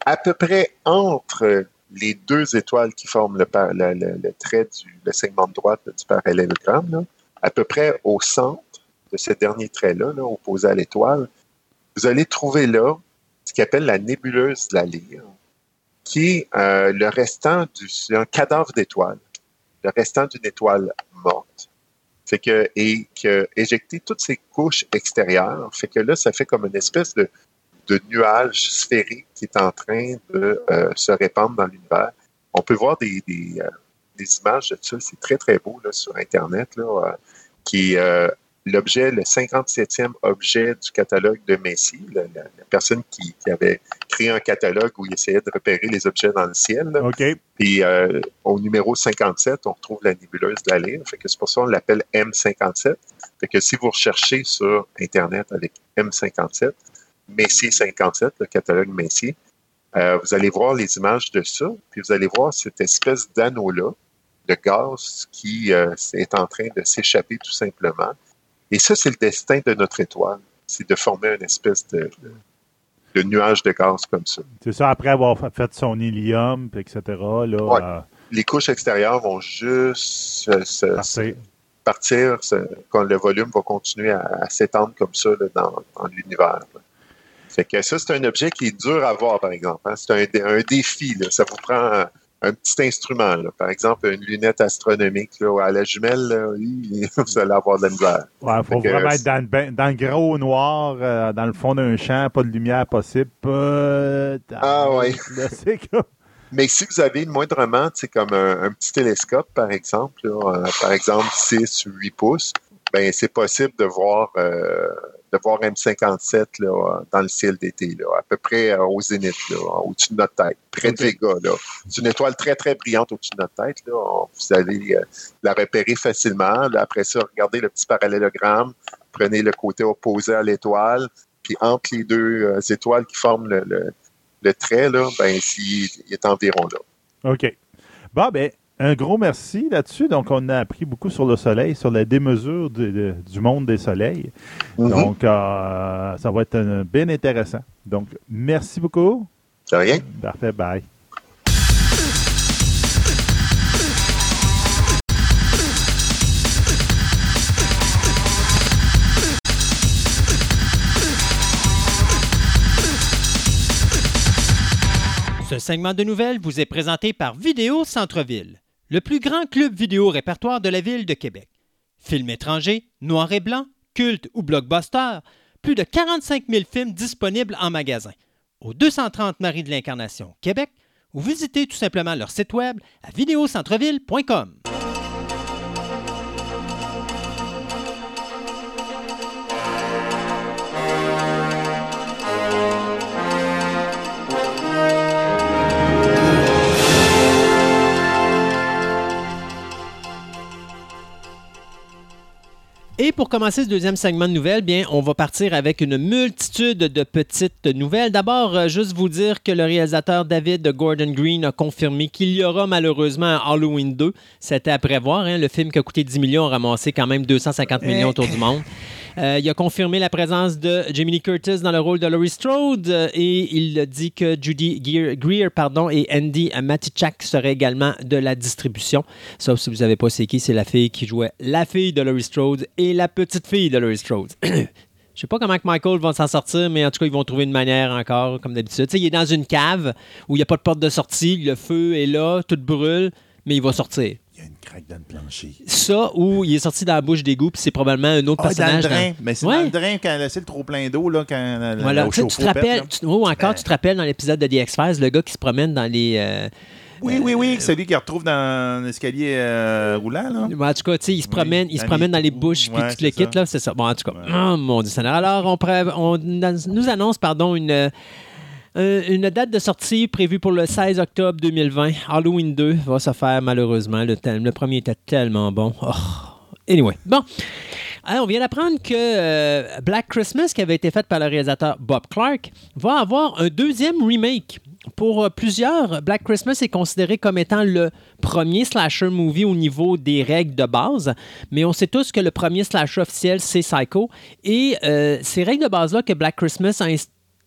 à peu près entre les deux étoiles qui forment le, trait du segment de droite du parallélogramme, à peu près au centre de ce dernier trait-là, là, opposé à l'étoile, vous allez trouver là ce qu'on appelle la nébuleuse de la Lyre, qui est euh, le restant du c'est un cadavre d'étoile, le restant d'une étoile morte. Fait que et que éjecter toutes ces couches extérieures, fait que là ça fait comme une espèce de de nuage sphérique qui est en train de euh, se répandre dans l'univers. On peut voir des, des, euh, des images de ça, c'est très très beau là, sur Internet, là, euh, qui est l'objet, le 57e objet du catalogue de Messi, la, la- la personne qui, qui avait créé un catalogue où il essayait de repérer les objets dans le ciel. là. OK. Puis euh, au numéro 57, on retrouve la nébuleuse de la Lyre. Fait que c'est pour ça qu'on l'appelle M57. Fait que si vous recherchez sur Internet avec M57, Messier 57, le catalogue Messier, euh, vous allez voir les images de ça, puis vous allez voir cette espèce d'anneau-là de gaz qui euh, est en train de s'échapper tout simplement. Et ça, c'est le destin de notre étoile. C'est de former une espèce de, de- de nuage de gaz comme ça. C'est ça, après avoir fa- fait son hélium, etc., là, Ouais. euh, Les couches extérieures vont juste se, se- partir. quand le volume va continuer à, à s'étendre comme ça là, dans, dans l'univers. Fait que ça, c'est un objet qui est dur à voir, par exemple. hein. C'est un, dé- un défi. là. Ça vous prend un, un petit instrument. là. Par exemple, une lunette astronomique là, à la jumelle, là, vous allez avoir de la misère. Ouais, faut Fait vraiment être dans le, dans le gros noir, euh, dans le fond d'un champ, pas de lumière possible. Ah, comme... Mais si vous avez moindrement, c'est comme un, un petit télescope, par exemple, là, euh, par exemple 6 ou 8 pouces, ben c'est possible de voir euh, de voir M57 là, dans le ciel d'été, là, à peu près euh, au zénith, là, au-dessus de notre tête, près de Vega. Là. C'est une étoile très, très brillante au-dessus de notre tête. Là. Vous allez euh, la repérer facilement. Là, après ça, regardez le petit parallélogramme, prenez le côté opposé à l'étoile, puis entre les deux euh, étoiles qui forment le, le, le trait, là, ben, il, il est environ là. OK. Bon, ben, un gros merci là-dessus. Donc, on a appris beaucoup sur le soleil, sur la démesure de- de- du monde des soleils. Mhm. Donc, euh, ça va être bien intéressant. Donc, merci beaucoup. De rien. Parfait, bye. Ce segment de nouvelles vous est présenté par Vidéo Centre-Ville, le plus grand club vidéo répertoire de la ville de Québec. Films étrangers, noir et blanc, culte ou blockbuster, plus de 45 000 films disponibles en magasin. Au 230 Marie de l'Incarnation, Québec, ou visitez tout simplement leur site web à vidéocentreville.com. Et pour commencer ce deuxième segment de nouvelles, bien, on va partir avec une multitude de petites nouvelles. D'abord, euh, juste vous dire que le réalisateur David Gordon Green a confirmé qu'il y aura malheureusement un Halloween 2. C'était à prévoir. hein. Le film qui a coûté 10 millions a ramassé quand même 250 millions autour du monde. Euh, il a confirmé la présence de Jamie Lee Curtis dans le rôle de Laurie Strode euh, et il dit que Judy Greer, pardon, et Andy Matichak seraient également de la distribution. Sauf si vous savez pas c'est qui, c'est la fille qui jouait la fille de Laurie Strode et la petite fille de Laurie Strode. Je sais pas comment Michael va s'en sortir, mais en tout cas, ils vont trouver une manière encore, comme d'habitude. Il est dans une cave où il n'y a pas de porte de sortie, le feu est là, tout brûle, mais il va sortir. Il y a une craque dans le plancher. Ça, ou il est sorti dans la bouche d'égout, puis c'est probablement un autre Ah, dans le personnage. drain. dans- Mais c'est Ouais. dans le drain quand elle a laissé le trop plein d'eau, là, quand la- Voilà. Tu sais, tu te rappelles, tu- ou encore, tu te rappelles dans l'épisode de The X-Files, le gars qui se promène dans les. euh, Oui, oui, oui, celui qui retrouve dans l'escalier euh, roulant, là. en tout cas, tu sais, il se Oui, promène, il se dans promène les dans les bouches, puis Ouais, tout le kit, là, c'est ça. Bon, en tout cas, Ouais. oh mon Dieu. Alors, on, pré- on nous annonce, pardon, une. Euh, une date de sortie prévue pour le 16 octobre 2020. Halloween 2 va se faire malheureusement. Le, premier était tellement bon. Oh. Anyway, bon. Alors, on vient d'apprendre que euh, Black Christmas, qui avait été fait par le réalisateur Bob Clark, va avoir un deuxième remake. Pour euh, plusieurs, Black Christmas est considéré comme étant le premier slasher movie au niveau des règles de base, mais on sait tous que le premier slasher officiel, c'est Psycho. Et euh, ces règles de base-là que Black Christmas a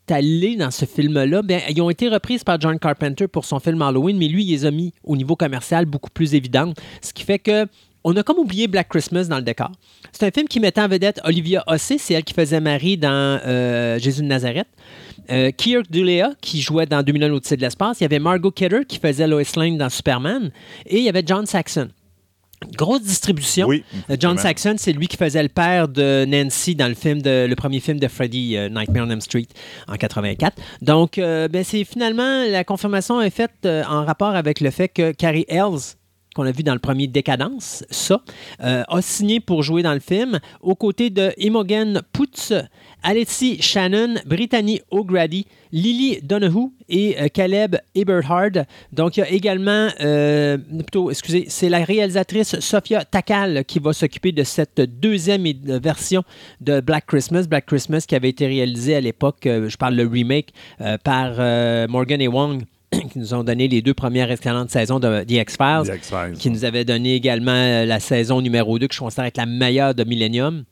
installées dans ce film-là, ben, ils ont été reprises par John Carpenter pour son film Halloween, mais lui, il les a mis au niveau commercial beaucoup plus évidentes, ce qui fait que on a comme oublié Black Christmas dans le décor. C'est un film qui mettait en vedette Olivia Hussey, c'est elle qui faisait Marie dans euh, Jésus de Nazareth. Euh, Kirk Dulea, qui jouait dans 2001 l'Odyssée de l'espace. Il y avait Margot Kidder, qui faisait Lois Lane dans Superman. Et il y avait John Saxon. Grosse distribution. Oui, Euh, John. Saxon, c'est lui qui faisait le père de Nancy dans le film de, le premier film de Freddy, euh, Nightmare on Elm Street, en 84. Donc, euh, ben, c'est finalement la confirmation est faite euh, en rapport avec le fait que Carrie Ells qu'on a vu dans le premier Décadence, ça, a signé pour jouer dans le film aux côtés de Imogen Poots, Alexi Shannon, Brittany O'Grady, Lily Donahue et euh, Caleb Eberhard. Donc, il y a également, euh, plutôt, excusez, c'est la réalisatrice Sophia Takal qui va s'occuper de cette deuxième euh, version de Black Christmas. Black Christmas qui avait été réalisé à l'époque, euh, je parle le remake, par Morgan et Wong qui nous ont donné les deux premières excellentes saisons de The X-Files The X-Files. qui nous avait donné également la saison numéro 2, que je considère être la meilleure de Millennium.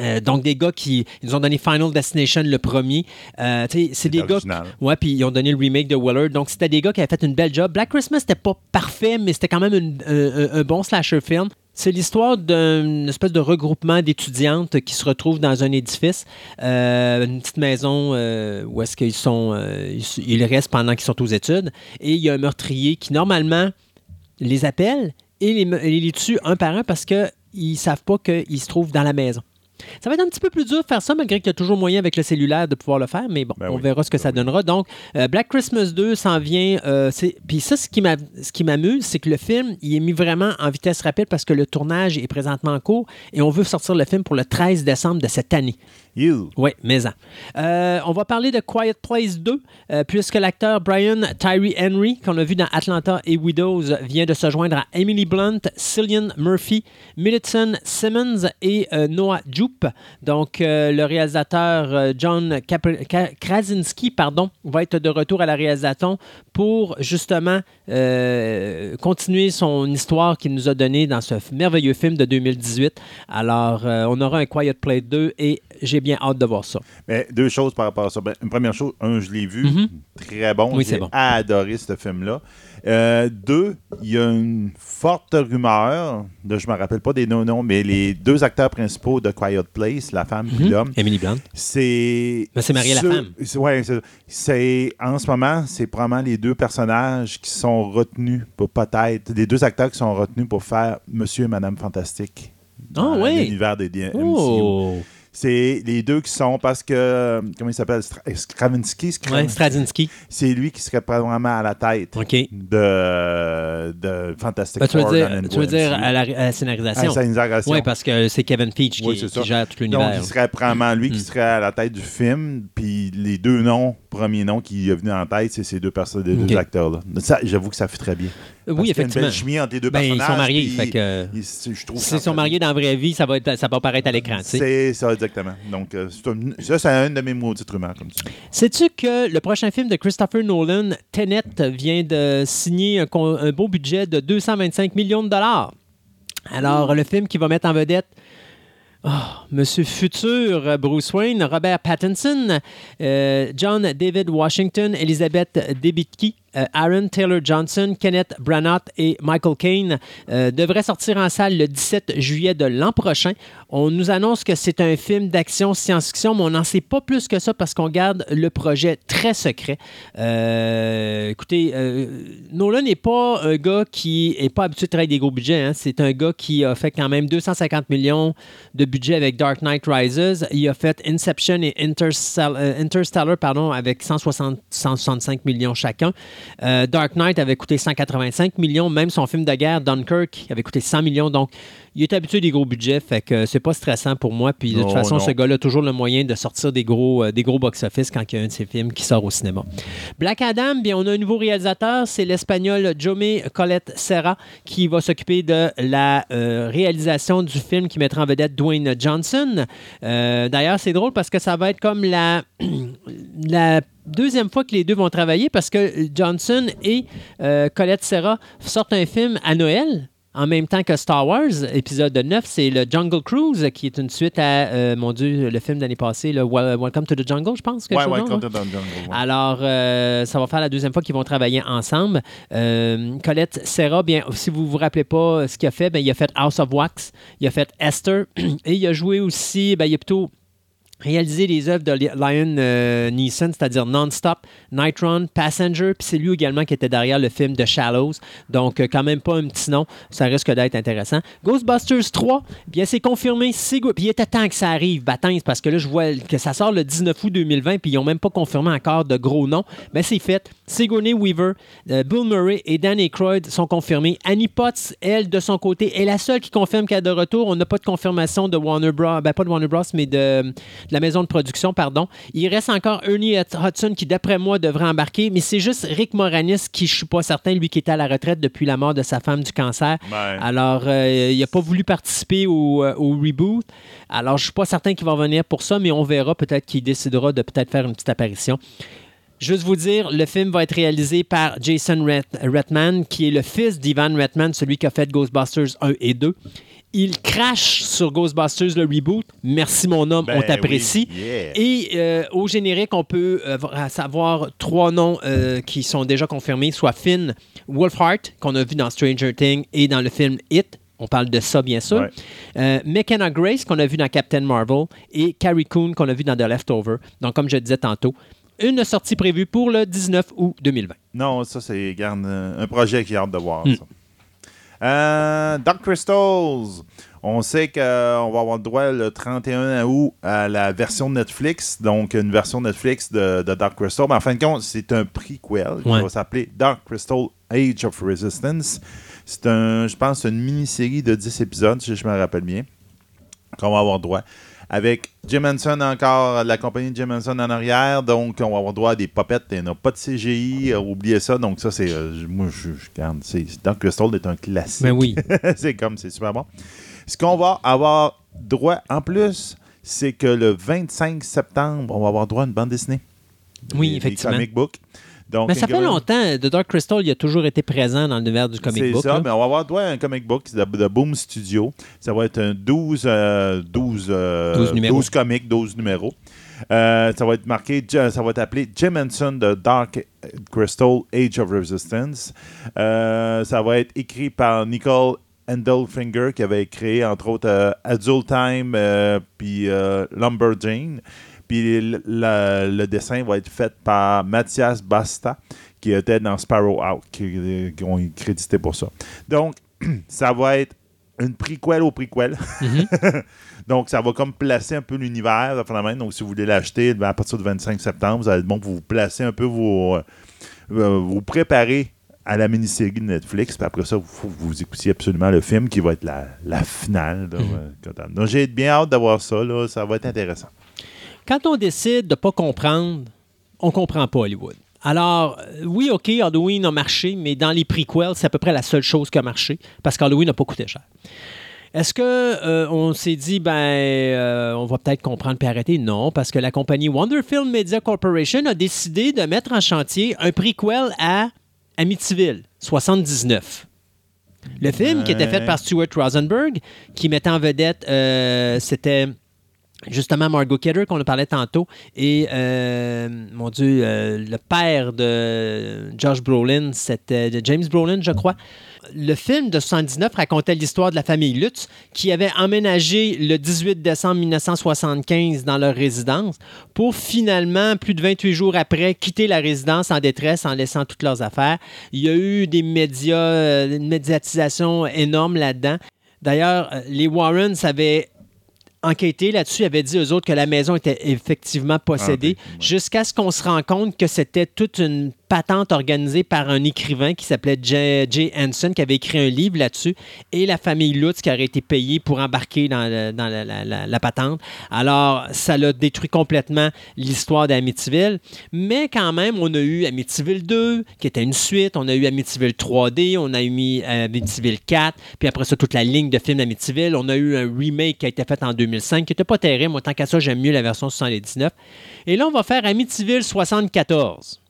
Euh, donc, des gars qui ils nous ont donné Final Destination le premier. Euh, c'est des gars. original. Ouais, puis ils ont donné le remake de Willard. Donc, c'était des gars qui avaient fait une belle job. Black Christmas, c'était pas parfait, mais c'était quand même une- un, bon slasher film. C'est l'histoire d'une espèce de regroupement d'étudiantes qui se retrouvent dans un édifice, euh, une petite maison euh, où est-ce qu'ils sont, euh, ils, ils restent pendant qu'ils sont aux études. Et il y a un meurtrier qui, normalement, les appelle et les, les tue un par un parce qu'ils ne savent pas qu'ils se trouvent dans la maison. Ça va être un petit peu plus dur de faire ça, malgré qu'il y a toujours moyen avec le cellulaire de pouvoir le faire, mais bon, Ben on oui, verra ce que ben ça oui. donnera. Donc, euh, Black Christmas 2 s'en vient. euh, c'est- Puis ça, ce qui m'a- ce qui m'amuse, c'est que le film, il est mis vraiment en vitesse rapide parce que le tournage est présentement en cours et on veut sortir le film pour le 13 décembre de cette année. Oui, mais. Euh, on va parler de Quiet Place 2, euh, puisque l'acteur Brian Tyree Henry, qu'on a vu dans Atlanta et Widows, vient de se joindre à Emily Blunt, Cillian Murphy, Millicent Simmons et euh, Noah Jupe. Donc, le réalisateur John Krasinski pardon, va être de retour à la réalisation pour justement continuer son histoire qu'il nous a donnée dans ce merveilleux film de 2018. Alors, on aura un Quiet Place 2 et j'ai bien hâte de voir ça. Mais deux choses par rapport à ça. Ben, une première chose, un, je l'ai vu. Mhm. Très bon. Oui, J'ai c'est bon. adoré ce film-là. Euh, deux, il y a une forte rumeur, de, je ne me rappelle pas des noms, mais les deux acteurs principaux de Quiet Place, la femme et l'homme, Emily Blunt. c'est. Mais c'est Marie la ceux- femme. c'est- Ouais, c'est-. En ce moment, c'est probablement les deux personnages qui sont retenus, pour peut-être, les deux acteurs qui sont retenus pour faire Monsieur et Madame Fantastique. dans Ah oui. L'univers des des MCU. C'est les deux qui sont parce que, comment il s'appelle Stra- Stravinsky, Ouais, c'est lui qui serait probablement à la tête de, de Fantastic Ben, tu veux Four dire, dans le tu veux dire à la, à la À scénarisation? sa scénarisation. Oui, parce que c'est Kevin Peach qui, Oui, gère tout Donc, l'univers. il serait probablement lui qui Mm. serait à la tête du film, puis les deux noms, premiers noms qui est venu en tête, c'est ces deux personnes, les deux acteurs-là. J'avoue que ça fait très bien. Oui, y a effectivement. une belle entre les deux Ben, ils personnages. sont mariés, puis fait que- ils- je trouve S'ils sont mariés dans la vraie vie, ça va, être, ça va apparaître à l'écran. C'est ça, exactement. Donc, euh, c'est un- ça, c'est une de mes maudites rumeurs, comme. Sais-tu que le prochain film de Christopher Nolan, Tenet, vient de signer un, un beau budget de 225 millions de dollars? Alors, le film qui va mettre en vedette oh, Monsieur Futur, euh, Bruce Wayne, Robert Pattinson, euh, John David Washington, Elizabeth Debicki, Aaron Taylor Johnson, Kenneth Branagh et Michael Caine euh, devrait sortir en salle le 17 juillet de l'an prochain. On nous annonce que c'est un film d'action science-fiction, mais on n'en sait pas plus que ça parce qu'on garde le projet très secret. Euh, écoutez, euh, Nolan n'est pas un gars qui n'est pas habitué de travailler des gros budgets. hein. C'est un gars qui a fait quand même 250 millions de budget avec Dark Knight Rises. Il a fait Inception et Interstellar, euh, Interstellar, avec 160, 165 millions chacun. Euh, Dark Knight avait coûté 185 millions. Même son film de guerre, Dunkirk, avait coûté 100 millions. Donc, il est habitué des gros budgets, fait que c'est pas stressant pour moi. Puis de toute Non, façon, non. ce gars-là a toujours le moyen de sortir des gros, euh, des gros box-office quand il y a un de ses films qui sort au cinéma. Black Adam, bien, on a un nouveau réalisateur, c'est l'Espagnol Jaume Colette Serra qui va s'occuper de la euh, réalisation du film qui mettra en vedette Dwayne Johnson. Euh, D'ailleurs, c'est drôle parce que ça va être comme la, la deuxième fois que les deux vont travailler parce que Johnson et euh, Colette Serra sortent un film à Noël. En même temps que Star Wars, épisode 9, c'est le Jungle Cruise, qui est une suite à, euh, mon Dieu, le film d'année passée, le Wel- Welcome to the Jungle, je pense. Ouais, de même, Content dans le Jungle, ouais. alors, euh, ça va faire la deuxième fois qu'ils vont travailler ensemble. Euh, Colette Serra, bien, si vous vous rappelez pas ce qu'il a fait, ben, il a fait House of Wax, il a fait Esther, et il a joué aussi, ben, il a plutôt réalisé les œuvres de Li- Lion euh, Neeson, c'est-à-dire Non-Stop, Night Run, Passenger, puis c'est lui également qui était derrière le film The Shallows. Donc, euh, quand même pas un petit nom, ça risque d'être intéressant. Ghostbusters 3, bien, c'est confirmé. Puis il était temps que ça arrive, Baptiste, parce que là, je vois que ça sort le 19 août 2020, puis ils n'ont même pas confirmé encore de gros noms. Mais c'est fait. Sigourney Weaver, euh, Bill Murray et Dan Aykroyd sont confirmés. Annie Potts, elle, de son côté, est la seule qui confirme qu'elle est de retour. On n'a pas de confirmation de Warner Bros. Ben, pas de Warner Bros, mais de, de la maison de production, pardon. Il reste encore Ernie Hudson qui, d'après moi, devrait embarquer, mais c'est juste Rick Moranis qui, je suis pas certain, lui qui était à la retraite depuis la mort de sa femme du cancer. Ouais. Alors, euh, il n'a pas voulu participer au, euh, au reboot. Alors, je suis pas certain qu'il va venir pour ça, mais on verra. Peut-être qu'il décidera de peut-être faire une petite apparition. Juste vous dire, le film va être réalisé par Jason Red- Redman, qui est le fils d'Ivan Redman, celui qui a fait Ghostbusters 1 et 2. Il crache sur Ghostbusters le reboot. Merci mon homme, Ben on t'apprécie. oui, yeah. Et euh, au générique, on peut euh, voir- savoir trois noms euh, qui sont déjà confirmés, soit Finn Wolfhard, qu'on a vu dans Stranger Things et dans le film It. On parle de ça, bien sûr. Ouais. McKenna Grace, qu'on a vu dans Captain Marvel, et Carrie Coon, qu'on a vu dans The Leftover. Donc, comme je disais tantôt, une sortie prévue pour le 19 août 2020. Non, ça, c'est un projet qui a hâte de voir. Hmm. ça. Euh, Dark Crystals. On sait qu'on va avoir le droit le 31 août à la version Netflix, donc une version Netflix de, de Dark Crystal. Mais en fin de compte, c'est un prequel qui Ouais. va s'appeler Dark Crystal Age of Resistance. C'est un, je pense, une mini-série de 10 épisodes, si je me rappelle bien, qu'on va avoir droit. Avec Jim Henson encore, la compagnie de Jim Henson en arrière. Donc, on va avoir droit à des popettes. Il n'y a pas de CGI. euh, oubliez ça. Donc, ça, c'est. euh, moi, je, je Dark Crystal est un classique. Mais oui. c'est comme, c'est super bon. Ce qu'on va avoir droit en plus, c'est que le 25 septembre, on va avoir droit à une bande dessinée. Oui, effectivement. comic book. Donc, Mais ça fait longtemps. The Dark Crystal, il a toujours été présent dans l'univers du comic c'est book. ça, là. mais on va avoir droit à un comic book de, de Boom Studio. Ça va être un 12, euh, 12, euh, 12 numéros. 12 comics, 12 numéros. Euh, ça va être marqué, ça va être appelé Jim Henson de Dark Crystal Age of Resistance. Ça va être écrit par Nicole Endelfinger qui avait créé entre autres Adult Time puis Lumberjane. Puis le, dessin va être fait par Mathias Basta qui était dans Sparrow Out, qui, qui ont été crédités pour ça. Donc, ça va être une prequel au prequel. Donc, ça va comme placer un peu l'univers. Donc, si vous voulez l'acheter ben, à partir du 25 septembre, vous allez être bon pour vous placer un peu vos. euh, euh, vous préparer à la mini-série de Netflix. Puis après ça, que vous écoutiez absolument le film qui va être la, la finale. là, euh. Donc, j'ai bien hâte d'avoir ça. Là. Ça va être intéressant. Quand on décide de ne pas comprendre, on comprend pas Hollywood. Alors, euh, oui, OK, Halloween a marché, mais dans les prequels, c'est à peu près la seule chose qui a marché, parce qu'Halloween n'a pas coûté cher. Est-ce que euh, on s'est dit ben euh, on va peut-être comprendre puis arrêter? Non, parce que la compagnie Wonderfilm Media Corporation a décidé de mettre en chantier un prequel à Amityville 79. Le film qui était fait par Stuart Rosenberg, qui mettait en vedette, euh, c'était justement Margot Kidder qu'on a parlé tantôt et euh, mon Dieu, euh, le père de Josh Brolin, c'était de James Brolin, je crois. Le film de 79 racontait l'histoire de la famille Lutz qui avait emménagé le 18 décembre 1975 dans leur résidence pour finalement, plus de 28 jours après, quitter la résidence en détresse en laissant toutes leurs affaires. Il y a eu des médias, euh, une médiatisation énorme là-dedans. D'ailleurs, les Warrens avaient enquêté là-dessus, avaient dit aux autres que la maison était effectivement possédée, Ah, ben, ouais. jusqu'à ce qu'on se rende compte que c'était toute une patente organisée par un écrivain qui s'appelait Jay, Jay Hanson, qui avait écrit un livre là-dessus, et la famille Lutz qui aurait été payée pour embarquer dans, la, patente. Alors, ça l'a détruit complètement l'histoire d'Amityville, mais quand même, on a eu Amityville 2, qui était une suite, on a eu Amityville 3D, on a eu Amityville 4, puis après ça, toute la ligne de films d'Amityville. On a eu un remake qui a été fait en 2005, qui n'était pas terrible. Moi, tant qu'à ça, j'aime mieux la version 79. Et là, on va faire Amityville 74.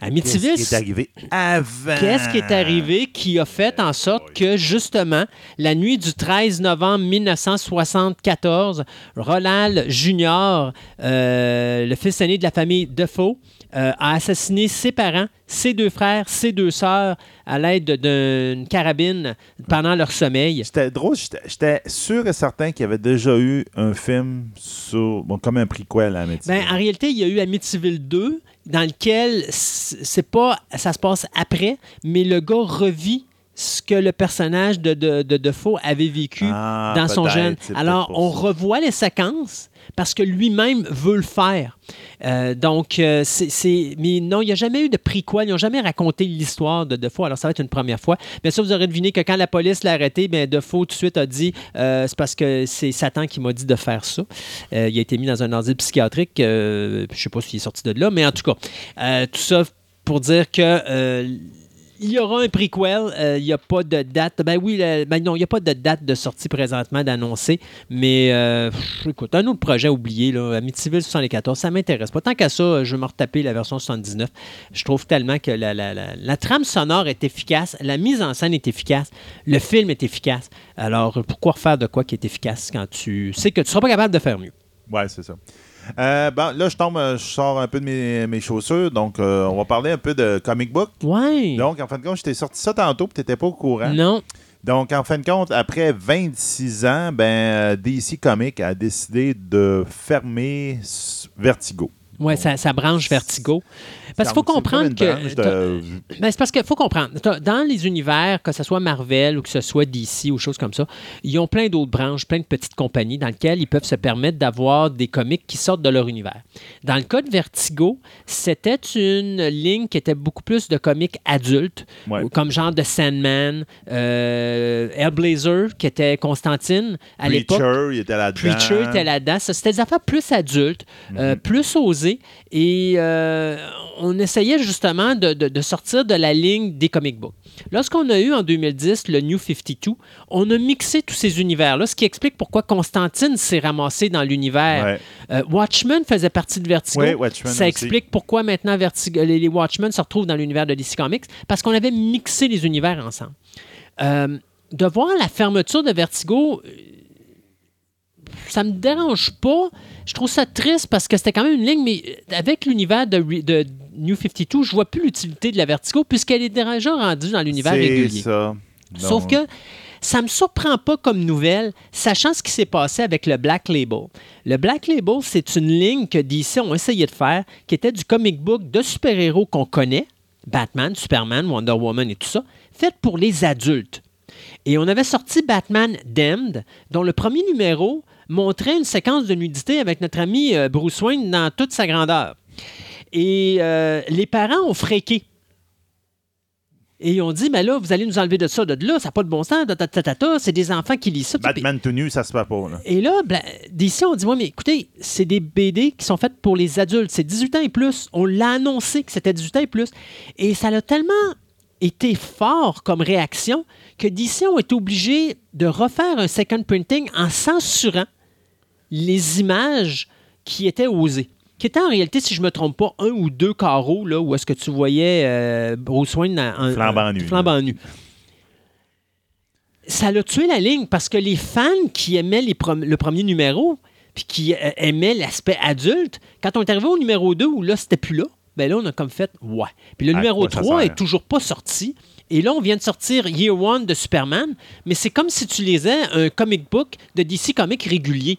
Amityville, Qu'est-ce qui est arrivé? Avant? Qu'est-ce qui est arrivé qui a fait en sorte que, justement, la nuit du 13 novembre 1974, Roland Junior, euh, le fils aîné de la famille Defoe, euh, a assassiné ses parents, ses deux frères, ses deux sœurs à l'aide d'une carabine pendant leur sommeil. C'était drôle, j'étais- j'étais sûr et certain qu'il y avait déjà eu un film sur. Bon, comme un prequel à Amityville. Ben, en réalité, il y a eu Amityville 2, dans lequel c'est pas, ça se passe après, mais le gars revit ce que le personnage de, de, de Defoe avait vécu Ah, dans son jeune. Alors, on revoit les séquences parce que lui-même veut le faire. Euh, donc, euh, c'est, Mais non, il n'y a jamais eu de prequel. Ils n'ont jamais raconté l'histoire de Defoe. Alors, ça va être une première fois. Mais ça, vous aurez deviné que quand la police l'a arrêté, ben, Defoe tout de suite a dit euh, c'est parce que c'est Satan qui m'a dit de faire ça. Il a été mis dans un asile psychiatrique. je ne sais pas s'il est sorti de là, mais en tout cas, tout ça pour dire que. Il y aura un prequel. euh, Il n'y a pas de date. Ben oui, ben non, il n'y a pas de date de sortie présentement d'annoncer. Mais euh, écoute, un autre projet oublié, là, Amityville 74, ça m'intéresse pas. Tant qu'à ça, je vais me retaper la version 79. Je trouve tellement que la- la trame sonore est efficace, la mise en scène est efficace, le film est efficace. Alors, pourquoi refaire de quoi qui est efficace quand tu sais que tu ne seras pas capable de faire mieux? Ouais, c'est ça. Euh, bon, là, je tombe, je sors un peu de mes, mes chaussures, donc euh, on va parler un peu de comic book. Ouais. Donc, en fin de compte, je t'ai sorti ça tantôt, puis t'étais pas au courant. Non. Donc, en fin de compte, après 26 ans, ben, euh, DC Comics a décidé de fermer Vertigo. Ouais, ça, ça branche Vertigo. Parce qu'il faut comprendre que. de- Ben, c'est parce qu'il faut comprendre. Dans les univers, que ce soit Marvel ou que ce soit DC ou choses comme ça, ils ont plein d'autres branches, plein de petites compagnies dans lesquelles ils peuvent se permettre d'avoir des comics qui sortent de leur univers. Dans le cas de Vertigo, c'était une ligne qui était beaucoup plus de comics adultes, Ouais. comme genre de Sandman, euh, Hellblazer, qui était Constantine à l'époque. Preacher, il était là-dedans. Preacher était là-dedans. C'était des affaires plus adultes, euh, plus osées. Et euh, on essayait justement de, de- de sortir de la ligne des comic books. Lorsqu'on a eu en 2010 le New 52, on a mixé tous ces univers-là, ce qui explique pourquoi Constantine s'est ramassé dans l'univers. Ouais. Euh, Watchmen faisait partie de Vertigo. Watchmen Ça aussi. explique pourquoi maintenant Vertigo- les, les Watchmen se retrouvent dans l'univers de DC Comics, parce qu'on avait mixé les univers ensemble. Euh, de voir la fermeture de Vertigo, euh, ça me dérange pas. Je trouve ça triste parce que c'était quand même une ligne, mais euh, avec l'univers de New 52, je vois plus l'utilité de la Vertigo puisqu'elle est déjà rendue dans l'univers C'est régulier. ça. Sauf que ça me surprend pas comme nouvelle, sachant ce qui s'est passé avec le Black Label. Le Black Label, c'est une ligne que DC ont essayé de faire, qui était du comic book de super-héros qu'on connaît, Batman, Superman, Wonder Woman et tout ça, faite pour les adultes. Et on avait sorti Batman Damned, dont le premier numéro montrait une séquence de nudité avec notre ami euh, Bruce Wayne dans toute sa grandeur. Et euh, les parents ont fréqué. Et ils ont dit, mais là, vous allez nous enlever de ça, de là, ça n'a pas de bon sens, ta, ta, ta, ta, ta, c'est des enfants qui lisent ça. Batman tout nu, ça se fait pas. Là. Et là, bla- d'ici, on dit, ouais, mais écoutez, c'est des BD qui sont faites pour les adultes. C'est 18 ans et plus. On l'a annoncé que c'était 18 ans et plus. Et ça a tellement été fort comme réaction que d'ici, on est obligé de refaire un second printing en censurant les images qui étaient osées. Qui étaient en réalité, si je ne me trompe pas, un ou deux carreaux là, où est-ce que tu voyais euh, Bruce Wayne en, Flambant nu, flambant nu ça l'a tué la ligne parce que les fans qui aimaient les le premier numéro puis qui euh, aimaient l'aspect adulte, quand on est arrivé au numéro 2 où là, c'était plus là, ben là, on a comme fait ouais. Puis le À numéro quoi ça 3 sert? est toujours pas sorti. Et là, on vient de sortir Year One de Superman, mais c'est comme si tu lisais un comic book de DC Comics régulier.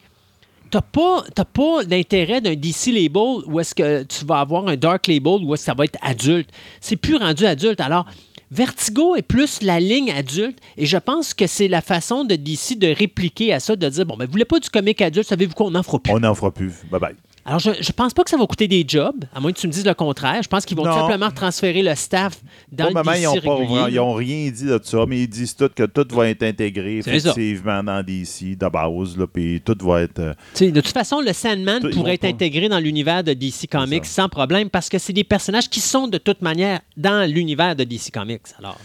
T'as pas, pas l'intérêt d'un DC label où est-ce que tu vas avoir un dark label où est-ce que ça va être adulte. C'est plus rendu adulte. Alors, Vertigo est plus la ligne adulte et je pense que c'est la façon de DC de répliquer à ça, de dire bon, ben, vous voulez pas du comic adulte, savez-vous quoi, on n'en fera plus. On n'en fera plus. Bye bye. Alors, je, je pense pas que ça va coûter des jobs, à moins que tu me dises le contraire. Je pense qu'ils vont tout simplement transférer le staff dans Pour le DC ils n'ont régulier. ils ont rien dit de ça, mais ils disent tout que tout va être intégré C'est ça. effectivement dans DC de base, là, puis tout va être. euh, de toute façon, le Sandman Tout- pourrait être pas. intégré dans l'univers de DC Comics sans problème parce que c'est des personnages qui sont de toute manière dans l'univers de DC Comics. Alors,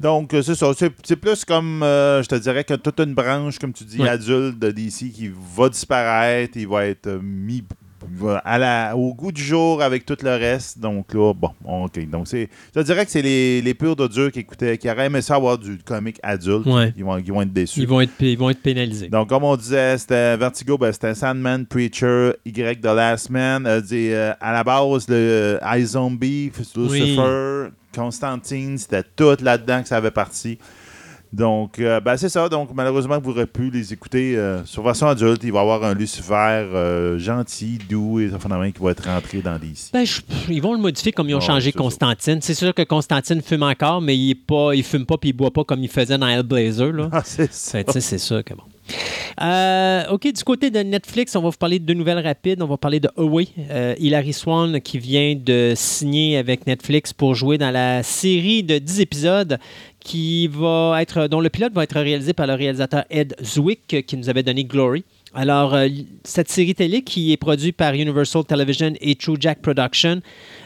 Donc, euh, c'est ça. C'est plus comme, euh, je te dirais, que toute une branche, comme tu dis, adulte de DC qui va disparaître, il va être mis à la- au goût du jour avec tout le reste. Donc là, bon, OK. Donc, c'est, je dirais que c'est les, les purs de Dieu qui écoutaient, qui auraient aimé ça avoir du comic adulte. Ouais. Ils, vont, ils vont être déçus. ils vont être, ils vont être pénalisés. Donc, comme on disait, c'était Vertigo, ben, c'était Sandman, Preacher, Y The Last Man. euh, des, euh, à la base, le euh, iZombie, Lucifer, Constantine, c'était tout là-dedans que ça avait parti. Donc, euh, ben, c'est ça. Donc, malheureusement, vous aurez pu les écouter euh, sur version adulte. Il va y avoir un Lucifer euh, gentil, doux et phénomène qui va être rentré dans DC. Ben, je- ils vont le modifier comme ils ont Ouais, changé ça. Constantine. C'est sûr que Constantine fume encore, mais il est pas, il fume pas puis il boit pas comme il faisait dans Hellblazer. Là. Ah, c'est ça. C'est sûr que bon. Euh, OK, du côté de Netflix, on va vous parler de deux nouvelles rapides. On va parler de Away. Euh, Hilary Swan qui vient de signer avec Netflix pour jouer dans la série de 10 épisodes qui va être, dont le pilote va être réalisé par le réalisateur Ed Zwick qui nous avait donné Glory. Alors, euh, cette série télé qui est produite par Universal Television et True Jack Production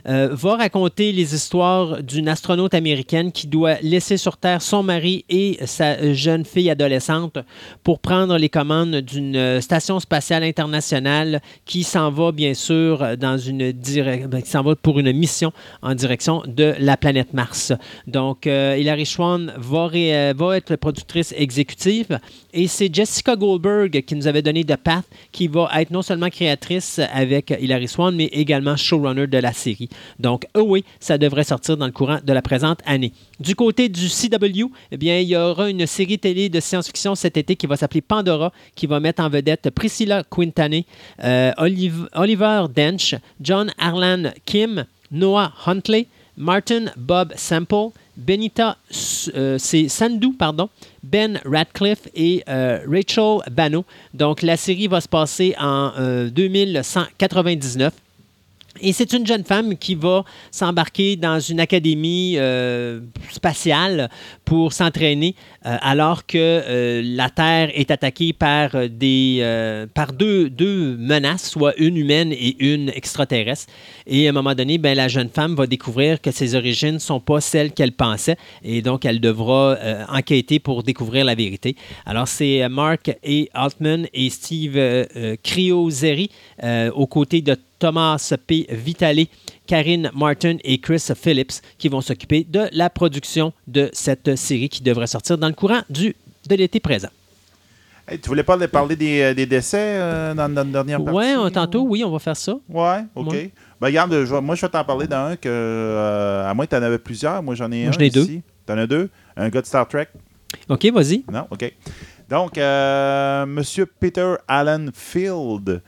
euh, va raconter les histoires d'une astronaute américaine qui doit laisser sur Terre son mari et sa jeune fille adolescente pour prendre les commandes d'une euh, station spatiale internationale qui s'en va bien sûr dans une ben, qui s'en va pour une mission en direction de la planète Mars. Donc, euh, Hilary Swan va, ré- va être productrice exécutive et c'est Jessica Goldberg qui nous avait donné The Path qui va être non seulement créatrice avec Hilary Swan mais également showrunner de la série. Donc, oh oui, ça devrait sortir dans le courant de la présente année. Du côté du CW, eh bien, il y aura une série télé de science-fiction cet été qui va s'appeler Pandora, qui va mettre en vedette Priscilla Quintane, euh, Oliv- Oliver Dench, John Arlan Kim, Noah Huntley, Martin Bob Sample, Benita euh, c'est Sandhu, pardon, Ben Radcliffe et euh, Rachel Bano. Donc, la série va se passer en euh, 2199. Et c'est une jeune femme qui va s'embarquer dans une académie euh, spatiale pour s'entraîner euh, alors que euh, la Terre est attaquée par, des, par deux, deux menaces, soit une humaine et une extraterrestre. Et à un moment donné, ben, la jeune femme va découvrir que ses origines ne sont pas celles qu'elle pensait et donc elle devra enquêter pour découvrir la vérité. Alors c'est Mark A. Altman et Steve Criozeri aux côtés de Thomas P. Vitale, Karine Martin et Chris Phillips qui vont s'occuper de la production de cette série qui devrait sortir dans le courant du, de l'été présent. Hey, tu voulais pas parler des, euh, des décès euh, dans notre dernière partie? Ouais, on- ou- tantôt, oui, on va faire ça. Ouais, OK. Ben, regarde, je moi, je vais t'en parler d'un que, euh, à moins que tu en avais plusieurs. Moi, j'en ai Moi, un j'en ai deux. ici. T'en as deux? Un gars de Star Trek? OK, vas-y. Non? OK. Donc, euh, Monsieur Peter Allen Field,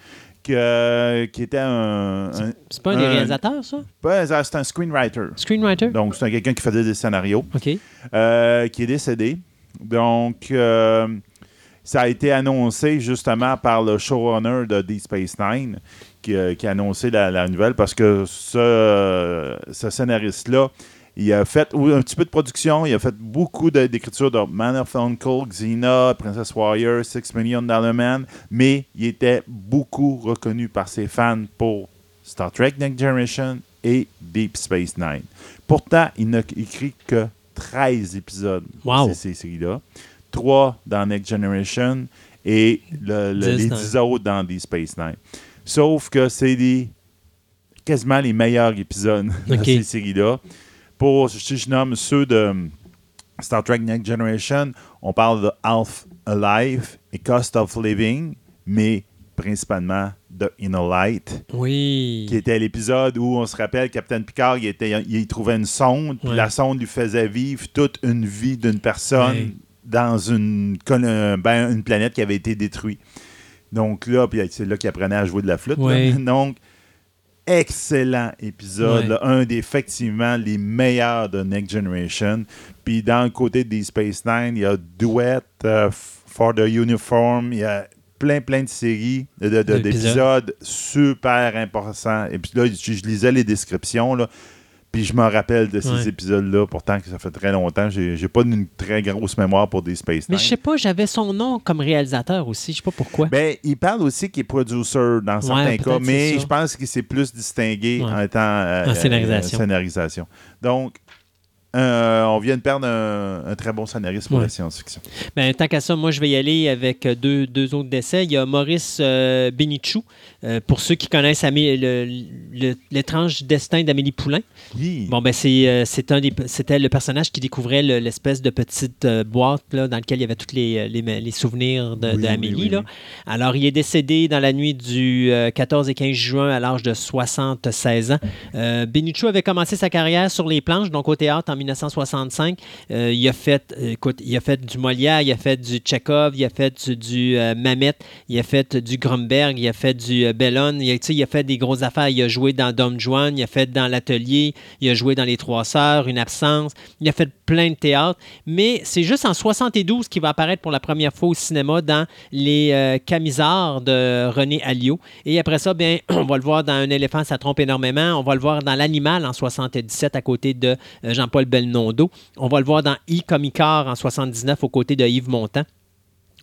qui était un... un- C'est pas un des réalisateurs, ça? ben, c'est un screenwriter. Screenwriter? Donc, c'est un- quelqu'un qui faisait des scénarios, OK. euh, qui est décédé. Donc, euh, ça a été annoncé justement par le showrunner de Deep Space Nine qui, euh, qui a annoncé la, la nouvelle parce que ce, ce scénariste-là Il a fait un petit peu de production. Il a fait beaucoup d'écriture de Man of Uncle, Xena, Princess Warrior, Six Million Dollar Man. Mais il était beaucoup reconnu par ses fans pour Star Trek Next Generation et Deep Space Nine. Pourtant, il n'a écrit que 13 épisodes Wow. de ces séries-là. 3 dans Next Generation et le- le- 10 les dans- 10 autres dans Deep Space Nine. Sauf que c'est des quasiment les meilleurs épisodes de ces séries-là. Pour, si je nomme ceux de Star Trek Next Generation, on parle de Half Alive et Cost of Living, mais principalement de Inner Light, Oui. qui était l'épisode où on se rappelle, Captain Picard, il, était, il trouvait une sonde, puis Ouais. la sonde lui faisait vivre toute une vie d'une personne Ouais. dans une, un- ben, une planète qui avait été détruite. Donc là, puis c'est là qu'il apprenait à jouer de la flûte. Ouais. Donc, excellent épisode. Ouais. là. un d'effectivement les meilleurs de Next Generation. Puis dans le côté des Space Nine, il y a Duet, euh, For the Uniform, il y a plein, plein de séries, de- de- de- D'épisodes. d'épisodes super importants. Et puis là, je, je lisais les descriptions, là, puis je me rappelle de ces Ouais. épisodes-là, pourtant que ça fait très longtemps. J'ai j'ai pas une très grosse mémoire pour des Space Mais je sais pas, j'avais son nom comme réalisateur aussi. Je sais pas pourquoi. Ben, il parle aussi qu'il est producer dans certains Ouais, cas, mais je pense qu'il s'est plus distingué Ouais. en étant euh, En scénarisation. euh, scénarisation. Donc, euh, on vient de perdre un, un très bon scénariste pour Ouais. la science-fiction. Ben, tant qu'à ça, moi, je vais y aller avec deux, deux autres décès. Il y a Maurice euh, Benichou, euh, pour ceux qui connaissent Amé- le- le- l'étrange destin d'Amélie Poulain. Bon, ben, c'est, euh, c'est un des- c'était le personnage qui découvrait le- l'espèce de petite euh, boîte là, dans laquelle il y avait tous les, les, les souvenirs de, Oui, oui, d'Amélie. oui, là. oui. Alors, il est décédé dans la nuit du euh, 14 et 15 juin à l'âge de 76 ans. Benichou avait commencé sa carrière sur les planches, donc au théâtre en 1965. Euh, il, a fait, écoute, il a fait du Molière, il a fait du Tchekhov, il a fait du, du, Mamet, il a fait du Grumberg, il a fait du Bellon, il il a fait des grosses affaires. Il a joué dans Dom Juan, il a fait dans l'Atelier, il a joué dans Les Trois Sœurs, Une Absence, il a fait plein de théâtre. Mais c'est juste en 72 qu'il va apparaître pour la première fois au cinéma dans Les euh, Camisards de René Alliot. Et après ça, bien, on va le voir dans Un éléphant, ça trompe énormément. On va le voir dans L'Animal en 77 à côté de euh, Jean-Paul Belmondo. On va le voir dans I comme en 79 aux côtés de Yves Montand.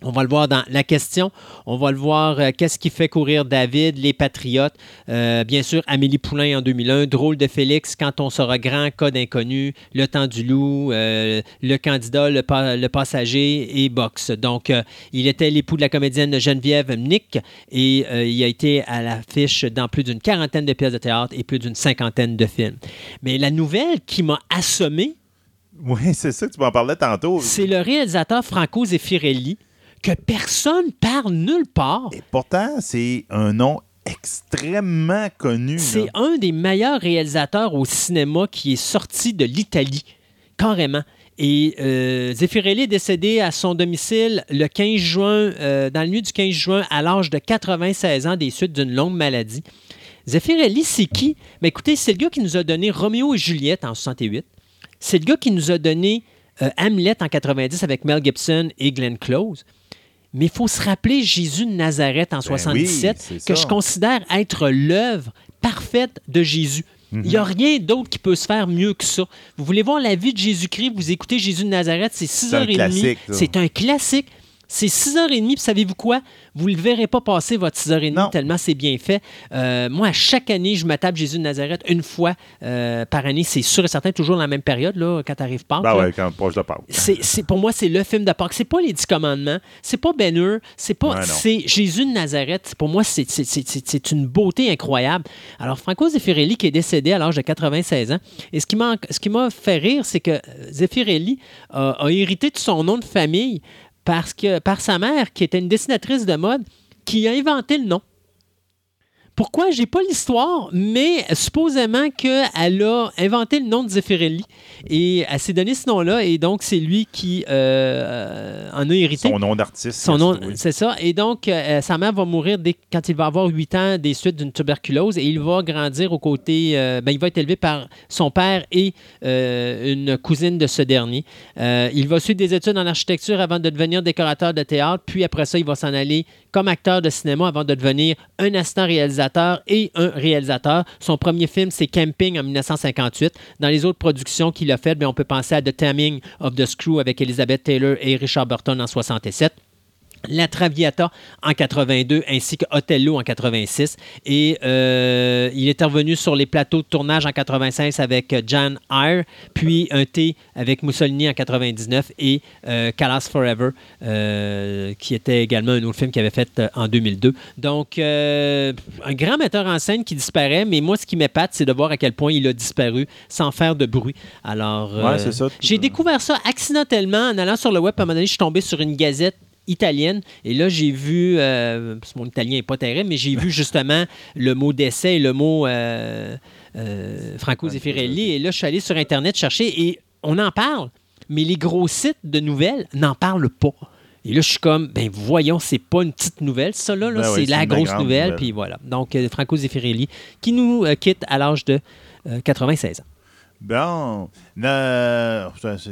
On va le voir dans La question. On va le voir euh, Qu'est-ce qui fait courir David, Les Patriotes? Euh, bien sûr, Amélie Poulain en 2001. Drôle de Félix, Quand on sera grand, Code inconnu, Le temps du loup, euh, Le candidat, le, pa- le passager et Box. Donc, il était l'époux de la comédienne Geneviève Nick et il a été à l'affiche dans plus d'une quarantaine de pièces de théâtre et plus d'une cinquantaine de films. Mais la nouvelle qui m'a assommé, Oui, c'est ça que tu m'en parlais tantôt. c'est le réalisateur Franco Zeffirelli que personne parle nulle part. Et pourtant, c'est un nom extrêmement connu. C'est un des meilleurs réalisateurs au cinéma qui est sorti de l'Italie, carrément. Et euh, Zeffirelli est décédé à son domicile le 15 juin, euh, dans la nuit du 15 juin, à l'âge de 96 ans des suites d'une longue maladie. Zeffirelli, c'est qui? Ben, écoutez, c'est le gars qui nous a donné Roméo et Juliette en 68. C'est le gars qui nous a donné euh, Hamlet en 90 avec Mel Gibson et Glenn Close. Mais il faut se rappeler Jésus de Nazareth en Ben oui, 77, c'est que je considère être l'œuvre parfaite de Jésus. Il n'y a Mhm. rien d'autre qui peut se faire mieux que ça. Vous voulez voir la vie de Jésus-Christ, vous écoutez Jésus de Nazareth, c'est un 6h30. classique, ça. C'est un classique. C'est 6h30, puis savez-vous quoi? Vous ne le verrez pas passer votre 6h30 Non. tellement c'est bien fait. Euh, moi, à chaque année, je me tape Jésus de Nazareth une fois euh, par année. C'est sûr et certain, toujours dans la même période, là, quand tu arrives pas. Ben ouais, quand proche de Pâques. C'est, pour moi, c'est le film de Pâques. C'est pas les Dix Commandements, c'est pas Ben Hur, c'est pas. Ouais, c'est Jésus de Nazareth. Pour moi, c'est, c'est- c'est- c'est- c'est une beauté incroyable. Alors, Franco Zeffirelli, qui est décédé à l'âge de 96 ans, et ce qui m'a, ce qui m'a fait rire, c'est que euh, Zeffirelli a, a hérité de son nom de famille parce que, par sa mère, qui était une dessinatrice de mode, qui a inventé le nom. Pourquoi? J'ai pas l'histoire, mais supposément qu'elle a inventé le nom de Zeffirelli et elle s'est donné ce nom-là et donc c'est lui qui euh, en a hérité. Son nom d'artiste. Son nom, oui. c'est ça. Et donc, euh, sa mère va mourir dès, quand il va avoir 8 ans des suites d'une tuberculose et il va grandir aux côtés. euh, ben, il va être élevé par son père et euh, une cousine de ce dernier. Euh, il va suivre des études en architecture avant de devenir décorateur de théâtre. Puis après ça, il va s'en aller comme acteur de cinéma avant de devenir un assistant réalisateur et un réalisateur. Son premier film, c'est Camping en 1958. Dans les autres productions qu'il a faites, bien, on peut penser à The Taming of the Screw avec Elizabeth Taylor et Richard Burton en 67. La Traviata en 82 ainsi que Othello en 86 et euh, il est revenu sur les plateaux de tournage en 96 avec Jan Eyre puis un T avec Mussolini en 99 et euh, Calas Forever euh, qui était également un autre film qu'il avait fait euh, en 2002 donc euh, un grand metteur en scène qui disparaît mais moi ce qui m'épate c'est de voir à quel point il a disparu sans faire de bruit. Alors euh, Ouais, j'ai découvert ça accidentellement en allant sur le web. À un moment donné je suis tombé sur une gazette italienne. Et là, j'ai vu, euh, parce que mon italien n'est pas terrible, mais j'ai vu justement le mot décès et le mot euh, euh, Franco Zeffirelli. Et là, je suis allé sur Internet chercher et on en parle, mais les gros sites de nouvelles n'en parlent pas. Et là, je suis comme, ben voyons, c'est pas une petite nouvelle, ça là, là, Ben c'est oui, la grosse nouvelle, nouvelle. puis voilà. Donc, Franco Zeffirelli, qui nous quitte à l'âge de euh, 96 ans. Bon,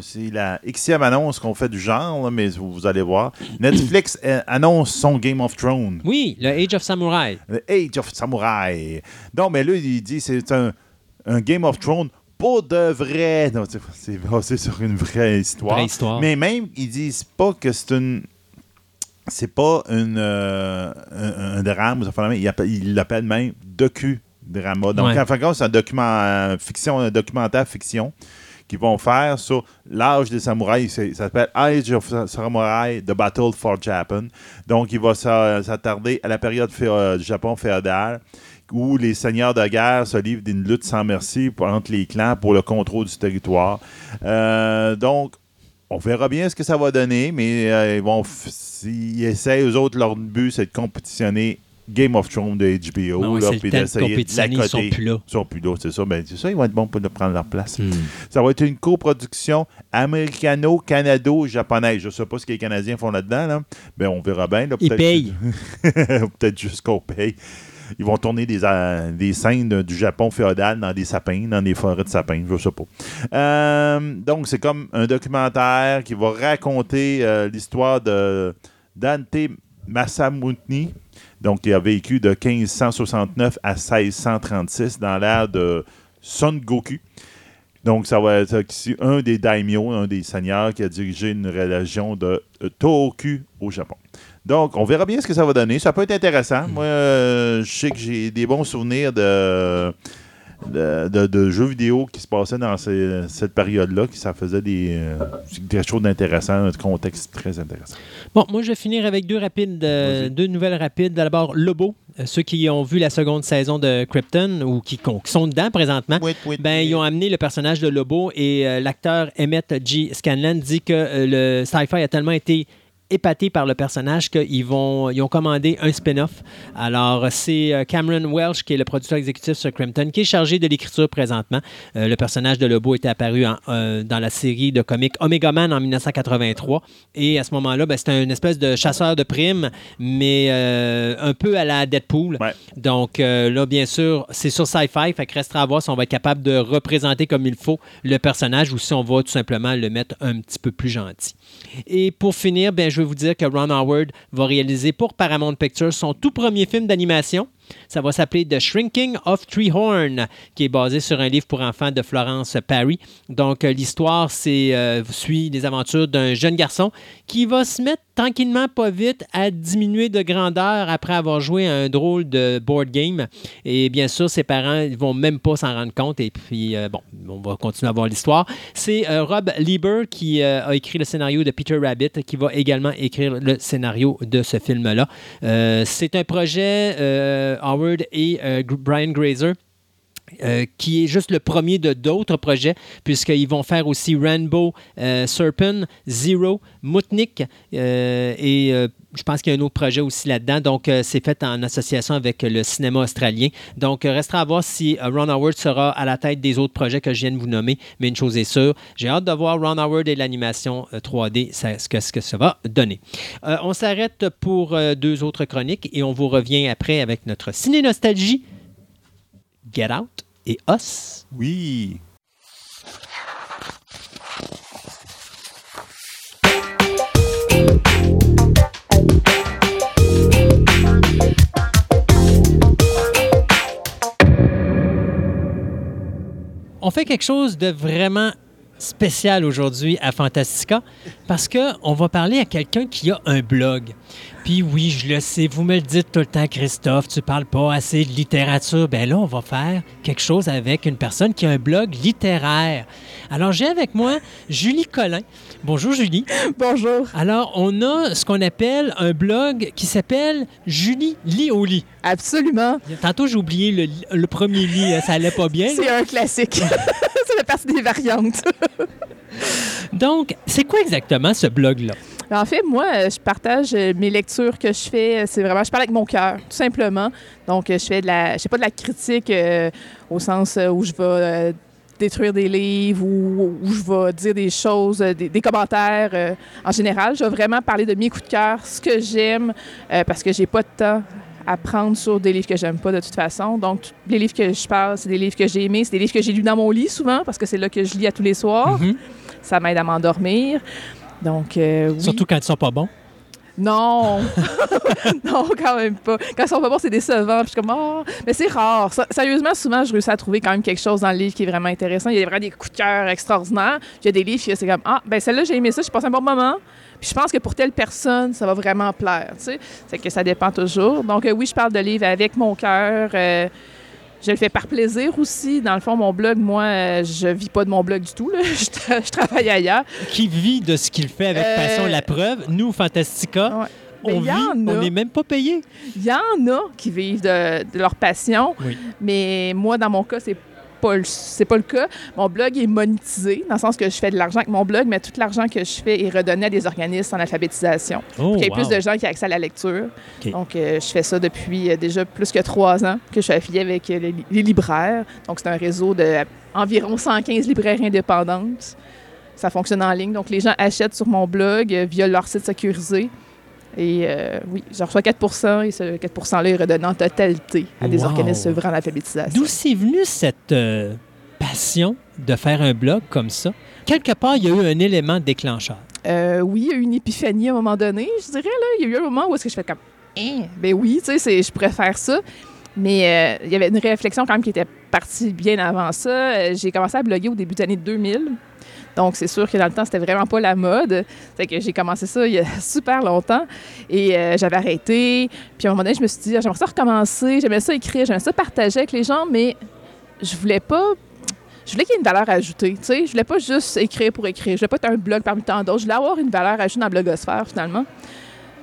c'est- la Xème annonce qu'on fait du genre, là, mais vous, vous allez voir. Netflix euh, annonce son Game of Thrones. Oui, le Age of Samurai. The Age of Samurai. Non, mais là, il dit c'est un, un Game of Thrones pour de vrai. C'est- basé sur une vraie histoire. Vraie histoire. Mais même, ils disent pas que c'est une. C'est pas une, euh, un, un drame, ça fait- il appelle- docu-drama. Donc, Ouais. en fin de compte, c'est un document, euh, fiction, un documentaire fiction qu'ils vont faire sur l'âge des samouraïs. Ça s'appelle Age of Samurai, The Battle for Japan. Donc, il va s'a- s'attarder à la période euh, du Japon féodal où les seigneurs de guerre se livrent d'une lutte sans merci entre les clans pour le contrôle du territoire. Euh, donc, on verra bien ce que ça va donner, mais euh, ils vont s'ils essayent, eux autres, leur but, c'est de compétitionner Game of Thrones de HBO. Non, là, puis temps de compétitionner, ils sont plus là. Ils sont plus là, c'est ça. Ben, c'est ça, ils vont être bons pour prendre leur place. Hmm. Ça va être une coproduction américano-canado-japonaise. Je ne sais pas ce que les Canadiens font là-dedans. Là. Ben, on verra bien. là. Ils payent. Peut-être juste qu'on paye. Ils vont tourner des, euh, des scènes de- du Japon féodal dans des sapins, dans des forêts de sapins, je sais pas. Euh, donc, c'est comme un documentaire qui va raconter euh, l'histoire de Dante Masamune, donc qui a vécu de 1569 à 1636 dans l'ère de Son Goku. Donc, ça va être un des daimyo, un des seigneurs qui a dirigé une région de Tohoku au Japon. Donc, on verra bien ce que ça va donner. Ça peut être intéressant. Moi, euh, je sais que j'ai des bons souvenirs de, de, de- de jeux vidéo qui se passaient dans ces- cette période-là, qui ça faisait des, euh, des choses d'intéressantes, un contexte très intéressant. Bon, moi, je vais finir avec deux rapides, euh, deux nouvelles rapides. D'abord, Lobo. Euh, ceux qui ont vu la seconde saison de Krypton ou qui, qui sont dedans présentement, ben, ils ont amené le personnage de Lobo et euh, l'acteur Emmett G. Scanlon dit que euh, le sci-fi a tellement été épaté par le personnage qu'ils vont ils ont commandé un spin-off. Alors c'est euh, Cameron Welsh qui est le producteur exécutif sur Krypton qui est chargé de l'écriture présentement. Euh, le personnage de Lobo était apparu en- euh, dans la série de comics Omega Man en 1983 et à ce moment-là ben, c'était une espèce de chasseur de primes mais euh, un peu à la Deadpool. Ouais. Donc là, bien sûr, c'est sur Sci-Fi, fait que restera à voir si on va être capable de représenter comme il faut le personnage ou si on va tout simplement le mettre un petit peu plus gentil. Et pour finir, ben, je vais vous dire que Ron Howard va réaliser pour Paramount Pictures son tout premier film d'animation. Ça va s'appeler The Shrinking of Treehorn, qui est basé sur un livre pour enfants de Florence Parry. Donc, euh, l'histoire c'est, euh, suit les aventures d'un jeune garçon qui va se mettre tranquillement, pas vite, à diminuer de grandeur après avoir joué à un drôle de board game. Et bien sûr, ses parents ne vont même pas s'en rendre compte. Et puis, euh, bon, on va continuer à voir l'histoire. C'est Rob Lieber qui a écrit le scénario de Peter Rabbit, qui va également écrire le scénario de ce film-là. C'est un projet, Howard et euh, Brian Grazer. euh, qui est juste le premier de d'autres projets, puisqu'ils vont faire aussi Rainbow euh, Serpent, Zero, Mutnik, euh, et euh, je pense qu'il y a un autre projet aussi là-dedans. Donc, euh, c'est fait en association avec le cinéma australien. Donc, euh, restera à voir si euh, Ron Howard sera à la tête des autres projets que je viens de vous nommer. Mais une chose est sûre, j'ai hâte de voir Ron Howard et l'animation euh, 3D, ça- ce, que, ce que ça va donner. Euh, on s'arrête pour euh, deux autres chroniques et on vous revient après avec notre ciné-nostalgie. Get Out et Us. Oui. On fait quelque chose de vraiment spécial aujourd'hui à Fantastica parce qu'on va parler à quelqu'un qui a un blog. Puis oui, je le sais, vous me le dites tout le temps, Christophe, tu parles pas assez de littérature. Ben là, on va faire quelque chose avec une personne qui a un blog littéraire. Alors, j'ai avec moi Julie Collin. Bonjour, Julie. Bonjour. Alors, on a ce qu'on appelle un blog qui s'appelle Julie lit au lit. Absolument. Tantôt, j'ai oublié le, le premier lit, ça allait pas bien. C'est un classique. partie des variantes. Donc, c'est quoi exactement ce blog-là? En fait, moi, euh, je partage euh, mes lectures que je fais. C'est vraiment, je parle avec mon cœur, tout simplement. Donc, euh, je fais de la, je sais pas de la critique euh, au sens euh, où je vais euh, détruire des livres ou où je vais dire des choses, euh, des, des commentaires euh, en général. Je vais vraiment parler de mes coups de cœur, ce que j'aime, euh, parce que j'ai pas de temps à prendre sur des livres que j'aime pas de toute façon. Donc, les livres que je parle, c'est des livres que j'ai aimés, c'est des livres que j'ai lus dans mon lit souvent, parce que c'est là que je lis à tous les soirs. Mhm. Ça m'aide à m'endormir. Donc, euh, oui. Surtout quand ils sont pas bons. Non! non, quand même pas. Quand ils sont pas bons, c'est décevant. Puis je suis comme, oh. Mais c'est rare. Sérieusement, souvent, je réussis à trouver quand même quelque chose dans le livre qui est vraiment intéressant. Il y a vraiment des coups de cœur extraordinaires. Puis il y a des livres c'est comme, ah, ben celle-là, j'ai aimé ça, j'ai passé un bon moment. Puis je pense que pour telle personne, ça va vraiment plaire, tu sais. C'est que ça dépend toujours. Donc, euh, oui, je parle de livres avec mon cœur. euh, je le fais par plaisir aussi. Dans le fond, mon blog, moi, euh, je vis pas de mon blog du tout. là. Je, tra- je travaille ailleurs. Qui vit de ce qu'il fait avec Euh, passion. La preuve, nous, Fantastica, Ouais. On vit, on n'est même pas payé. Il y en a qui vivent de, de leur passion, Oui. mais moi, dans mon cas, c'est pas c'est pas le cas. Mon blog est monétisé, dans le sens que je fais de l'argent avec mon blog, mais tout l'argent que je fais est redonné à des organismes en alphabétisation. Oh, Pour qu'il y ait wow. plus de gens qui aient accès à la lecture. Donc, euh, je fais ça depuis euh, déjà plus que trois ans que je suis affiliée avec euh, les, les libraires. Donc, c'est un réseau de environ 115 libraires indépendantes. Ça fonctionne en ligne. Donc, les gens achètent sur mon blog via leur site sécurisé. Et euh, oui, je reçois 4 et ce 4 %-là est redonné en totalité à des Wow. organismes œuvrant en alphabétisation. D'où c'est venu cette euh, passion de faire un blog comme ça? Quelque part, il y a eu un élément déclencheur. Euh, oui, il y a eu une épiphanie à un moment donné, je dirais. Là. Il y a eu un moment où est-ce que je fais comme, Hein? ben oui, tu sais, je préfère ça. Mais euh, il y avait une réflexion quand même qui était partie bien avant ça. J'ai commencé à bloguer au début des années 2000. Donc, c'est sûr que dans le temps, c'était vraiment pas la mode. C'est que j'ai commencé ça il y a super longtemps et euh, j'avais arrêté. Puis à un moment donné, je me suis dit, Ah, j'aimerais ça recommencer, j'aimais ça écrire, j'aimais ça partager avec les gens, mais je voulais pas. Je voulais qu'il y ait une valeur ajoutée, tu sais. Je voulais pas juste écrire pour écrire. Je voulais pas être un blog parmi tant d'autres. Je voulais avoir une valeur ajoutée dans la blogosphère, finalement.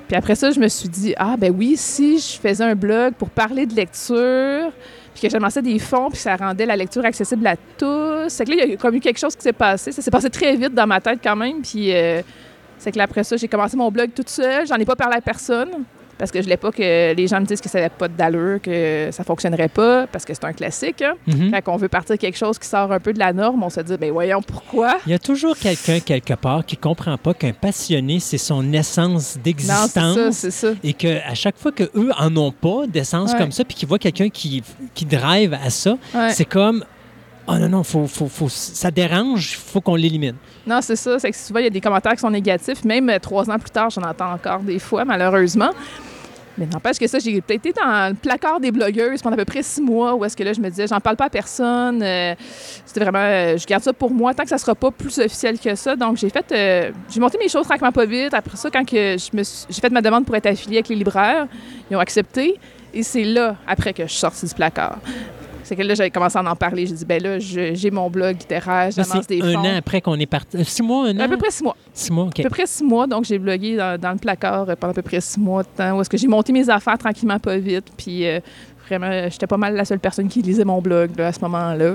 Puis après ça, je me suis dit, ah, ben oui, si je faisais un blog pour parler de lecture, puis que j'amassais des fonds, puis ça rendait la lecture accessible à tous. C'est que là, il y a comme eu quelque chose qui s'est passé. Ça s'est passé très vite dans ma tête quand même. Puis euh, c'est que là, après ça, j'ai commencé mon blog toute seule. J'en ai pas parlé à personne. Parce que je voulais pas que les gens me disent que ça n'avait pas d'allure, que ça fonctionnerait pas, parce que c'est un classique. Hein? Mhm. Quand on veut partir quelque chose qui sort un peu de la norme, on se dit, ben voyons pourquoi? Il y a toujours quelqu'un quelque part qui comprend pas qu'un passionné, c'est son essence Non, c'est ça, d'existence. c'est ça. Et qu'à chaque fois qu'eux en ont pas d'essence Ouais. comme ça, puis qu'ils voient quelqu'un qui, qui drive à ça, Ouais. c'est comme Oh non, non, faut, faut, faut- ça dérange, il faut qu'on l'élimine. Non, c'est ça. C'est que souvent, il y a des commentaires qui sont négatifs. Même euh, trois ans plus tard, j'en entends encore des fois, malheureusement. Mais n'empêche que ça, j'ai peut-être été dans le placard des blogueuses pendant à peu près six mois où est-ce que là, je me disais, j'en parle pas à personne. euh, C'était vraiment, euh, je garde ça pour moi tant que ça sera pas plus officiel que ça. Donc, j'ai fait, j'ai monté mes choses tranquillement pas vite. Après ça, quand j'ai fait ma demande pour être affiliée avec les libraires, ils ont accepté. Et c'est là, après, que je suis sortie du placard. C'est que là, j'avais commencé à en parler. J'ai dit, ben là, j'ai mon blog littéraire, c'est des un fonds. an après qu'on est parti. euh, Six mois, un an? À peu près six mois. Six mois, OK. À peu près six mois, donc j'ai blogué dans, dans le placard euh, pendant à peu près six mois de temps, où est-ce que j'ai monté mes affaires tranquillement, pas vite, puis euh, vraiment, j'étais pas mal la seule personne qui lisait mon blog là, à ce moment-là.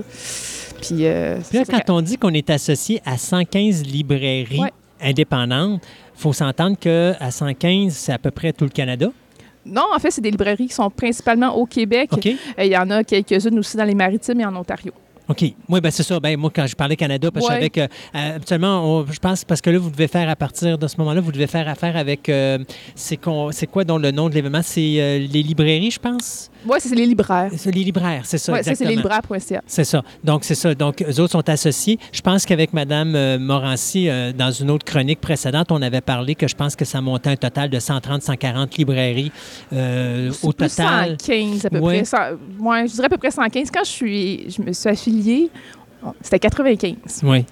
Puis, euh, Puis là, quand on dit qu'on est associé à 115 librairies Ouais. indépendantes, il faut s'entendre qu'à 115, c'est à peu près tout le Canada? Non, en fait, c'est des librairies qui sont principalement au Québec. Euh, Il y en a quelques-unes aussi dans les maritimes et en Ontario. OK. Oui, ben c'est ça. Ben, moi, quand je parlais Canada, parce que je Ouais. euh, habituellement, on- je pense, parce que là, vous devez faire, à partir de ce moment-là, vous devez faire affaire avec, euh, c'est quoi dont le nom de l'événement? C'est euh, les librairies, je pense? Oui, c'est les libraires. C'est les libraires, c'est ça, Oui, ça, c'est les libraires.ca. C'est ça. Donc, c'est ça. Donc, eux autres sont associés. Je pense qu'avec Mme euh, Morancy, euh, dans une autre chronique précédente, on avait parlé que je pense que ça montait un total de 130, 140 librairies euh, au Plus total. 115 à peu Ouais. près. Ouais, je dirais à peu près 115. Quand je, suis, je me suis affiliée, C'était 95. Oui.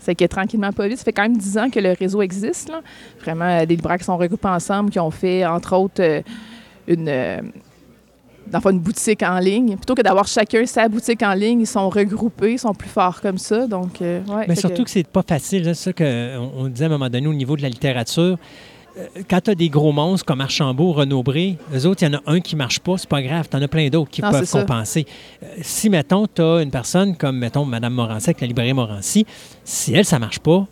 C'est que tranquillement, pas vite, ça fait quand même 10 ans que le réseau existe. Là. Vraiment, des libraires qui sont regroupés ensemble, qui ont fait, entre autres, une, dans une boutique en ligne. Plutôt que d'avoir chacun sa boutique en ligne, ils sont regroupés, ils sont plus forts comme ça. Donc, euh, ouais, Mais surtout que, c'est pas facile. C'est ça qu'on on disait à un moment donné au niveau de la littérature. Euh, Quand tu as des gros monstres comme Archambault, Renaud-Bré, eux autres, il y en a un qui marche pas, c'est pas grave. Tu en as plein d'autres qui Non, peuvent ça. compenser. Euh, si, mettons, tu as une personne comme, mettons, Mme Morancy avec la librairie Morancy, si elle, ça marche pas,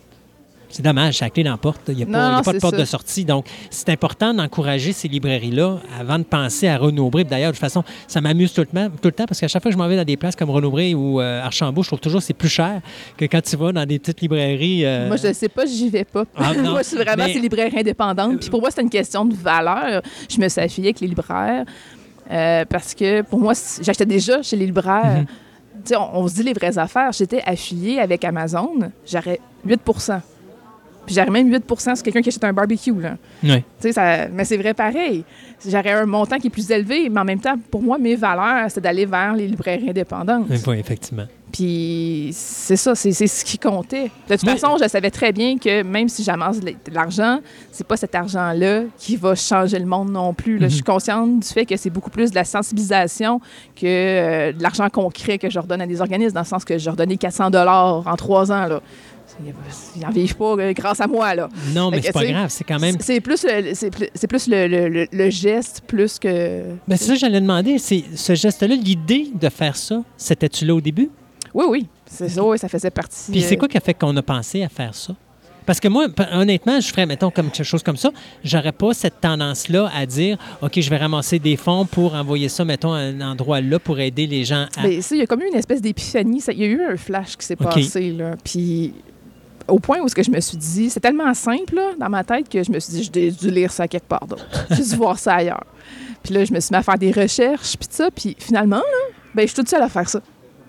c'est dommage, c'est la clé dans la porte. Il n'y a pas, Non, il y a non, pas de porte ça. de sortie. Donc, c'est important d'encourager ces librairies-là avant de penser à. Puis D'ailleurs, de toute façon, ça m'amuse tout le temps, tout le temps parce qu'à chaque fois que je m'en vais dans des places comme Renaud-Bré ou euh, Archambault, je trouve toujours que c'est plus cher que quand tu vas dans des petites librairies. euh, Moi, je ne sais pas, j'y vais pas. Ah, non. moi, je suis vraiment Mais- ces libraires indépendantes. Puis pour moi, c'est une question de valeur. Je me suis affiliée avec les libraires euh, parce que pour moi, j'achetais déjà chez les libraires. Tu sais, on, on se dit les vraies affaires. J'étais affiliée avec Amazon, j'aurais 8 Puis j'aurais même 8% sur quelqu'un qui achète un barbecue. Là. ça- mais c'est vrai pareil. J'aurais un montant qui est plus élevé, mais en même temps, pour moi, mes valeurs, c'est d'aller vers les librairies indépendantes. Oui, effectivement. Puis c'est ça, c'est ce qui comptait. De toute façon, je savais très bien que même si j'amasse de l'argent, c'est pas cet argent-là qui va changer le monde non plus. là. Mhm. Je suis consciente du fait que c'est beaucoup plus de la sensibilisation que euh, de l'argent concret que je redonne à des organismes, dans le sens que je redonnais 400 dollars en trois ans. Là. Ils n'en vivent pas euh, grâce à moi. Là. Non, mais c'est pas grave. C'est quand même. C'est plus, le, plus, le, le- le- geste plus que... Ben, c'est ça que j'allais demander. C'est ce geste-là, l'idée de faire ça, c'était-tu là au début? Oui, oui, c'est ça, oui, ça faisait partie... Puis c'est euh, quoi qui a fait qu'on a pensé à faire ça? Parce que moi, honnêtement, je ferais, mettons, comme quelque chose comme ça, j'aurais pas cette tendance-là à dire, OK, je vais ramasser des fonds pour envoyer ça, mettons, à un endroit là pour aider les gens à. Ben, ça, il y a comme eu une espèce d'épiphanie. Il y a eu un flash qui s'est passé. Là. Puis, au point où ce que je me suis dit, c'est tellement simple là, dans ma tête que je me suis dit, j'ai dû lire ça quelque part d'autre. J'ai dû voir ça ailleurs. Puis là, je me suis mis à faire des recherches, puis ça. Puis finalement, là, ben, je suis toute seule à faire ça.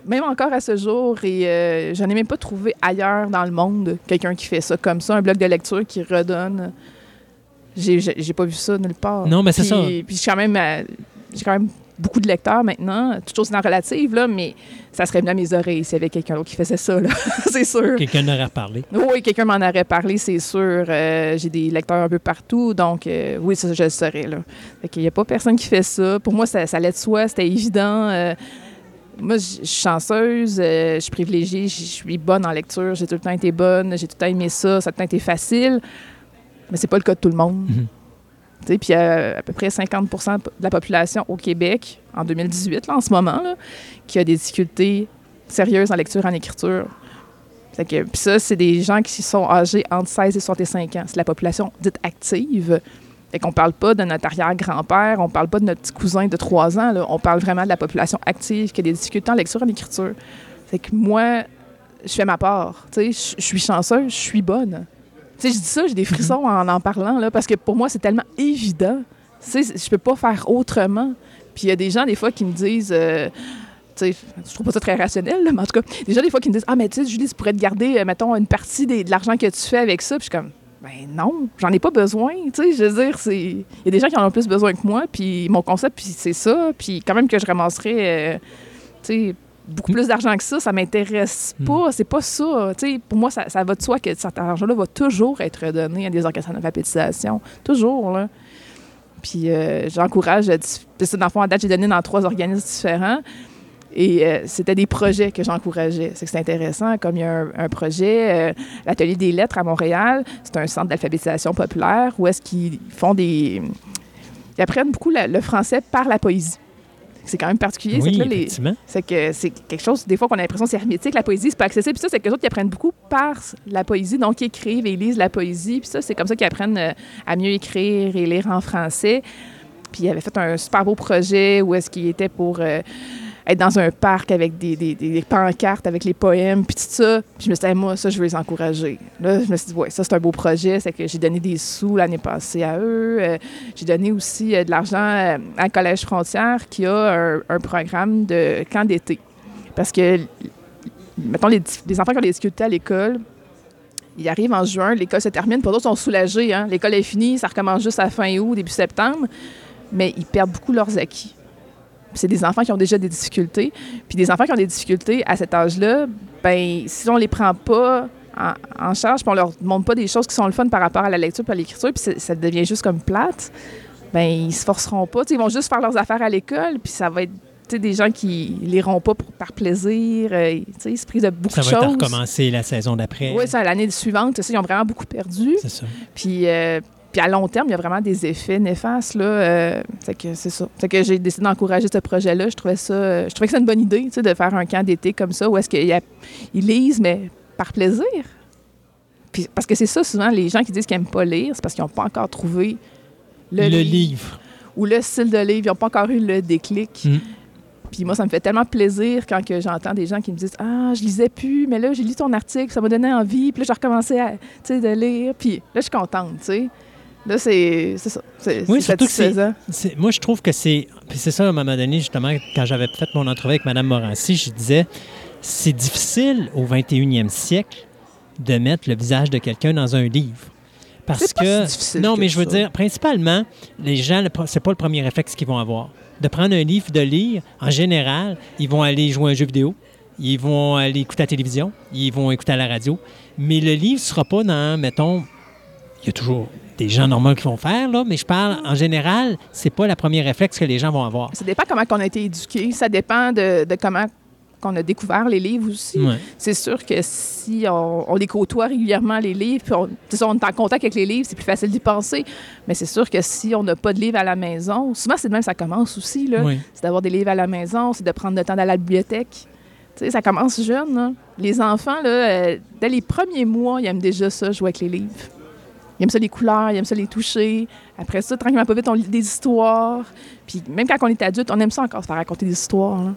Même encore à ce jour, et euh, j'en ai même pas trouvé ailleurs dans le monde quelqu'un qui fait ça comme ça, un bloc de lecture qui redonne. J'ai j'ai- j'ai pas vu ça nulle part. Non, mais c'est Puis- ça. Puis je suis quand même, euh, j'ai quand même beaucoup de lecteurs maintenant, toute chose dans relative, là, mais ça serait venu à mes oreilles s'il y avait quelqu'un d'autre qui faisait ça, c'est sûr. Quelqu'un aurait reparlé. Oui, quelqu'un m'en aurait parlé, c'est sûr. Euh, j'ai des lecteurs un peu partout, donc euh, oui, ça, je le saurais. Là. Fait qu'il n'y a pas personne qui fait ça. Pour moi, ça, ça allait de soi, c'était évident. Euh, moi, je suis chanceuse, je suis privilégiée, je je suis bonne en lecture, j'ai tout le temps été bonne, j'ai tout le temps aimé ça, ça a tout le temps été facile, mais c'est pas le cas de tout le monde. Mhm. Tu sais, Puis euh, à peu près 50% de la population au Québec, en 2018, là, en ce moment, qui a des difficultés sérieuses en lecture, en écriture. Puis ça, c'est des gens qui sont âgés entre 16 et 65 ans. C'est la population dite active. Fait qu'on parle pas de notre arrière-grand-père, on parle pas de notre petit cousin de 3 ans. On parle vraiment de la population active qui a des difficultés en lecture, en écriture. Fait que moi, je fais ma part. Je suis chanceuse, je suis bonne. Sais, je dis ça, j'ai des frissons en en parlant, là, parce que pour moi, c'est tellement évident. Tu sais, je peux pas faire autrement. Puis il y a des gens, des fois, qui me disent... euh, tu je trouve pas ça très rationnel, là, mais en tout cas, des gens, des fois, qui me disent Ah, mais tu sais, Julie, tu pourrais te garder, euh, mettons, une partie de l'argent que tu fais avec ça. Puis je suis comme Ben non, j'en ai pas besoin. Tu sais, je veux dire, c'est. Il y a des gens qui en ont plus besoin que moi, puis mon concept, puis c'est ça. Puis quand même que je ramasserais, euh, tu sais, beaucoup plus d'argent que ça, ça m'intéresse pas. C'est pas ça. Pour moi, ça, ça va de soi que cet argent-là va toujours être donné à des organismes d'alphabétisation. Toujours, là. Puis euh, j'encourage, dans le fond, à date, j'ai donné dans trois organismes différents. Et euh, c'était des projets que j'encourageais. C'est que c'est intéressant, comme il y a un, un projet, euh, l'Atelier des lettres à Montréal, c'est un centre d'alphabétisation populaire où est-ce qu'ils font des... Ils apprennent beaucoup la- le français par la poésie. C'est quand même particulier. c'est que les- c'est que c'est quelque chose, des fois, qu'on a l'impression que c'est hermétique, la poésie, c'est pas accessible. Puis ça, c'est que les autres qui apprennent beaucoup par la poésie, donc ils écrivent et lisent la poésie. Puis ça, c'est comme ça qu'ils apprennent euh, à mieux écrire et lire en français. Puis il avait fait un super beau projet où est-ce qu'il était pour euh, être dans un parc avec des, pancartes, avec les poèmes, puis tout ça. Puis je me suis dit, moi, ça, je veux les encourager. Là, je me suis dit, ouais, ça, c'est un beau projet. C'est que j'ai donné des sous l'année passée à eux. Euh, j'ai donné aussi euh, de l'argent euh, à Collège Frontière qui a un, programme de camp d'été. Parce que, mettons, les enfants qui ont des difficultés à l'école, ils arrivent en juin, l'école se termine, pour d'autres, ils sont soulagés. Hein? L'école est finie, ça recommence juste à fin août, début septembre. Mais ils perdent beaucoup leurs acquis. C'est des enfants qui ont déjà des difficultés. Puis des enfants qui ont des difficultés à cet âge-là, ben si on les prend pas en, en charge, puis on leur montre pas des choses qui sont le fun par rapport à la lecture puis à l'écriture, puis ça devient juste comme plate, ben ils se forceront pas. Ils vont juste faire leurs affaires à l'école, puis ça va être des gens qui liront pas pour- par plaisir. euh, ils se privent de beaucoup Ça de va être à choses. recommencer la saison d'après. Oui, ça, l'année suivante, ils ont vraiment beaucoup perdu. C'est ça. Puis, euh, puis à long terme, il y a vraiment des effets néfastes. Là, euh, fait que c'est ça. Fait que j'ai décidé d'encourager ce projet-là. Je trouvais ça, euh, je trouvais que c'est une bonne idée, tu sais, de faire un camp d'été comme ça, où est-ce qu'ils ils lisent, mais par plaisir. Puis, parce que c'est ça, souvent, les gens qui disent qu'ils n'aiment pas lire, c'est parce qu'ils n'ont pas encore trouvé le, Le, livre, livre. ou le style de livre. Ils n'ont pas encore eu le déclic. Mm. Puis moi, ça me fait tellement plaisir quand que j'entends des gens qui me disent Ah, je lisais plus, mais là, j'ai lu ton article, ça m'a donné envie. Puis là, j'ai recommencé à, de lire. Puis là, je suis contente, tu sais. Là, c'est c'est ça. C'est Oui, c'est surtout que c'est- Moi, je trouve que c'est. Puis c'est ça, à un moment donné, justement, quand j'avais fait mon entrevue avec Mme Morancy, je disais c'est difficile au 21e siècle de mettre le visage de quelqu'un dans un livre. Parce pas que. si difficile non, que mais je veux ça. dire, principalement, les gens, c'est pas le premier réflexe qu'ils vont avoir. De prendre un livre, de lire, en général, ils vont aller jouer à un jeu vidéo, ils vont aller écouter la télévision, ils vont écouter à la radio. Mais le livre ne sera pas dans, mettons, il y a toujours des gens normaux qui vont faire, là, mais je parle, en général, c'est pas le premier réflexe que les gens vont avoir. Ça dépend comment on a été éduqué. Ça dépend de, de comment qu'on a découvert les livres aussi. Ouais. C'est sûr que si on, on les côtoie régulièrement, les livres, puis on, est en contact avec les livres, c'est plus facile d'y penser. Mais c'est sûr que si on n'a pas de livres à la maison, souvent c'est de même ça commence aussi. Là. C'est d'avoir des livres à la maison, c'est de prendre le temps d'aller à la bibliothèque. Tu sais, ça commence jeune. là. Les enfants, là, euh, dès les premiers mois, ils aiment déjà ça, jouer avec les livres. Ils aiment ça les couleurs, ils aiment ça les toucher. Après ça, tranquillement pas vite, on lit des histoires. Puis même quand on est adulte, on aime ça encore se faire raconter des histoires.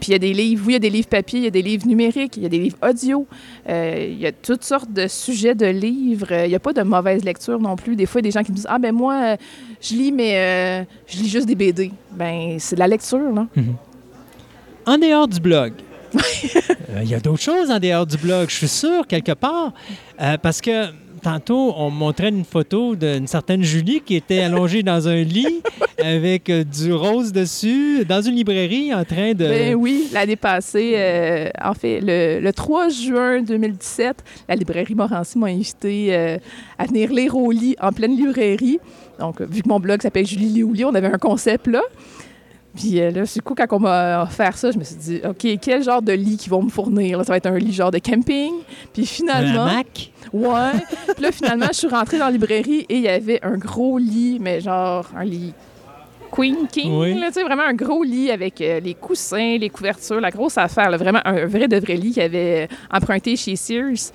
Puis il y a des livres, oui, il y a des livres papier, il y a des livres numériques, il y a des livres audio. Euh, il y a toutes sortes de sujets de livres. Il n'y a pas de mauvaise lecture non plus. Des fois, il y a des gens qui me disent Ah, ben moi, euh, je lis, mais euh, je lis juste des BD. Ben, c'est de la lecture, là. En dehors du blog, euh, il y a d'autres choses en dehors du blog, je suis sûr, quelque part. Parce que tantôt, on me montrait une photo d'une certaine Julie qui était allongée dans un lit avec euh, du rose dessus, dans une librairie, en train de. Ben oui, l'année passée, euh, en fait, le, le 3 juin 2017, la librairie Morancy m'a invité euh, à venir lire au lit en pleine librairie. Donc, vu que mon blog s'appelle Julie lit au lit, on avait un concept là. Puis euh, là, du coup, quand on m'a offert ça, je me suis dit, OK, quel genre de lit qu'ils vont me fournir? là? Ça va être un lit genre de camping. Puis Un finalement, hamac? Ouais. Puis là, finalement, je suis rentrée dans la librairie et il y avait un gros lit, mais genre un lit Queen King, Oui. là, tu sais, vraiment un gros lit avec euh, les coussins, les couvertures, la grosse affaire, là, vraiment un vrai de vrai lit qu'il avait emprunté chez Sears.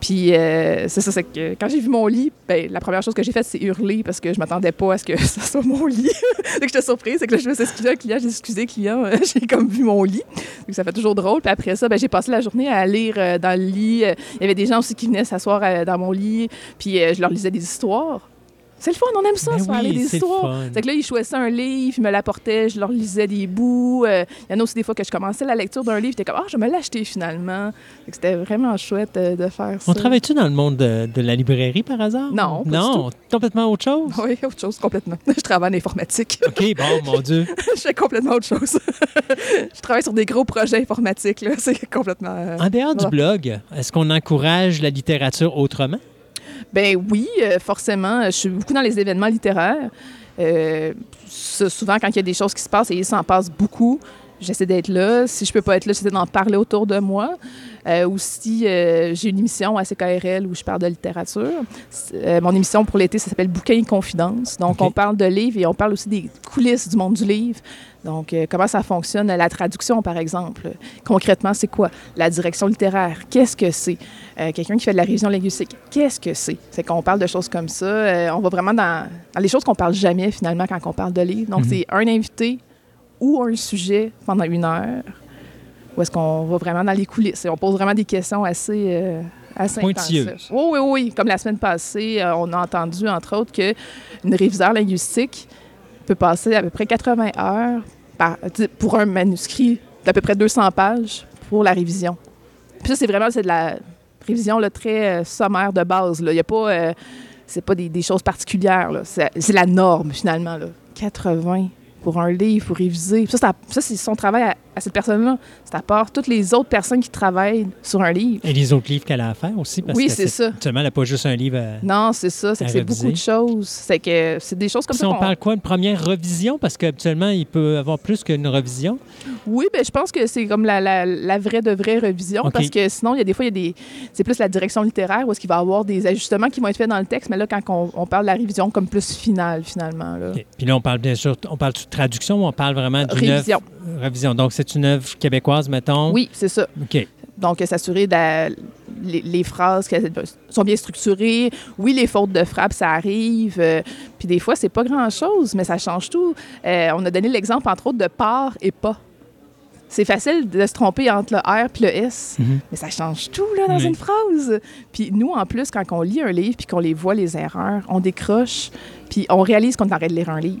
Puis euh, c'est que quand j'ai vu mon lit, ben, la première chose que j'ai faite, c'est hurler parce que je m'attendais pas à ce que ça soit mon lit. donc j'étais surprise, c'est que je me suis excusée client, j'ai dit, excusez client, euh, j'ai comme vu mon lit. Donc ça fait toujours drôle. Puis après ça, ben, j'ai passé la journée à lire euh, dans le lit. Il y avait des gens aussi qui venaient s'asseoir dans mon lit, puis je leur lisais des histoires. C'est le fun, on aime ça, Ben se faire oui, des c'est histoires. Fait que là, ils choisissaient un livre, ils me l'apportaient, je leur lisais des bouts. Euh, Il y en a aussi des fois que je commençais la lecture d'un livre, j'étais comme, ah, je vais me l'acheter finalement. C'était vraiment chouette euh, de faire ça. On travaille-tu dans le monde de, de la librairie par hasard? Non, pas du Non, complètement autre chose? Oui, autre chose, complètement. Je travaille en informatique. OK, bon, mon Dieu. je fais complètement autre chose. je travaille sur des gros projets informatiques, là. C'est complètement... euh, En dehors du blog, est-ce qu'on encourage la littérature autrement? Ben oui, euh, forcément. Je suis beaucoup dans les événements littéraires. Euh, souvent, quand il y a des choses qui se passent, et il s'en passe beaucoup, j'essaie d'être là. Si je peux pas être là, j'essaie d'en parler autour de moi. Euh, ou si euh, j'ai une émission à CKRL où je parle de littérature. Euh, mon émission pour l'été, ça s'appelle Bouquin et Confidence. Donc, on parle de livres et on parle aussi des coulisses du monde du livre. Donc, euh, comment ça fonctionne, la traduction, par exemple. Concrètement, c'est quoi? La direction littéraire, qu'est-ce que c'est? Euh, Quelqu'un qui fait de la révision linguistique, qu'est-ce que c'est? C'est qu'on parle de choses comme ça. Euh, on va vraiment dans, dans les choses qu'on parle jamais, finalement, quand on parle de livres. Donc, Mhm. c'est un invité ou un sujet pendant une heure. Où est-ce qu'on va vraiment dans les coulisses? Et on pose vraiment des questions assez, assez Pointilleuses. intensives. Oui, oui, oui. Comme la semaine passée, on a entendu, entre autres, qu'une réviseur linguistique peut passer à peu près 80 heures pour un manuscrit d'à peu près 200 pages pour la révision. Puis ça, c'est vraiment de la révision très euh, sommaire de base. là. Il n'y a pas... euh, c'est pas des, choses particulières. C'est la norme, finalement. Là. 80 pour un livre, pour réviser. Ça, ça, c'est son travail à, à cette personne-là. C'est à part toutes les autres personnes qui travaillent sur un livre. Et les autres livres qu'elle a à faire aussi. Parce Oui, c'est ça. Actuellement, elle n'a pas juste un livre à... Non, c'est ça. C'est que beaucoup de choses. C'est que c'est des choses comme Si ça. on parle quoi, une première revision? Parce qu'habituellement, il peut avoir plus qu'une revision. Oui, ben, je pense que c'est comme la, la, la vraie de vraie revision parce que sinon, il y a des fois, il y a des. C'est plus la direction littéraire où est-ce qu'il va y avoir des ajustements qui vont être faits dans le texte, mais là, quand on, on parle de la révision comme plus finale, finalement. Là. Puis là, on parle bien sûr, on parle de traduction ou on parle vraiment d'une Révision. Donc, c'est une œuvre québécoise, mettons? Oui, c'est ça. OK. Donc, s'assurer la- les, les phrases qu'elles sont bien structurées. Oui, les fautes de frappe, ça arrive. euh, puis des fois, c'est pas grand-chose, mais ça change tout. Euh, on a donné l'exemple, entre autres, de part et pas. C'est facile de se tromper entre le R puis le S, Mhm. mais ça change tout là, dans Oui. une phrase. Puis nous, en plus, quand on lit un livre puis qu'on les voit, les erreurs, on décroche, puis on réalise qu'on arrête de lire un livre.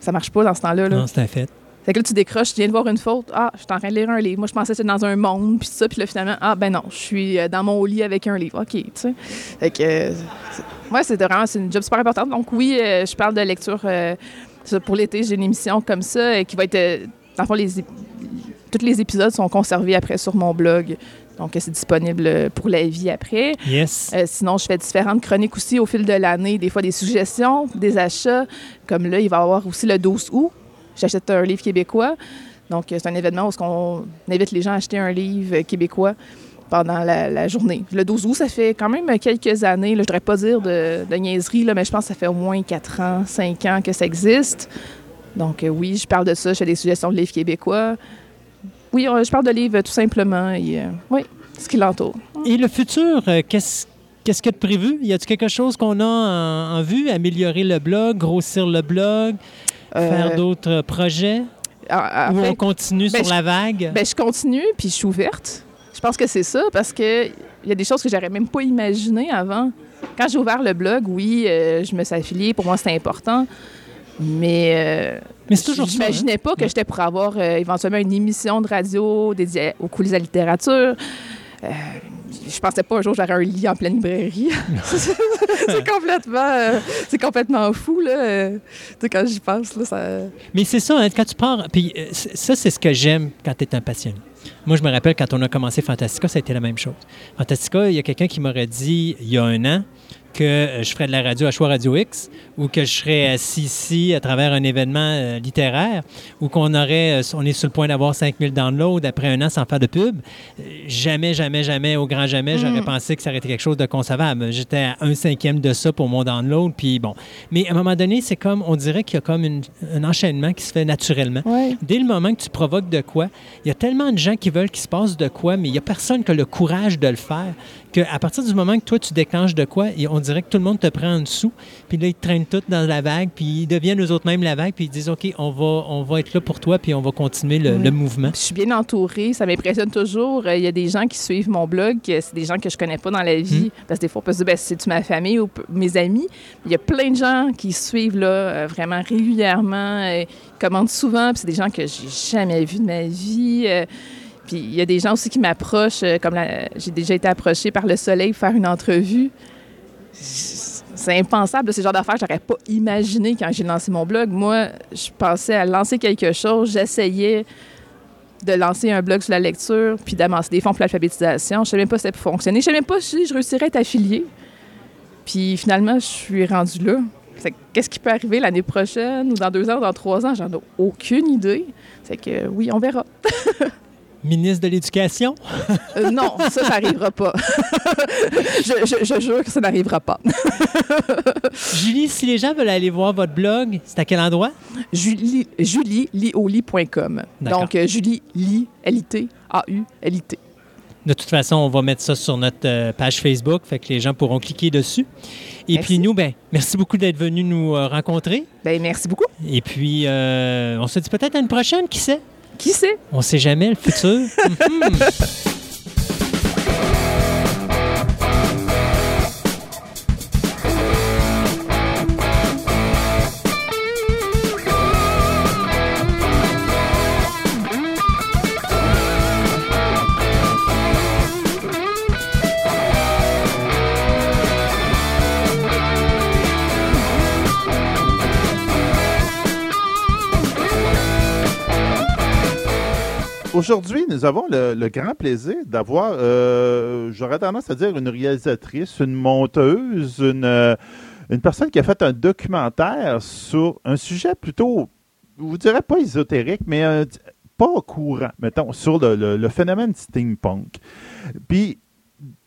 Ça marche pas dans ce temps-là. Là. Non, c'est un fait. Fait que là, tu décroches, tu viens de voir une faute. Ah, je suis en train de lire un livre. Moi, je pensais que c'était dans un monde, puis ça. Puis là, finalement, ah, ben non, je suis euh, dans mon lit avec un livre. OK, tu sais. Fait que, euh, c'est- ouais, c'est vraiment, c'est une job super importante. Donc, oui, euh, je parle de lecture euh, pour l'été. J'ai une émission comme ça euh, qui va être, dans le fond, les, tous les épisodes sont conservés après sur mon blog. Donc, c'est disponible pour la vie après. Yes. Euh, sinon, je fais différentes chroniques aussi au fil de l'année, des fois des suggestions, des achats. Comme là, il va y avoir aussi le 12 août. J'achète un livre québécois. Donc, euh, c'est un événement où on invite les gens à acheter un livre québécois pendant la, journée. Le 12 août, ça fait quand même quelques années. Je ne voudrais pas dire de, de niaiserie, mais je pense que ça fait au moins 4 ans, 5 ans que ça existe. Donc, euh, oui, je parle de ça. Je fais des suggestions de livres québécois. Oui, euh, je parle de livres tout simplement. Et, oui, ce qui l'entoure. Et le futur, qu'est-ce qu'est-ce qu'il y a de prévu? Y a-t-il quelque chose qu'on a en vue? Améliorer le blog, grossir le blog, faire Euh, d'autres projets? en- en Ou on continue ben, sur je- la vague? Ben, je continue, puis je suis ouverte. Je pense que c'est ça, parce que il y a des choses que j'aurais même pas imaginées avant. Quand j'ai ouvert le blog, oui, euh, je me suis affiliée. Pour moi, c'était important. Mais, euh, Mais toujours ça. hein? j'imaginais pas que j'étais pour avoir euh, éventuellement une émission de radio dédiée aux coulisses de la littérature. Euh, je pensais pas un jour j'aurais un lit en pleine librairie. c'est complètement, euh, c'est complètement fou là. Euh, quand j'y pense là, ça. Mais c'est ça, hein, quand tu pars. Puis euh, ça, c'est ce que j'aime quand tu es un passionné. Moi, je me rappelle quand on a commencé Fantastica, ça a été la même chose. Fantastica, il y a quelqu'un qui m'aurait dit il y a un an que euh, je ferais de la radio à Choix Radio X ou que je serais assis ici à travers un événement euh, littéraire ou qu'on aurait, euh, on est sur le point d'avoir 5000 downloads après un an sans faire de pub. Jamais, jamais, jamais, au grand jamais, j'aurais Mm. pensé que ça aurait été quelque chose de concevable. J'étais à un cinquième de ça pour mon download, puis bon. Mais à un moment donné, c'est comme, on dirait qu'il y a comme une- un enchaînement qui se fait naturellement. Ouais. Dès le moment que tu provoques de quoi, il y a tellement de gens qui veulent qu'il se passe de quoi, mais il n'y a personne qui a le courage de le faire, qu'à partir du moment que toi, tu déclenches de quoi, on dirait que tout le monde te prend en dessous, puis là, ils te traînent tous dans la vague, puis ils deviennent eux autres même la vague, puis ils disent, OK, on va, on va être là pour toi, puis on va continuer le, Oui. le mouvement. Je suis bien entourée, ça m'impressionne toujours. Euh, Il y a des gens qui suivent mon blog, que c'est des gens que je connais pas dans la vie. Parce que des fois, on peut se dire, ben, c'est-tu ma famille ou mes amis? Il y a plein de gens qui suivent là, euh, vraiment régulièrement, euh, qui commentent souvent, puis c'est des gens que j'ai jamais vus de ma vie. Puis il y a des gens aussi qui m'approchent, euh, comme j'ai déjà été approchée par Le Soleil pour faire une entrevue. C'est impensable, le genre d'affaires j'aurais pas imaginé quand j'ai lancé mon blog. Moi, je pensais à lancer quelque chose, j'essayais de lancer un blog sur la lecture, puis d'amasser des fonds pour l'alphabétisation. Je savais même pas si ça pouvait fonctionner. Je savais même pas si je réussirais à être affiliée. Puis finalement, je suis rendue là. Qu'est-ce qui peut arriver l'année prochaine ou dans deux ans ou dans trois ans? J'en ai aucune idée. C'est que oui, on verra. Ministre de l'Éducation, Euh, non, ça, ça n'arrivera pas. je, je- je jure que ça n'arrivera pas. Julie, si les gens veulent aller voir votre blog, c'est à quel endroit? Julie, julielioli.com. Donc, euh, Julie Li, L-I-T, A-U-L-I-T. De toute façon, on va mettre ça sur notre euh, page Facebook, fait que les gens pourront cliquer dessus. Et Merci. puis nous, ben, merci beaucoup d'être venu nous rencontrer. Ben, merci beaucoup. Et puis, euh, on se dit peut-être à une prochaine, qui sait? Qui sait? On sait jamais, le futur. Aujourd'hui, nous avons le, grand plaisir d'avoir, euh, j'aurais tendance à dire, une réalisatrice, une monteuse, une, euh, une personne qui a fait un documentaire sur un sujet plutôt, je vous dirais pas ésotérique, mais un- pas courant, mettons, sur le, le- le phénomène steampunk. Puis,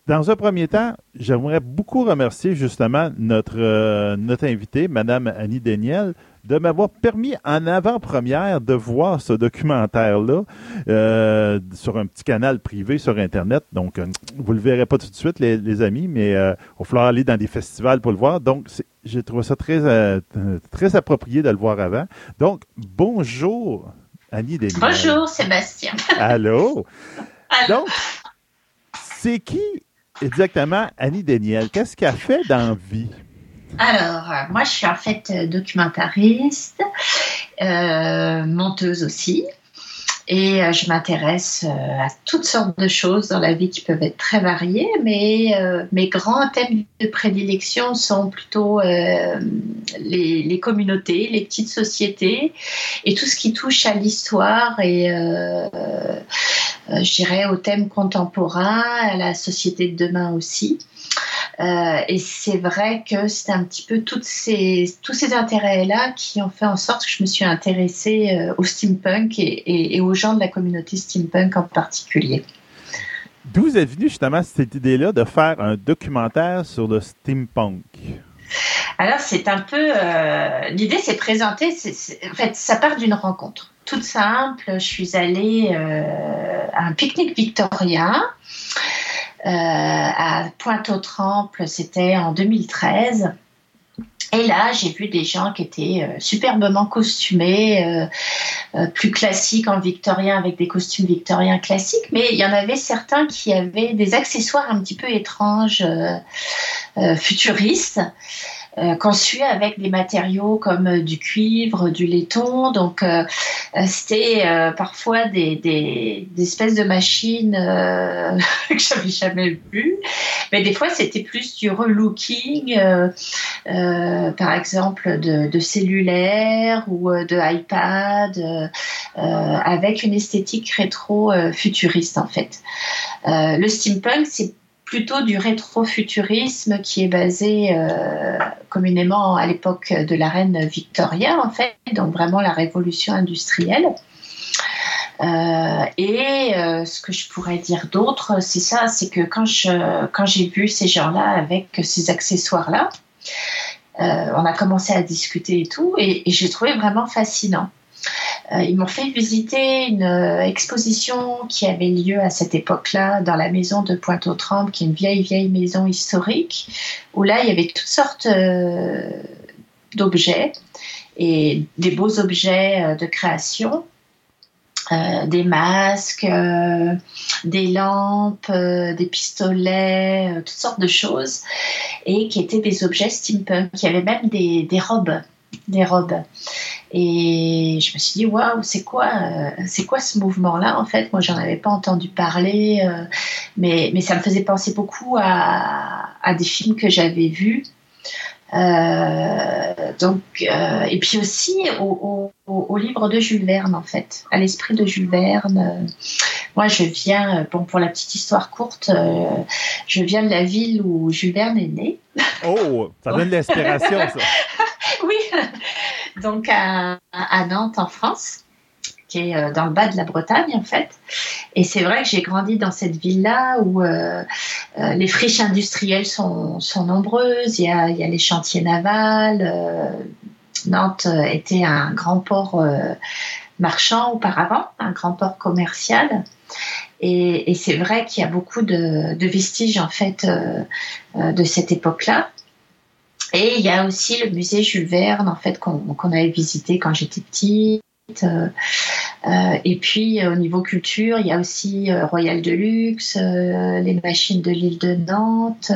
dans un premier temps, j'aimerais beaucoup remercier justement notre, euh, notre invitée, Madame Annie Daniel, de m'avoir permis en avant-première de voir ce documentaire-là euh, sur un petit canal privé sur Internet. Donc, euh, vous le verrez pas tout de suite, les, les amis, mais euh, il va falloir aller dans des festivals pour le voir. Donc, j'ai trouvé ça très, euh, très approprié de le voir avant. Donc, bonjour, Annie Daniel. Bonjour Sébastien. Allô? Alors, Donc, c'est qui exactement Annie Daniel? Qu'est-ce qu'elle fait dans la vie? Alors, moi je suis en fait euh, documentariste, euh, monteuse aussi. Et euh, je m'intéresse à toutes sortes de choses dans la vie qui peuvent être très variées, mais mes grands thèmes de prédilection sont plutôt les, communautés, les petites sociétés et tout ce qui touche à l'histoire et euh, je dirais aux thèmes contemporains, à la société de demain aussi. Euh, et c'est vrai que c'est un petit peu toutes ces, tous ces intérêts-là qui ont fait en sorte que je me suis intéressée euh, au steampunk et, et- et aux gens de la communauté steampunk en particulier. D'où est venue justement cette idée-là de faire un documentaire sur le steampunk? Alors c'est un peu euh, l'idée, c'est présenter. en fait, ça part d'une rencontre toute simple. Je suis allée à un pique-nique victorien à Pointe-aux-Trempes. C'était en 2013. Et là, j'ai vu des gens qui étaient euh, superbement costumés, euh, euh, plus classiques en victorien, avec des costumes victoriens classiques, mais il y en avait certains qui avaient des accessoires un petit peu étranges, euh, euh, futuristes, euh, conçus avec des matériaux comme euh, du cuivre, du laiton. Donc, euh, euh, c'était parfois des, des, espèces de machines que j'avais jamais vues, mais des fois, c'était plus du relooking. par exemple de, de cellulaire ou de iPad, avec une esthétique rétro-futuriste en fait. Le steampunk, c'est plutôt du rétro-futurisme qui est basé euh, communément à l'époque de la reine Victoria en fait, donc vraiment la révolution industrielle. Euh, et euh, ce que je pourrais dire d'autre, c'est ça, c'est que quand j'ai vu ces gens-là avec ces accessoires-là, on a commencé à discuter et tout, et j'ai trouvé vraiment fascinant. Euh, ils m'ont fait visiter une euh, exposition qui avait lieu à cette époque-là dans la maison de Pointe-aux-Trembles, qui est une vieille, vieille maison historique, où là, il y avait toutes sortes euh, d'objets et des beaux objets de création. Des masques, des lampes, des pistolets, toutes sortes de choses, et qui étaient des objets steampunk. Il y avait même des robes, des robes. Et je me suis dit, waouh, c'est quoi, euh, c'est quoi ce mouvement-là En fait, moi, j'en avais pas entendu parler, euh, mais, mais ça me faisait penser beaucoup à, à des films que j'avais vus. Euh, donc, et puis aussi au, au, au, livre de Jules Verne, en fait, à l'esprit de Jules Verne. Moi, je viens, bon, pour la petite histoire courte, je viens de la ville où Jules Verne est né. Oh, ça donne de l'inspiration, ça. oui, donc à, Nantes, en France, qui est euh, dans le bas de la Bretagne, en fait. Et c'est vrai que j'ai grandi dans cette ville-là où euh, euh, les friches industrielles sont, nombreuses, il y, a, les chantiers navals. Nantes était un grand port marchand auparavant, un grand port commercial. Et, c'est vrai qu'il y a beaucoup de, vestiges en fait de cette époque-là. Et il y a aussi le musée Jules Verne en fait qu'on qu avait visité quand j'étais petite. Euh, euh, et puis euh, au niveau culture, il y a aussi euh, Royal Deluxe, les machines de l'île de Nantes,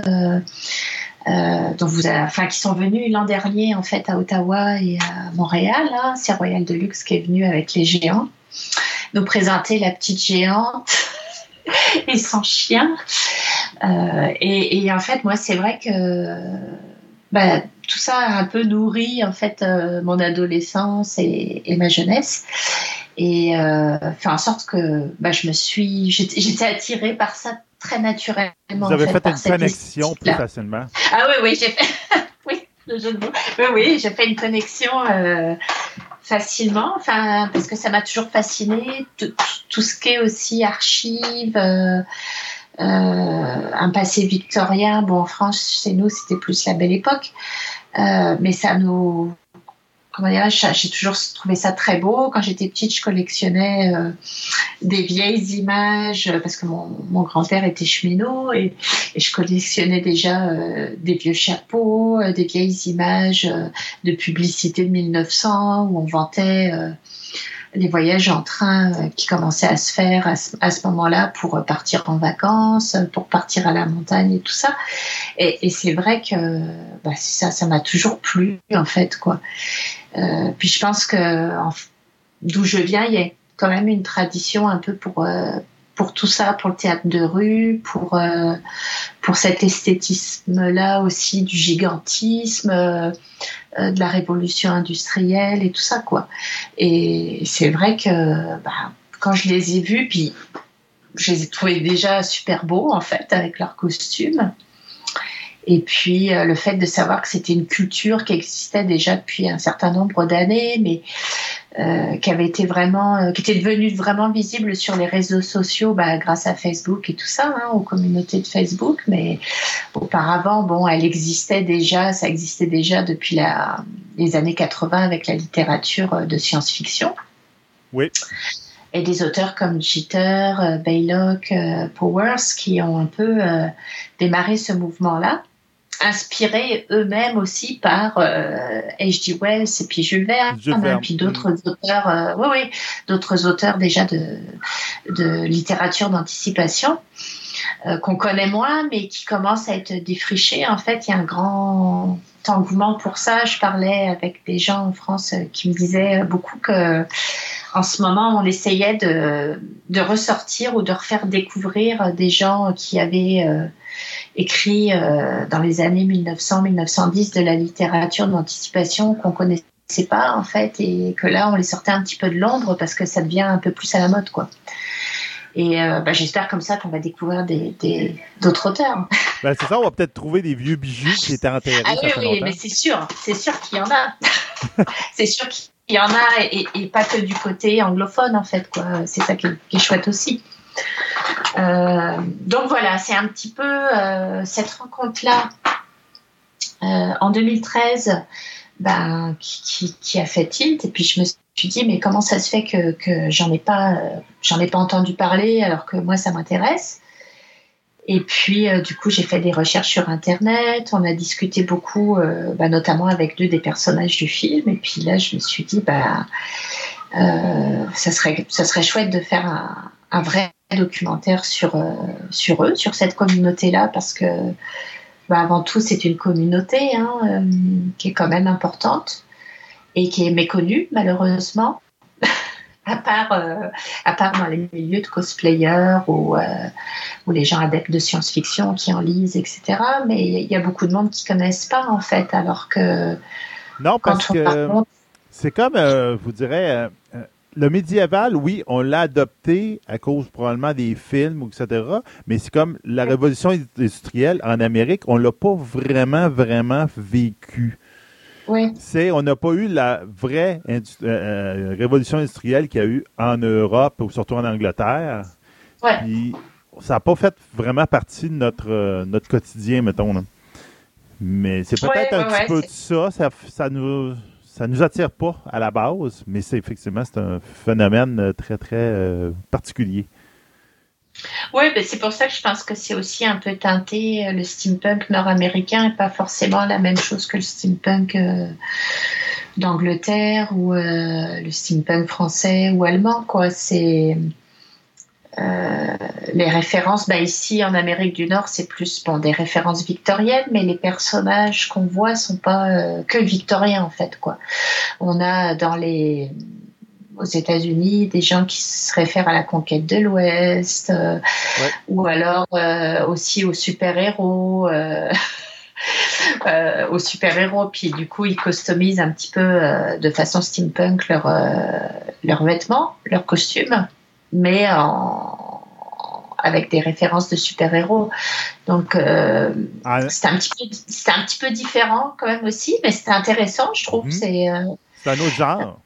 dont vous enfin, qui sont venus l'an dernier en fait à Ottawa et à Montréal. Hein. C'est Royal Deluxe qui est venu avec les géants nous présenter la petite géante et son chien. Et, en fait, moi, c'est vrai que bah, tout ça a un peu nourri en fait euh, mon adolescence et, et, ma jeunesse. et euh, fait en sorte que bah, je me suis, j'étais attirée par ça très naturellement. Vous en avez fait une connexion plus facilement. Ah oui, oui, j'ai fait. oui, le jeu de mots. Oui, oui, j'ai fait une connexion euh, facilement, enfin, parce que ça m'a toujours fasciné. Tout, tout ce qui est aussi archives, euh, un passé victorien. Bon, en France, chez nous, c'était plus la belle époque. Euh, mais ça nous. Comment dire, j'ai toujours trouvé ça très beau. Quand j'étais petite, je collectionnais euh, des vieilles images parce que mon, grand-père était cheminot et, et je collectionnais déjà des vieux chapeaux, des vieilles images de publicité de 1900 où on vantait les voyages en train euh, qui commençaient à se faire à ce, ce moment-là pour euh, partir en vacances, euh, pour partir à la montagne et tout ça. Et, c'est vrai que bah, ça, ça m'a toujours plu en fait quoi. Puis je pense que d'où je viens, il y a quand même une tradition un peu pour pour tout ça, pour le théâtre de rue, pour pour cet esthétisme-là aussi du gigantisme, euh, de la révolution industrielle et tout ça quoi. Et c'est vrai que bah, quand je les ai vus, puis je les ai trouvés déjà super beaux en fait avec leurs costumes. Et puis euh, le fait de savoir que c'était une culture qui existait déjà depuis un certain nombre d'années, mais euh, qui avait été vraiment, euh, qui était devenue vraiment visible sur les réseaux sociaux, bah, grâce à Facebook et tout ça, hein, aux communautés de Facebook. Mais auparavant, bon, elle existait déjà, ça existait déjà depuis la, les années 80 avec la littérature euh, de science-fiction. Oui. Et des auteurs comme Jeter, euh, Baylock, Powers qui ont un peu euh, démarré ce mouvement-là, inspirés eux-mêmes aussi par euh, H.G. Wells et puis Jules Verne, hein, Verne. puis d'autres auteurs, euh, oui, oui, d'autres auteurs déjà de, de littérature d'anticipation euh, qu'on connaît moins, mais qui commencent à être défrichés. En fait, il y a un grand engouement pour ça. Je parlais avec des gens en France euh, qui me disaient beaucoup que en ce moment, on essayait de, de ressortir ou de refaire découvrir des gens qui avaient euh, écrit euh, dans les années 1900-1910 de la littérature d'anticipation qu'on connaissait pas en fait et que là on les sortait un petit peu de l'ombre parce que ça devient un peu plus à la mode quoi. Et euh, bah, j'espère comme ça qu'on va découvrir des des- d'autres auteurs. Ben, c'est ça, on va peut-être trouver des vieux bijoux qui étaient enterrés. Ah oui, oui, mais c'est sûr, c'est sûr qu'il y en a. c'est sûr qu'il y en a et, et pas que du côté anglophone en fait, quoi. C'est ça qui est, qui est chouette aussi. Euh, donc voilà, c'est un petit peu euh, cette rencontre-là euh, en 2013 ben, qui, a fait tilt. Et puis je me suis dit, mais comment ça se fait que, j'en ai pas, ai pas entendu parler alors que moi ça m'intéresse? Et puis, du coup, j'ai fait des recherches sur Internet. On a discuté beaucoup, bah, notamment avec deux des personnages du film. Et puis là, je me suis dit, bah, ça serait, ça serait chouette de faire un vrai documentaire sur, euh, sur eux, sur cette communauté-là, parce que, bah, avant tout, c'est une communauté hein, euh, qui est quand même importante et qui est méconnue, malheureusement. à part, euh, à part dans les milieux de cosplayers ou, ou les gens adeptes de science-fiction qui en lisent, etc. Mais il y a beaucoup de monde qui connaissent pas, en fait, alors que Non, quand parce on que c'est comme, vous dirais, euh, le médiéval, oui, on l'a adopté à cause probablement des films, etc. Mais c'est comme la révolution industrielle en Amérique, on l'a pas vraiment, vraiment vécu. Oui, C'est, on n'a pas eu la vraie euh, euh, révolution industrielle qu'il y a eu en Europe ou surtout en Angleterre. Ouais. Puis, ça n'a pas fait vraiment partie de notre, euh, notre quotidien, mettons. là. Mais c'est peut-être Ouais, un ouais, petit peu de ça. Ça, ça nous ça nous attire pas à la base, mais c'est effectivement c'est un phénomène euh, très très euh, particulier. ouais ben c'est pour ça que je pense que c'est aussi un peu teinté. euh, Le steampunk nord-américain n'est pas forcément la même chose que le steampunk d'Angleterre ou le steampunk français ou allemand. Quoi. C'est... euh, les références, bah ici en Amérique du Nord, c'est plus bon, des références victoriennes, mais les personnages qu'on voit sont pas euh, que victoriens en fait. Quoi. On a dans les aux États-Unis des gens qui se réfèrent à la conquête de l'Ouest, euh, Ouais. ou alors aussi aux super-héros. euh, aux super-héros, puis du coup ils customisent un petit peu euh, de façon steampunk leur, euh, leurs vêtements, leurs costumes, mais en, avec des références de super-héros. Donc, euh, Ah, c'était un, petit peu- un petit peu différent quand même aussi, mais c'était intéressant, je trouve. Mhm. C'est, euh, c'est un autre genre.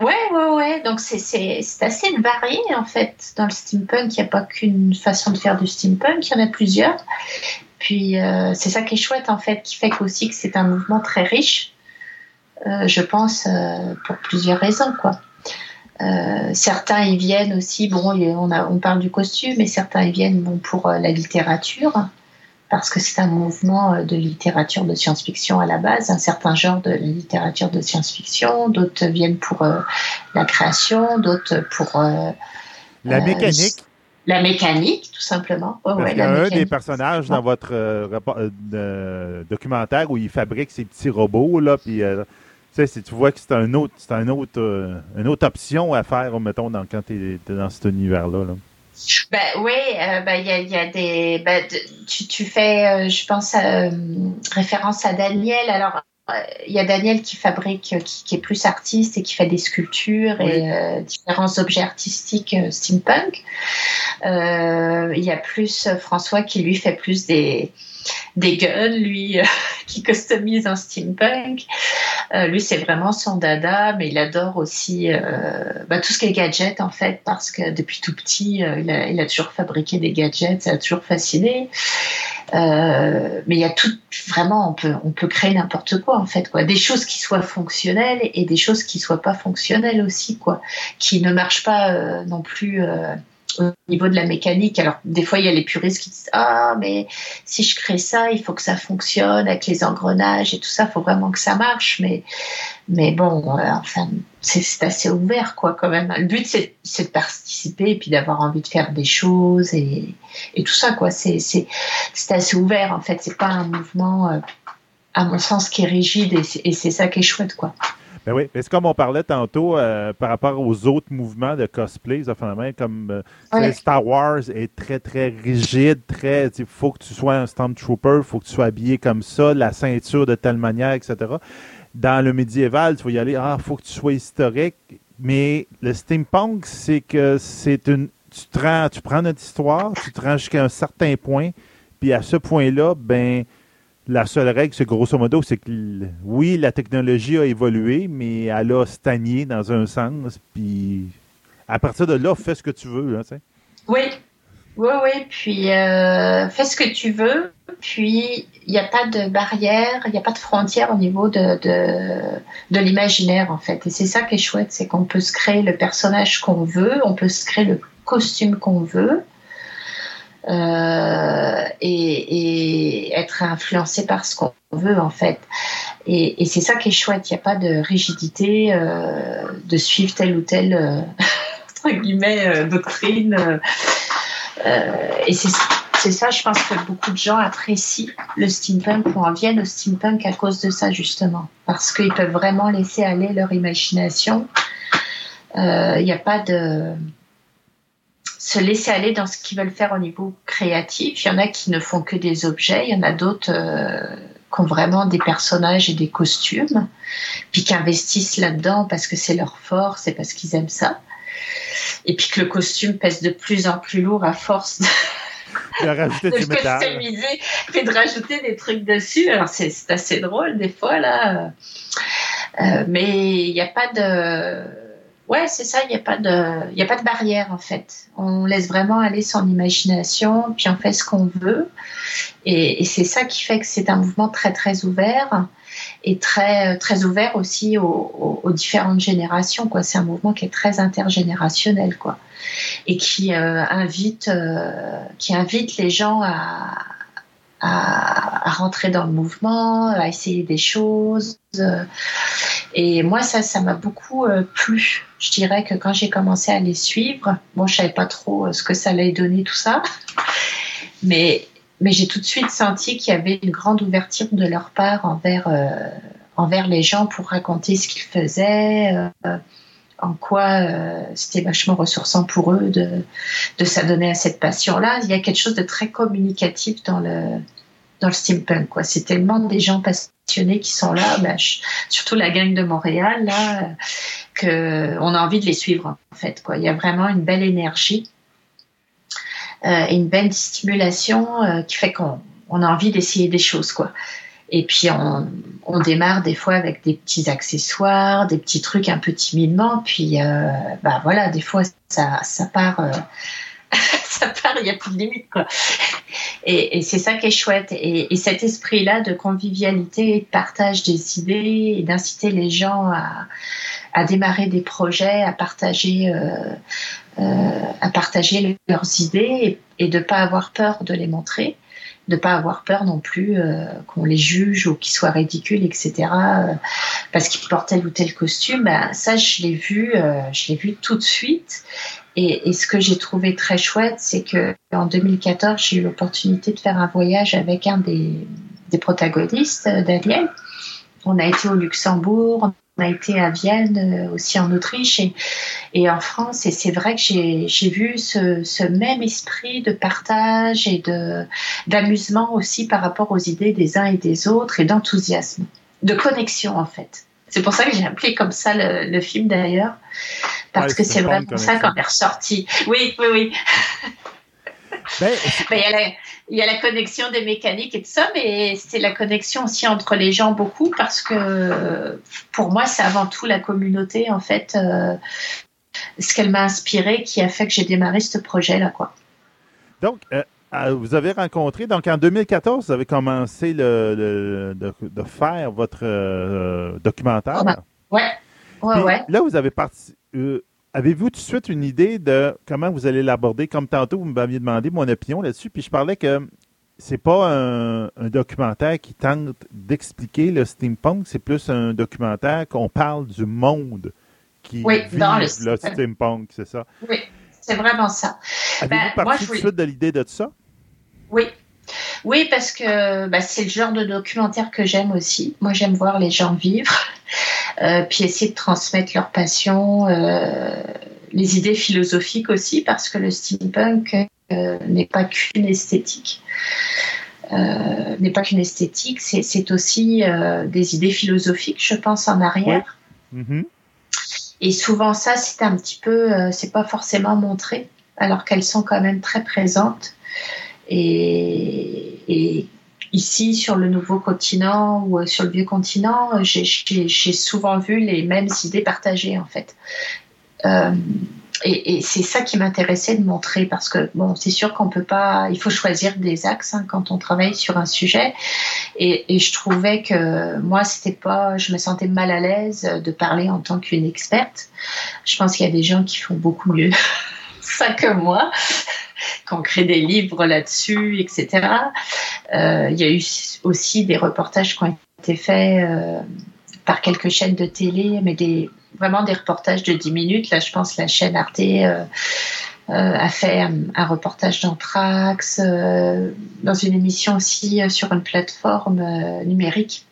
Ouais, ouais, ouais. Donc, c'est, c'est, c'est assez varié, en fait. Dans le steampunk, il n'y a pas qu'une façon de faire du steampunk, il y en a plusieurs. Puis, euh, c'est ça qui est chouette, en fait, qui fait qu'aussi que c'est un mouvement très riche, euh, je pense, pour plusieurs raisons, quoi. Euh, certains y viennent aussi, bon, il on, a, on parle du costume, mais certains y viennent bon, pour euh, la littérature, parce que c'est un mouvement euh, de littérature de science-fiction à la base, un certain genre de littérature de science-fiction, d'autres viennent pour euh, la création, d'autres pour La mécanique. la mécanique, tout simplement. Parce ouais, qu'il y a un des personnages dans votre euh, rapport- euh, euh, documentaire où il fabrique ses petits robots, là, puis euh, tu sais, si tu vois que c'est un autre, c'est un autre, euh, une autre option à faire, mettons, dans, quand tu es, dans cet univers-là. là. Ben, oui, euh, ben, il y, a, il y a des. ben, tu, tu fais, euh, je pense, référence à Daniel. Alors, il y a Daniel qui fabrique, qui, qui est plus artiste et qui fait des sculptures et euh, différents objets artistiques euh, steampunk. Euh, Il y a plus François qui lui fait plus des des guns, lui, euh, qui customise un steampunk. Euh, lui, c'est vraiment son dada, mais il adore aussi euh, bah, tout ce qui est gadget, en fait, parce que depuis tout petit, il, a, toujours fabriqué des gadgets, ça a toujours fasciné. Mais il y a tout, vraiment, on peut, on peut créer n'importe quoi, en fait, quoi. Des choses qui soient fonctionnelles et des choses qui soient pas fonctionnelles aussi, quoi. Qui ne marchent pas non plus au niveau de la mécanique. Alors, des fois, il y a les puristes qui disent Ah, mais si je crée ça, il faut que ça fonctionne avec les engrenages et tout ça, il faut vraiment que ça marche. Mais, mais bon, euh, enfin, c'est assez ouvert, quoi, quand même. Le but, c'est de participer et puis d'avoir envie de faire des choses et, tout ça, quoi. C'est assez ouvert, en fait. C'est pas un mouvement, euh, à mon sens, qui est rigide et c'est- et c'est ça qui est chouette, quoi. Ben oui, mais c'est comme on parlait tantôt euh, par rapport aux autres mouvements de cosplay, ça fait comme euh, Ouais. Star Wars est très très rigide, très, il faut que tu sois un Stormtrooper, il faut que tu sois habillé comme ça, la ceinture de telle manière, etc. Dans le médiéval, tu vas y aller, ah, faut que tu sois historique, mais le steampunk, c'est que c'est une, tu, te rends- tu prends notre histoire, tu te rends jusqu'à un certain point, puis à ce point-là, ben la seule règle, c'est grosso modo, c'est que oui, la technologie a évolué, mais elle a stagné dans un sens. Puis à partir de là, fais ce que tu veux. Sais. Oui, oui, oui. Puis euh, fais ce que tu veux. Puis il n'y a pas de barrière, il n'y a pas de frontière au niveau de l'imaginaire en fait. Et c'est ça qui est chouette, c'est qu'on peut se créer le personnage qu'on veut, on peut se créer le costume qu'on veut. Euh, et, être influencé par ce qu'on veut en fait. Et, c'est ça qui est chouette, il n'y a pas de rigidité euh, de suivre telle ou telle euh, guillemets doctrine. et c'est ça, je pense que beaucoup de gens apprécient le steampunk ou en viennent au steampunk à cause de ça justement, parce qu'ils peuvent vraiment laisser aller leur imagination. Il n'y a pas de se laisser aller dans ce qu'ils veulent faire au niveau créatif. Il y en a qui ne font que des objets, il y en a d'autres euh, qui ont vraiment des personnages et des costumes, puis qui investissent là-dedans parce que c'est leur force et parce qu'ils aiment ça. Et puis que le costume pèse de plus en plus lourd à force de de customiser, puis de rajouter des trucs dessus. Alors c'est c'est assez drôle des fois là, Euh, mais il n'y a pas de, ouais c'est ça, il n'y a pas de, a pas de barrière en fait. On laisse vraiment aller son imagination, puis on fait ce qu'on veut, et, c'est ça qui fait que c'est un mouvement très très ouvert et très très ouvert aussi aux différentes générations quoi. C'est un mouvement qui est très intergénérationnel quoi et qui euh, invite euh, qui invite les gens à, à, à rentrer dans le mouvement, à essayer des choses. euh, et moi, ça, ça m'a beaucoup euh, plu. Je dirais que quand j'ai commencé à les suivre, bon, je savais pas trop euh, ce que ça allait donner tout ça, mais mais j'ai tout de suite senti qu'il y avait une grande ouverture de leur part envers euh, envers les gens pour raconter ce qu'ils faisaient. En quoi euh, c'était vachement ressourçant pour eux de, de s'adonner à cette passion-là. Il y a quelque chose de très communicatif dans le, dans le steampunk. Quoi. C'est tellement des gens passionnés qui sont là, bah, surtout la gang de Montréal, là, que on a envie de les suivre en fait. Quoi. Il y a vraiment une belle énergie euh, et une belle stimulation euh, qui fait qu'on on a envie d'essayer des choses. quoi. Et puis on, démarre des fois avec des petits accessoires, des petits trucs un peu timidement. Puis euh, bah voilà, des fois ça, part, euh, ça part, il n'y a plus de limite quoi. Et, c'est ça qui est chouette. Et, et cet esprit-là de convivialité, de partage des idées, d'inciter les gens à, démarrer des projets, à partager, euh, euh, à partager leurs idées et, et de pas avoir peur de les montrer de pas avoir peur non plus euh, qu'on les juge ou qu'ils soient ridicules, etc. euh, parce qu'ils portent tel ou tel costume. Ben, ça, je l'ai vu, euh, je l'ai vu tout de suite. Et, ce que j'ai trouvé très chouette, c'est que en 2014, j'ai eu l'opportunité de faire un voyage avec un des, des protagonistes d'Alien. On a été au Luxembourg, on a été à Vienne, euh, aussi en Autriche et, et en France. Et c'est vrai que j'ai vu ce, ce même esprit de partage et d'amusement aussi par rapport aux idées des uns et des autres et d'enthousiasme, de connexion en fait. C'est pour ça que j'ai appelé comme ça le, le film d'ailleurs, parce Ouais, que c'est vraiment ça qu'on est ressorti. Oui, oui, oui. Ben, Ben, Il y, a la, il y a la connexion des mécaniques et tout ça, mais c'est la connexion aussi entre les gens beaucoup parce que pour moi, c'est avant tout la communauté, en fait, euh, ce qu'elle m'a inspiré qui a fait que j'ai démarré ce projet-là, quoi. donc, euh, euh, vous avez rencontré, donc en 2014, vous avez commencé le, le- de, de faire votre euh, documentaire. Ouais, ouais, Puis ouais. Là, vous avez parti. euh, Avez-vous tout de suite une idée de comment vous allez l'aborder? Comme tantôt, vous m'aviez demandé mon opinion là-dessus, puis je parlais que c'est pas un, un documentaire qui tente d'expliquer le steampunk, c'est plus un documentaire qu'on parle du monde qui Oui, vit dans le le steampunk. c'est ça? Oui, c'est vraiment ça. Avez-vous Ben, parti tout de suite de l'idée de ça? Oui. Oui, parce que bah, c'est le genre de documentaire que j'aime aussi. Moi, j'aime voir les gens vivre, euh, puis essayer de transmettre leur passion, euh, les idées philosophiques aussi, parce que le steampunk euh, n'est pas qu'une esthétique. N'est pas qu'une esthétique, c'est aussi des idées philosophiques, je pense, en arrière. Mhm. Et souvent, ça, c'est un petit peu, c'est pas forcément montré, alors qu'elles sont quand même très présentes. Et, ici, sur le nouveau continent ou euh, sur le vieux continent, j'ai- souvent vu les mêmes idées partagées, en fait. Euh, et, et c'est ça qui m'intéressait de montrer parce que bon, c'est sûr qu'on peut pas, il faut choisir des axes hein, quand on travaille sur un sujet. Et, et je trouvais que moi, c'était pas, je me sentais mal à l'aise de parler en tant qu'une experte. Je pense qu'il y a des gens qui font beaucoup mieux ça que moi, qu'on crée des livres là-dessus, etc. Euh, il y a eu aussi des reportages qui ont été faits euh, par quelques chaînes de télé, mais vraiment des reportages de 10 minutes. Là, je pense la chaîne Arte euh, a fait un, reportage d'Anthrax, euh, dans une émission aussi sur une plateforme numérique.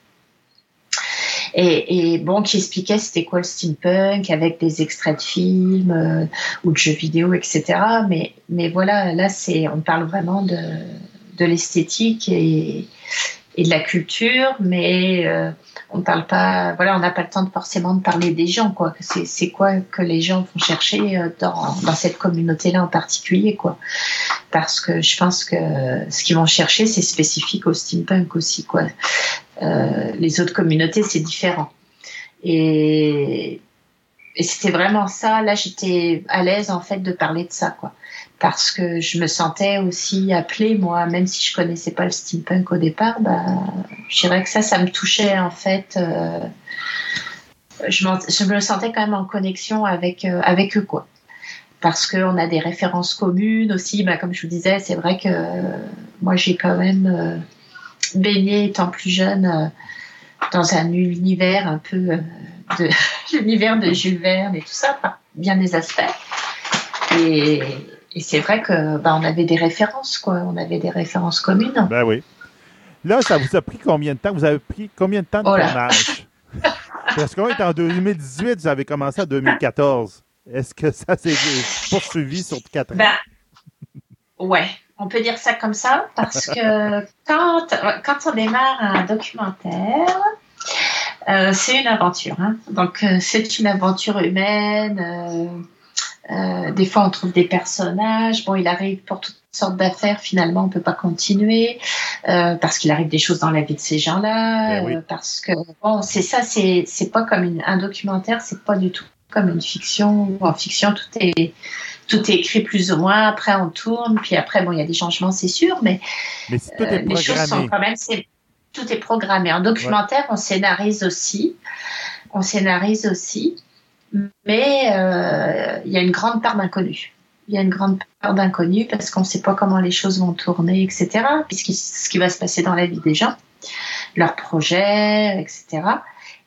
Et, et bon, qui expliquait c'était quoi le steampunk avec des extraits de films euh, ou de jeux vidéo, etc. Mais, mais voilà, là, c'est, on parle vraiment de, de l'esthétique et, et de la culture, mais euh, on parle pas, voilà, on n'a pas le temps de forcément de parler des gens, quoi. C'est, quoi que les gens vont chercher euh, dans, cette communauté-là en particulier, quoi. Parce que je pense que ce qu'ils vont chercher, c'est spécifique au steampunk aussi, quoi. Euh, les autres communautés, c'est différent. Et c'était vraiment ça. Là, j'étais à l'aise en fait de parler de ça, quoi, parce que je me sentais aussi appelée, moi, même si je connaissais pas le steampunk au départ, bah, je dirais que ça, ça me touchait en fait. euh, je, je me sentais quand même en connexion avec euh, avec eux, quoi. Parce qu'on a des références communes aussi. Bah, comme je vous disais, c'est vrai que euh, moi, j'ai quand même baigné étant plus jeune dans un univers un peu de l'univers de Jules Verne et tout ça, bien des aspects. Et, et c'est vrai que bah, on avait des références, quoi. On avait des références communes. Ben oui. Là, ça vous a pris combien de temps? Vous avez pris combien de temps de Oh tournage? Parce qu'on est en 2018, vous avez commencé en 2014. Est-ce que ça s'est poursuivi sur quatre ans? Ben, ouais, on peut dire ça comme ça, parce que quand, quand on démarre un documentaire, Euh, c'est une aventure. Hein. Donc, euh, c'est une aventure humaine. Euh, euh, des fois, on trouve des personnages. Bon, il arrive pour toutes sortes d'affaires. Finalement, on peut pas continuer euh, parce qu'il arrive des choses dans la vie de ces gens-là. Ben oui. euh, parce que bon, c'est ça. C'est c'est pas comme une- un documentaire. C'est pas du tout comme une fiction. En fiction, tout est tout est écrit plus ou moins. Après, on tourne. Puis après, bon, il y a des changements, c'est sûr, mais Mais si tout euh, est les choses sont quand même, c'est- tout est programmé. En documentaire, on scénarise aussi, on scénarise aussi, mais euh, il y a une grande part d'inconnu. Il y a une grande part d'inconnu parce qu'on ne sait pas comment les choses vont tourner, etc. Puisque ce qui va se passer dans la vie des gens, leurs projets, etc.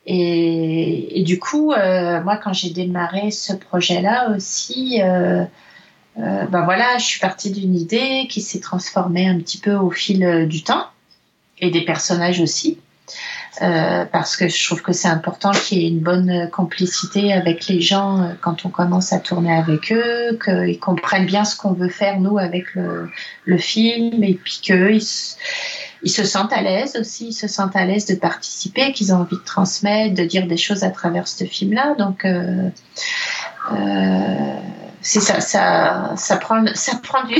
Et, et du coup, euh, moi, quand j'ai démarré ce projet-là aussi, euh, euh, ben voilà, je suis partie d'une idée qui s'est transformée un petit peu au fil euh, du temps et des personnages aussi. Euh, parce que je trouve que c'est important qu'il y ait une bonne complicité avec les gens euh, quand on commence à tourner avec eux, qu'ils comprennent bien ce qu'on veut faire nous avec le, le film et puis qu'eux ils, ils se sentent à l'aise aussi, ils se sentent à l'aise de participer, qu'ils ont envie de transmettre, de dire des choses à travers ce film-là. Donc euh, euh, c'est ça, ça, ça prend, ça prend du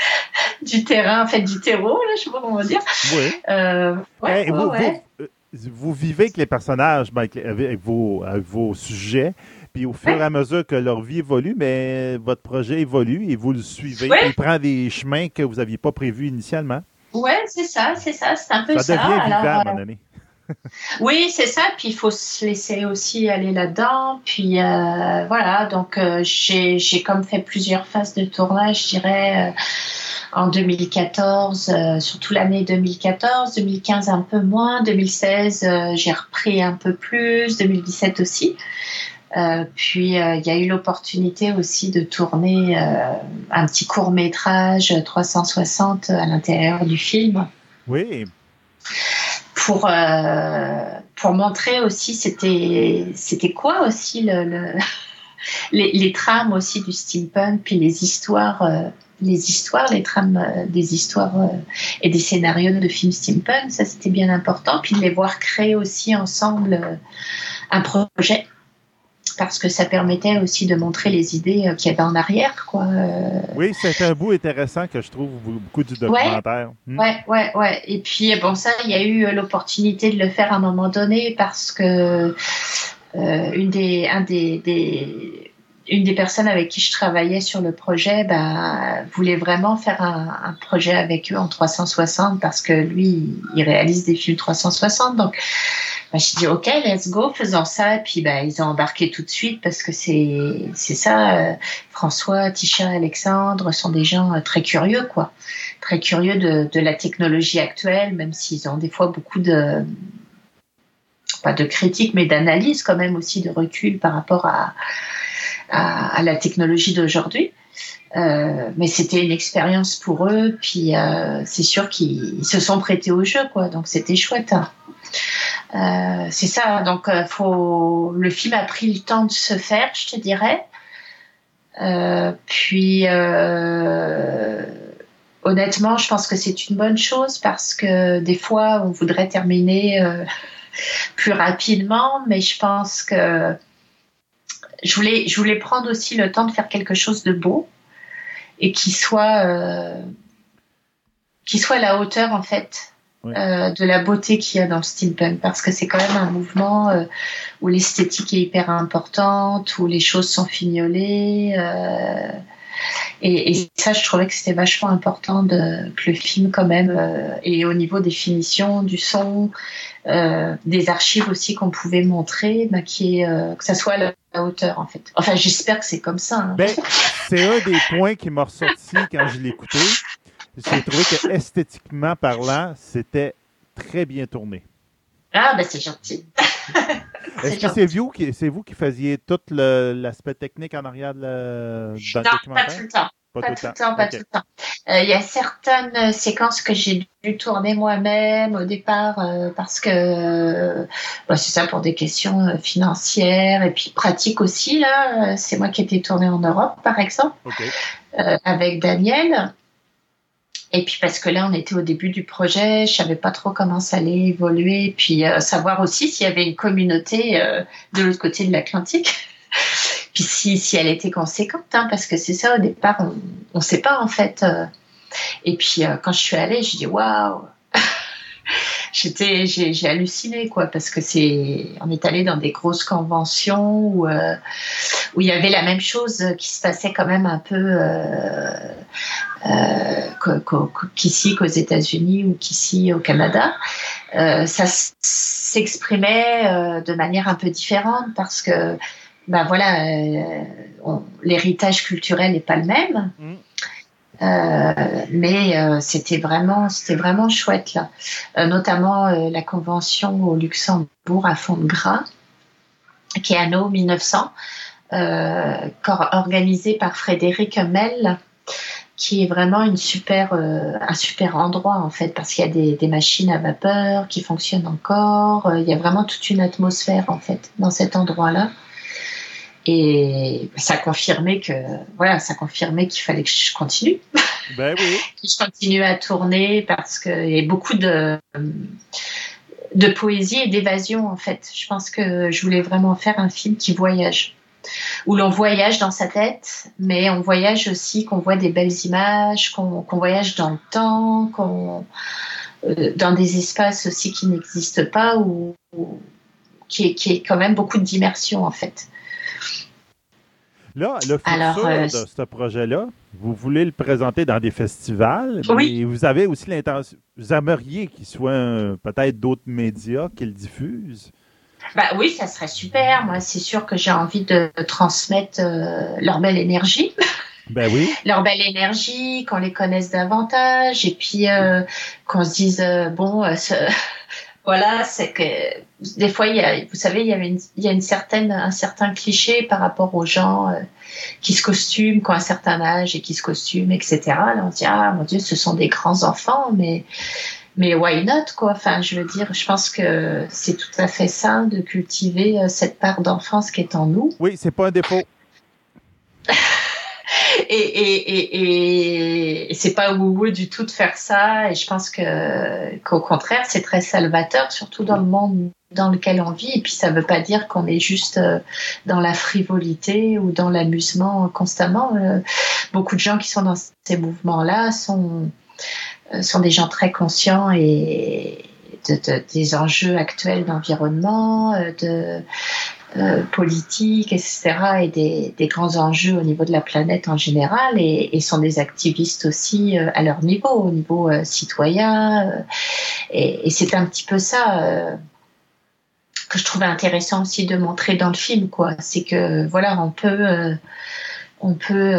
du terrain, en fait du terreau, là, je sais pas comment dire. oui. Euh, ouais, ouais, vous, ouais. vous- euh, vous vivez avec les personnages, ben, avec, vos, avec vos sujets, puis au fur et à mesure que leur vie évolue, mais votre projet évolue et vous le suivez. Il prend des chemins que vous n'aviez pas prévus initialement. Ouais, c'est ça, c'est ça, c'est un peu Ça ça. devient vivant Alors, euh, moment donné. Oui, c'est ça. Puis il faut se laisser aussi aller là-dedans. Puis euh, voilà, donc euh, j'ai comme fait plusieurs phases de tournage, je dirais, euh, en 2014, euh, surtout l'année 2014, 2015 un peu moins, 2016 euh, j'ai repris un peu plus, 2017 aussi. Puis il y a eu l'opportunité aussi de tourner un petit court métrage 360 à l'intérieur du film Oui, pour euh, pour montrer aussi c'était c'était quoi aussi le, le- les, les trames aussi du steampunk puis les histoires euh, les histoires les trames euh, des histoires et des scénarios de films steampunk ça c'était bien important puis de les voir créer aussi ensemble un projet parce que ça permettait aussi de montrer les idées euh, qu'il y avait en arrière quoi Euh, oui, c'est un bout intéressant que je trouve beaucoup du documentaire. Hmm. Ouais, ouais, ouais. Et puis, bon, ça, il y a eu euh, l'opportunité de le faire à un moment donné parce que euh, une des, un des, des- une des personnes avec qui je travaillais sur le projet bah, voulait vraiment faire un, projet avec eux en 360 parce que lui, il réalise des films 360. Donc, bah, j'ai dit, OK, let's go, faisons ça. Et puis, bah, ils ont embarqué tout de suite parce que c'est c'est ça. euh, François, Tisha, Alexandre sont des gens euh, très curieux, quoi. Très curieux de, de la technologie actuelle, même s'ils ont des fois beaucoup de pas de critiques, mais d'analyse quand même aussi de recul par rapport à, à, la technologie d'aujourd'hui. Euh, mais c'était une expérience pour eux, puis euh, c'est sûr qu'ils se sont prêtés au jeu, quoi. Donc c'était chouette. hein. Euh, c'est ça. Donc euh, faut le film a pris le temps de se faire, je te dirais. Euh, puis euh, honnêtement, je pense que c'est une bonne chose parce que des fois on voudrait terminer plus rapidement, mais je pense que je voulais, je voulais prendre aussi le temps de faire quelque chose de beau et qui soit, euh, qui soit à la hauteur en fait Oui. euh, de la beauté qu'il y a dans le steampunk, parce que c'est quand même un mouvement euh, où l'esthétique est hyper importante, où les choses sont fignolées. et, et ça, je trouvais que c'était vachement important de, que le film, quand même, euh, et au niveau des finitions, du son, euh, des archives aussi qu'on pouvait montrer, bah, qui est, euh, que ça soit à la la hauteur, en fait. Enfin, j'espère que c'est comme ça. hein. Ben, c'est un des points qui m'a ressorti quand je l'ai écouté. J'ai trouvé que esthétiquement parlant, c'était très bien tourné. Ah, bah c'est gentil. Est-ce que c'est vous qui c'est vous qui faisiez tout le- l'aspect technique en arrière de le, dans le Non, pas documentaire? tout le temps. Pas Pas tout le temps, pas tout le temps. Euh, Il y a certaines euh, séquences que j'ai dû tourner moi-même au départ euh, parce que euh, bah, c'est ça pour des questions financières et puis pratiques aussi là. C'est moi qui ai été tournée en Europe par exemple avec Daniel. Et puis parce que là, on était au début du projet, je savais pas trop comment ça allait évoluer, puis euh, savoir aussi s'il y avait une communauté de l'autre côté de l'Atlantique, puis si, si elle était conséquente, hein, parce que c'est ça au départ, on ne sait pas en fait. euh. Et puis euh, quand je suis allée, j'ai dit waouh, j'étais, j'ai, j'ai halluciné quoi, parce que c'est, on est allé dans des grosses conventions où euh, où il y avait la même chose qui se passait quand même un peu. Euh, euh, qu'ici, qu'aux États-Unis ou qu'ici au Canada, ça s'exprimait de manière un peu différente parce que, ben voilà, euh, l'héritage culturel n'est pas le même. Mm. Euh, mais euh, c'était vraiment, c'était vraiment chouette là, Euh, notamment la convention au Luxembourg à fond de gras, qui est anno 1900, euh, cor- organisée par Frédéric Mel, qui est vraiment une super, un super endroit en fait, parce qu'il y a des, des machines à vapeur qui fonctionnent encore. Il y a vraiment toute une atmosphère en fait dans cet endroit-là. Et ça confirmait que, voilà, ça confirmait qu'il fallait que je continue, Ben oui. que je continue à tourner parce qu'il y a beaucoup de, de poésie et d'évasion en fait. Je pense que je voulais vraiment faire un film qui voyage où l'on voyage dans sa tête, mais on voyage aussi, qu'on voit des belles images, qu'on qu'on voyage dans le temps, qu'on euh, dans des espaces aussi qui n'existent pas, ou ou- qui est, qui est quand même beaucoup d'immersion en fait. Là, le futur Alors, euh, de ce projet-là, vous voulez le présenter dans des festivals, Oui. mais vous avez aussi l'intention, vous aimeriez qu'il soit euh, peut-être d'autres médias qui le diffusent. Bah oui, ça serait super. Moi, c'est sûr que j'ai envie de transmettre euh, leur belle énergie. Ben oui. leur belle énergie, qu'on les connaisse davantage, et puis euh, qu'on se dise bon, ce- voilà, c'est que des fois, il y a, vous savez, il y avait une, il y a une certaine, un certain cliché par rapport aux gens euh, qui se costument, qui ont un certain âge et qui se costument, etc. Là, on se dit ah mon Dieu, ce sont des grands enfants, mais mais why not quoi? Enfin, je veux dire, je pense que c'est tout à fait sain de cultiver euh, cette part d'enfance qui est en nous. Oui, c'est pas un défaut. et, et, et, c'est pas wou du tout de faire ça. Et je pense qu'au contraire, c'est très salvateur, surtout dans le monde dans lequel on vit. Et puis ça veut pas dire qu'on est juste euh, dans la frivolité ou dans l'amusement constamment. Euh, beaucoup de gens qui sont dans ces mouvements-là sont euh, des gens très conscients et de, de- des enjeux actuels d'environnement, de euh, politique, etc., et des, grands enjeux au niveau de la planète en général, et, sont des activistes aussi euh, à leur niveau, au niveau euh, citoyen. euh, et c'est un petit peu ça que je trouvais intéressant aussi de montrer dans le film, quoi. C'est que voilà, on peut on peut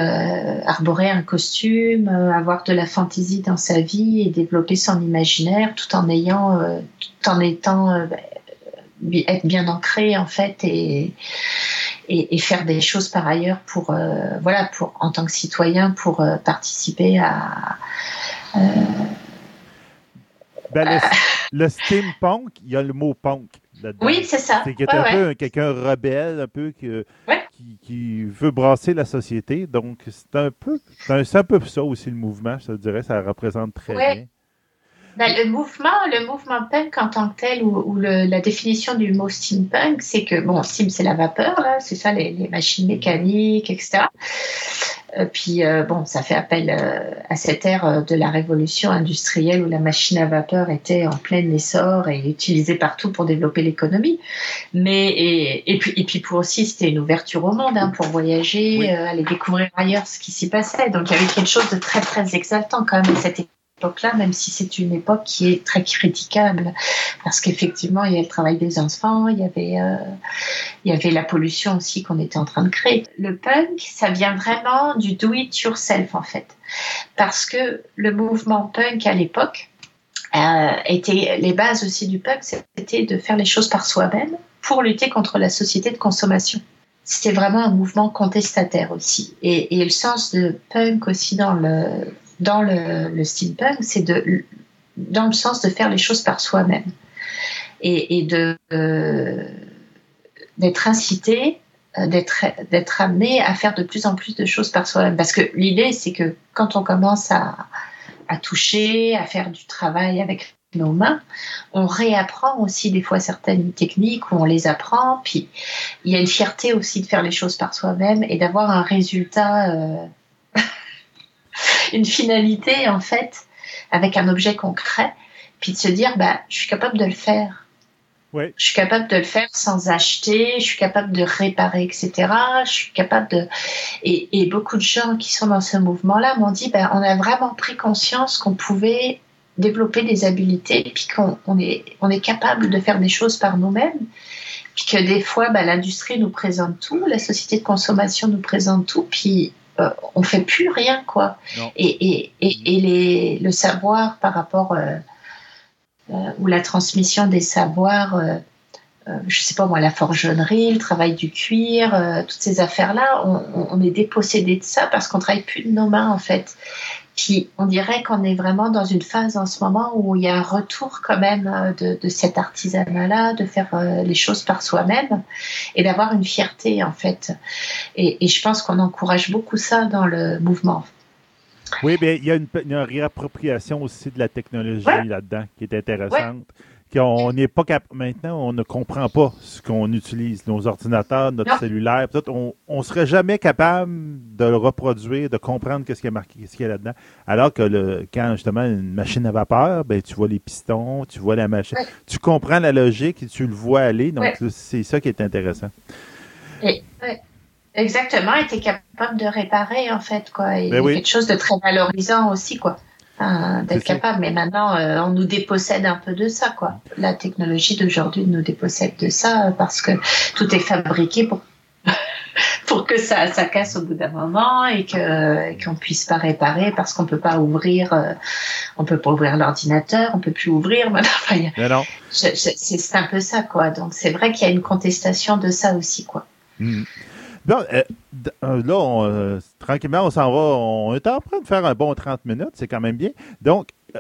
arborer un costume, avoir de la fantaisie dans sa vie et développer son imaginaire tout en ayant, tout en étant être bien ancré en fait et, et, et faire des choses par ailleurs pour euh, voilà pour en tant que citoyen pour euh, participer à Ben, le, le steampunk, il y a le mot punk là-dedans. oui c'est ça C'est Ouais, un ouais. peu un- quelqu'un rebelle, un peu que- Ouais. qui, qui veut brasser la société. Donc, c'est un peu c'est un, un peu ça aussi le mouvement, je te dirais, ça représente très bien. Ben, le mouvement, le mouvement punk en tant que tel, ou, ou le- la définition du mot steampunk, c'est que bon, steam c'est la vapeur, là, c'est ça, les, les machines mécaniques, etc. Euh, puis euh, bon, ça fait appel euh, à cette ère euh, de la révolution industrielle où la machine à vapeur était en plein essor et utilisée partout pour développer l'économie. Mais et, et puis et puis pour aussi, c'était une ouverture au monde, hein, pour voyager, Oui. euh, aller découvrir ailleurs ce qui s'y passait. Donc il y avait quelque chose de très très exaltant quand même à cette époque-là, même si c'est une époque qui est très critiquable, parce qu'effectivement, il y a le travail des enfants, il y avait, euh, il y avait la pollution aussi qu'on était en train de créer. Le punk, ça vient vraiment du do it yourself en fait, parce que le mouvement punk à l'époque euh, était les bases aussi du punk, c'était de faire les choses par soi-même pour lutter contre la société de consommation. C'était vraiment un mouvement contestataire aussi. Et, et le sens de punk aussi dans le, dans le, le steampunk, c'est de, dans le sens de faire les choses par soi-même et, et de euh, d'être incité, euh, d'être d'être amené à faire de plus en plus de choses par soi-même. Parce que l'idée, c'est que quand on commence à à toucher, à faire du travail avec nos mains. On réapprend aussi des fois certaines techniques où on les apprend. Puis il y a une fierté aussi de faire les choses par soi-même et d'avoir un résultat, euh, une finalité en fait, avec un objet concret. Puis de se dire, bah, je suis capable de le faire. Je suis capable de le faire sans acheter, je suis capable de réparer, etc. Je suis capable de. Et, et beaucoup de gens qui sont dans ce mouvement-là m'ont dit ben, on a vraiment pris conscience qu'on pouvait développer des habiletés, puis qu'on on est, on est capable de faire des choses par nous-mêmes, puis que des fois ben, l'industrie nous présente tout, la société de consommation nous présente tout, puis euh, on fait plus rien, quoi. Et, et, et, et les, le savoir par rapport. euh, euh, ou la transmission des savoirs, je sais pas moi, la forgeronnerie, le travail du cuir, toutes ces affaires-là, on, on- on est dépossédé de ça parce qu'on travaille plus de nos mains en fait. Puis on dirait qu'on est vraiment dans une phase en ce moment où il y a un retour quand même euh, de, de cet artisanat-là, de faire euh, les choses par soi-même et d'avoir une fierté en fait. Et, et je pense qu'on encourage beaucoup ça dans le mouvement. Oui, bien, il y a une, une réappropriation aussi de la technologie Ouais. là-dedans qui est intéressante. Qu'on n'est pas cap- maintenant, on ne comprend pas ce qu'on utilise, nos ordinateurs, notre Non. cellulaire. peut-être On, on serait jamais capable de le reproduire, de comprendre qu'est-ce qui est marqué, qu'est-ce qu'il y a là-dedans. Alors que le, quand justement une machine à vapeur, ben tu vois les pistons, tu vois la machine, tu comprends la logique et tu le vois aller. Donc c'est ça qui est intéressant. Et, exactement, et t'es capable de réparer en fait quoi. Et Ben quelque chose de très valorisant aussi quoi. D'être capable, mais maintenant euh, on nous dépossède un peu de ça quoi. La technologie d'aujourd'hui nous dépossède de ça euh, parce que tout est fabriqué pour pour que ça, ça casse au bout d'un moment et que qu'on puisse pas réparer parce qu'on peut pas ouvrir, euh, on peut pas ouvrir l'ordinateur, on peut plus ouvrir. Maintenant, Enfin, non. c'est un peu ça quoi. Donc c'est vrai qu'il y a une contestation de ça aussi quoi. Mhm. Bon, euh, euh, là, on, euh, tranquillement, on s'en va. On est en train de faire un bon 30 minutes, c'est quand même bien. Donc, euh,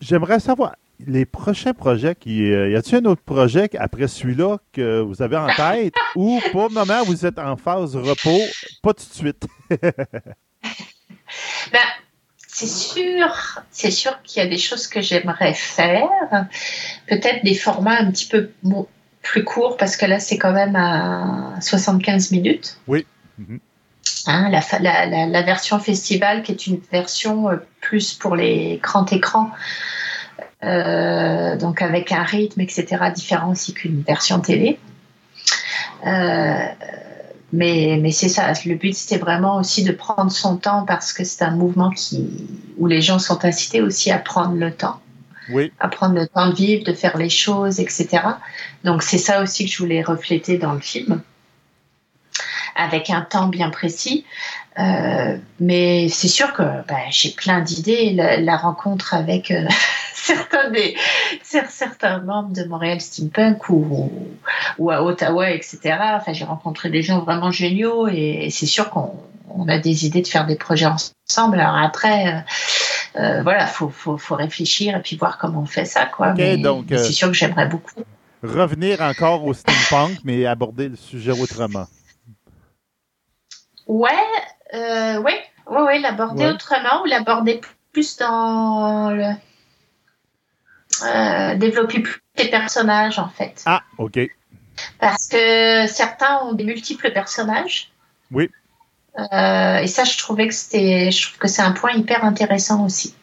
j'aimerais savoir, les prochains projets, qui, y a-t-il un autre projet après celui-là que vous avez en tête ou pour le moment, vous êtes en phase repos, pas tout de suite? Ben, c'est sûr, c'est sûr qu'il y a des choses que j'aimerais faire. Peut-être des formats un petit peu plus courts parce que là, c'est quand même à 75 minutes. Oui. Mhm. Hein, la, fa- la, la, la version festival qui est une version euh, plus pour les grands écrans. Euh, donc avec un rythme, etc., différent aussi qu'une version télé. Euh, mais, mais c'est ça, le but c'était vraiment aussi de prendre son temps parce que c'est un mouvement qui, où les gens sont incités aussi à prendre le temps, Oui. à prendre le temps de vivre, de faire les choses, etc. Donc c'est ça aussi que je voulais refléter dans le film, avec un temps bien précis. Euh, mais c'est sûr que bah, j'ai plein d'idées. La, rencontre avec euh, certains membres de Montréal Steampunk ou, à Ottawa, etc. Enfin, j'ai rencontré des gens vraiment géniaux et, c'est sûr qu'on on a des idées de faire des projets ensemble. Alors après, euh, euh, voilà, faut, faut, faut réfléchir et puis voir comment on fait ça, quoi. Mais donc, mais euh, c'est sûr que j'aimerais beaucoup. Revenir encore au steampunk, mais aborder le sujet autrement. Ouais, euh, ouais, ouais, ouais, l'aborder Ouais. autrement ou l'aborder plus dans le euh, développer plus les personnages en fait. Ah, OK. Parce que certains ont des multiples personnages. Oui. Euh, et ça, je trouvais que c'était, je trouve que c'est un point hyper intéressant aussi.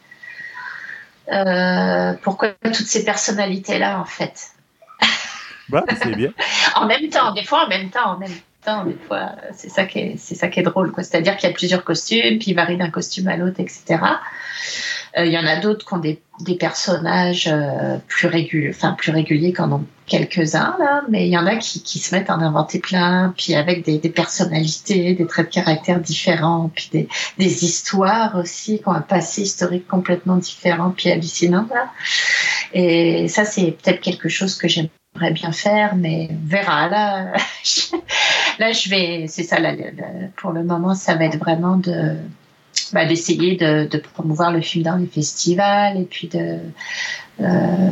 Euh, pourquoi toutes ces personnalités-là, en fait? C'est bien. En même temps, des fois, en même temps, en même temps, des fois, c'est ça qui est, c'est ça qui est drôle, quoi. C'est-à-dire qu'il y a plusieurs costumes, puis ils varient d'un costume à l'autre, etc. Euh, Il y en a d'autres qui ont des, des personnages euh, plus réguliers, enfin plus réguliers qu'en ont quelques-uns là, mais il y en a qui, qui se mettent à en inventer plein, puis avec des, personnalités, des traits de caractère différents, puis des, histoires aussi qui ont un passé historique complètement différent, puis hallucinant là. Et ça c'est peut-être quelque chose que j'aimerais bien faire, mais on verra là. là je vais, c'est ça là, pour le moment ça va être vraiment de bah, d'essayer de, de promouvoir le film dans les festivals et puis de euh,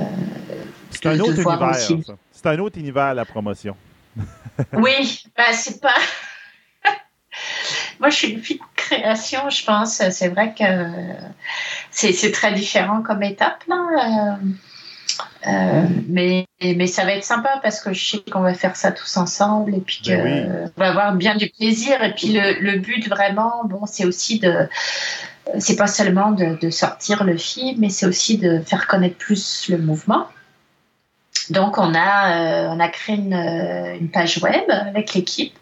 C'est un autre univers. C'est un autre univers, la promotion. oui bah c'est pas moi je suis une fille de création, je pense. C'est vrai que c'est très différent comme étape là. Euh, euh, mais, mais ça va être sympa parce que je sais qu'on va faire ça tous ensemble et puis qu'on Ben va avoir bien du plaisir. Et puis le, le but vraiment, bon, c'est aussi de, c'est pas seulement de, de sortir le film, mais c'est aussi de faire connaître plus le mouvement. Donc on a, euh, on a créé une, euh, une page web avec l'équipe.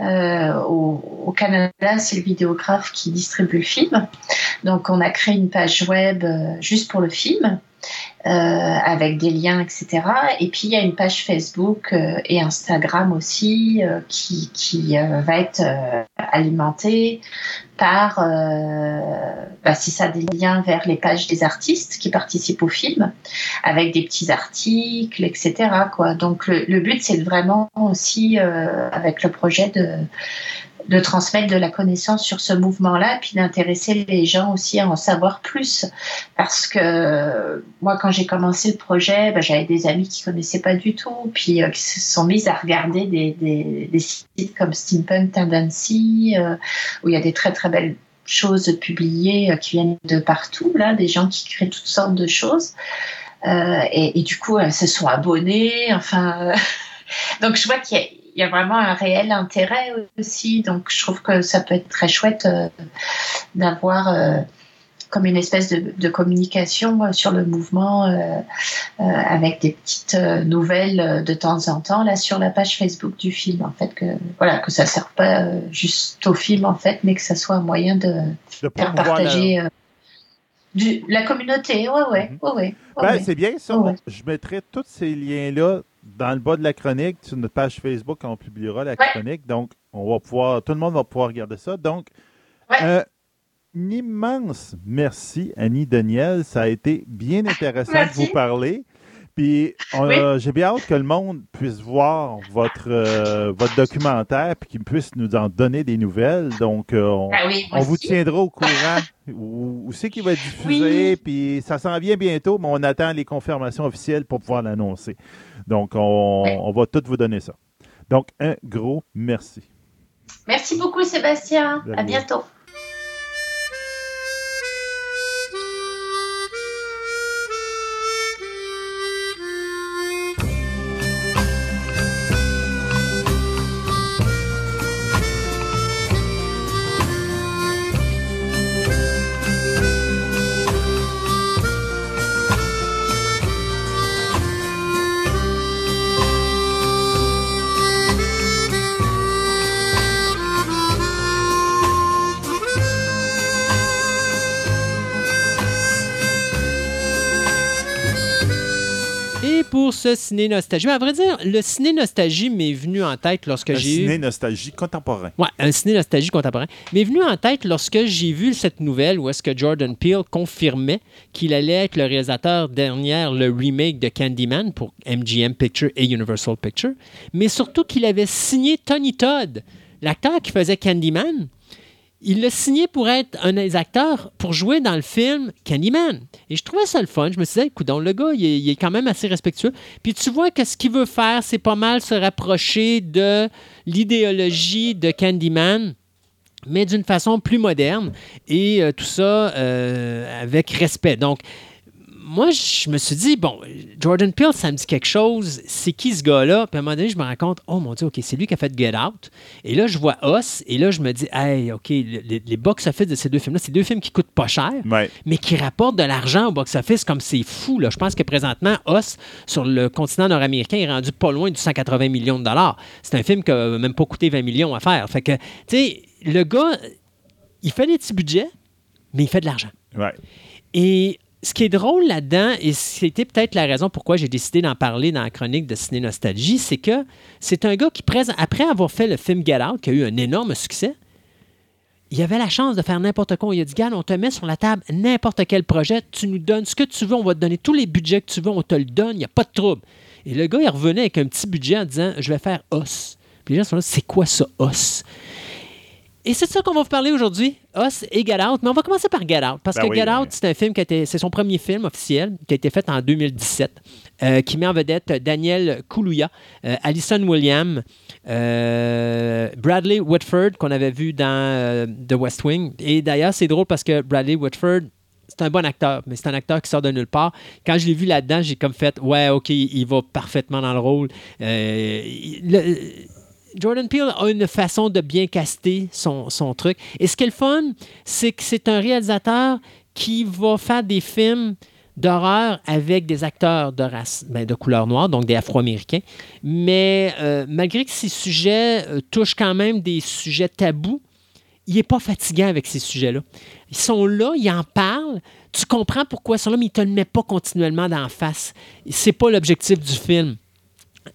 Euh, au, au Canada, c'est le vidéographe qui distribue le film. Donc on a créé une page web juste pour le film. Euh, avec des liens, etc. Et puis il y a une page Facebook euh, et Instagram aussi euh, qui, qui euh, va être euh, alimentée par, euh, bah, c'est ça, des liens vers les pages des artistes qui participent au film, avec des petits articles, etc. Quoi. Donc le, le but, c'est vraiment aussi, avec le projet de de transmettre de la connaissance sur ce mouvement-là, puis d'intéresser les gens aussi à en savoir plus. Parce que euh, moi, quand j'ai commencé le projet, ben, j'avais des amis qui connaissaient pas du tout, puis euh, qui se sont mis à regarder des, des, des sites comme Steampunk Tendency, euh, où il y a des très très belles choses publiées euh, qui viennent de partout, là, des gens qui créent toutes sortes de choses. Euh, et, et, du coup, elles se sont abonnées. Enfin, donc je vois qu'il y a il y a vraiment un réel intérêt aussi. Donc, je trouve que ça peut être très chouette euh, d'avoir euh, comme une espèce de, de communication euh, sur le mouvement avec des petites nouvelles de temps en temps là sur la page Facebook du film. En fait, que voilà, que ça ne sert pas juste au film en fait, mais que ça soit un moyen de, De faire partager. la- du- la communauté, ouais, ouais, Mhm. ouais, ouais, ouais, Ben, c'est bien ça. Ouais. Je mettrai tous ces liens-là dans le bas de la chronique sur notre page Facebook on publiera la Ouais. chronique. Donc, on va pouvoir, tout le monde va pouvoir regarder ça. Donc, Ouais. euh, un immense merci, Annie Daniel. Ça a été bien intéressant de vous parler. Puis, Oui. j'ai bien hâte que le monde puisse voir votre, euh, votre documentaire puis qu'il puisse nous en donner des nouvelles. Donc, euh, on, Ah oui, moi on vous tiendra au courant où, où c'est qu'il va être diffusé, Oui. puis ça s'en vient bientôt, mais on attend les confirmations officielles pour pouvoir l'annoncer. Donc, on, on va tout vous donner ça. Donc, un gros merci. Merci beaucoup, Sébastien. À bientôt. Et pour ce ciné nostalgie, ben, à vrai dire, le ciné nostalgie m'est venu en tête lorsque Un j'ai eu. ciné nostalgie contemporain. Ouais, un ciné nostalgie contemporain. M'est venu en tête lorsque j'ai vu cette nouvelle où est-ce que Jordan Peele confirmait qu'il allait être le réalisateur derrière le remake de Candyman pour MGM Pictures et Universal Pictures, mais surtout qu'il avait signé Tony Todd, l'acteur qui faisait Candyman. Il l'a signé pour être un des acteurs pour jouer dans le film Candyman. Et je trouvais ça le fun. Je me suis dit, écoute, le gars, il est, il est quand même assez respectueux. Puis tu vois que ce qu'il veut faire, c'est pas mal se rapprocher de l'idéologie de Candyman mais d'une façon plus moderne et euh, tout ça euh, avec respect. Donc, moi, je me suis dit, bon, Jordan Peele, ça me dit quelque chose. C'est qui ce gars-là? Puis à un moment donné, je me rends compte, oh mon Dieu, OK, c'est lui qui a fait Get Out. Et là, je vois Us. Et là, je me dis, hey, OK, les, les box-office de ces deux films-là, c'est deux films qui coûtent pas cher, Ouais. mais qui rapportent de l'argent au box-office comme c'est fou. Là. Je pense que présentement, Us, sur le continent nord-américain, est rendu pas loin du 180 millions de dollars. C'est un film qui n'a même pas coûté 20 millions à faire. Fait que, tu sais, le gars, il fait des petits budgets, mais il fait de l'argent. Ouais. Et ce qui est drôle là-dedans, et c'était peut-être la raison pourquoi j'ai décidé d'en parler dans la chronique de Ciné Nostalgie, c'est que c'est un gars qui, après avoir fait le film Get qui a eu un énorme succès, il avait la chance de faire n'importe quoi. Il a dit, on te met sur la table n'importe quel projet, tu nous donnes ce que tu veux, on va te donner tous les budgets que tu veux, on te le donne, il n'y a pas de trouble. Et le gars, il revenait avec un petit budget en disant, je vais faire Os. Puis les gens sont là, c'est quoi ça, Os? Et c'est de ça qu'on va vous parler aujourd'hui, Us et Get Out. Mais on va commencer par Get Out, parce Ben que oui, Get ben Out, oui. c'est un film qui a été, c'est son premier film officiel, qui a été fait en 2017, euh, qui met en vedette Daniel Kaluuya, euh, Alison Williams, euh, Bradley Whitford, qu'on avait vu dans euh, The West Wing. Et d'ailleurs, c'est drôle parce que Bradley Whitford, c'est un bon acteur, mais c'est un acteur qui sort de nulle part. Quand je l'ai vu là-dedans, j'ai comme fait, ouais, OK, il va parfaitement dans le rôle. Le- Jordan Peele a une façon de bien caster son, son truc. Et ce qui est le fun, c'est que c'est un réalisateur qui va faire des films d'horreur avec des acteurs de race, ben, de couleur noire, donc des Afro-Américains. Mais euh, malgré que ces sujets euh, touchent quand même des sujets tabous, il n'est pas fatigant avec ces sujets-là. Ils sont là, ils en parlent. Tu comprends pourquoi ils sont là, mais ils ne te le mettent pas continuellement d'en face. C'est pas l'objectif du film.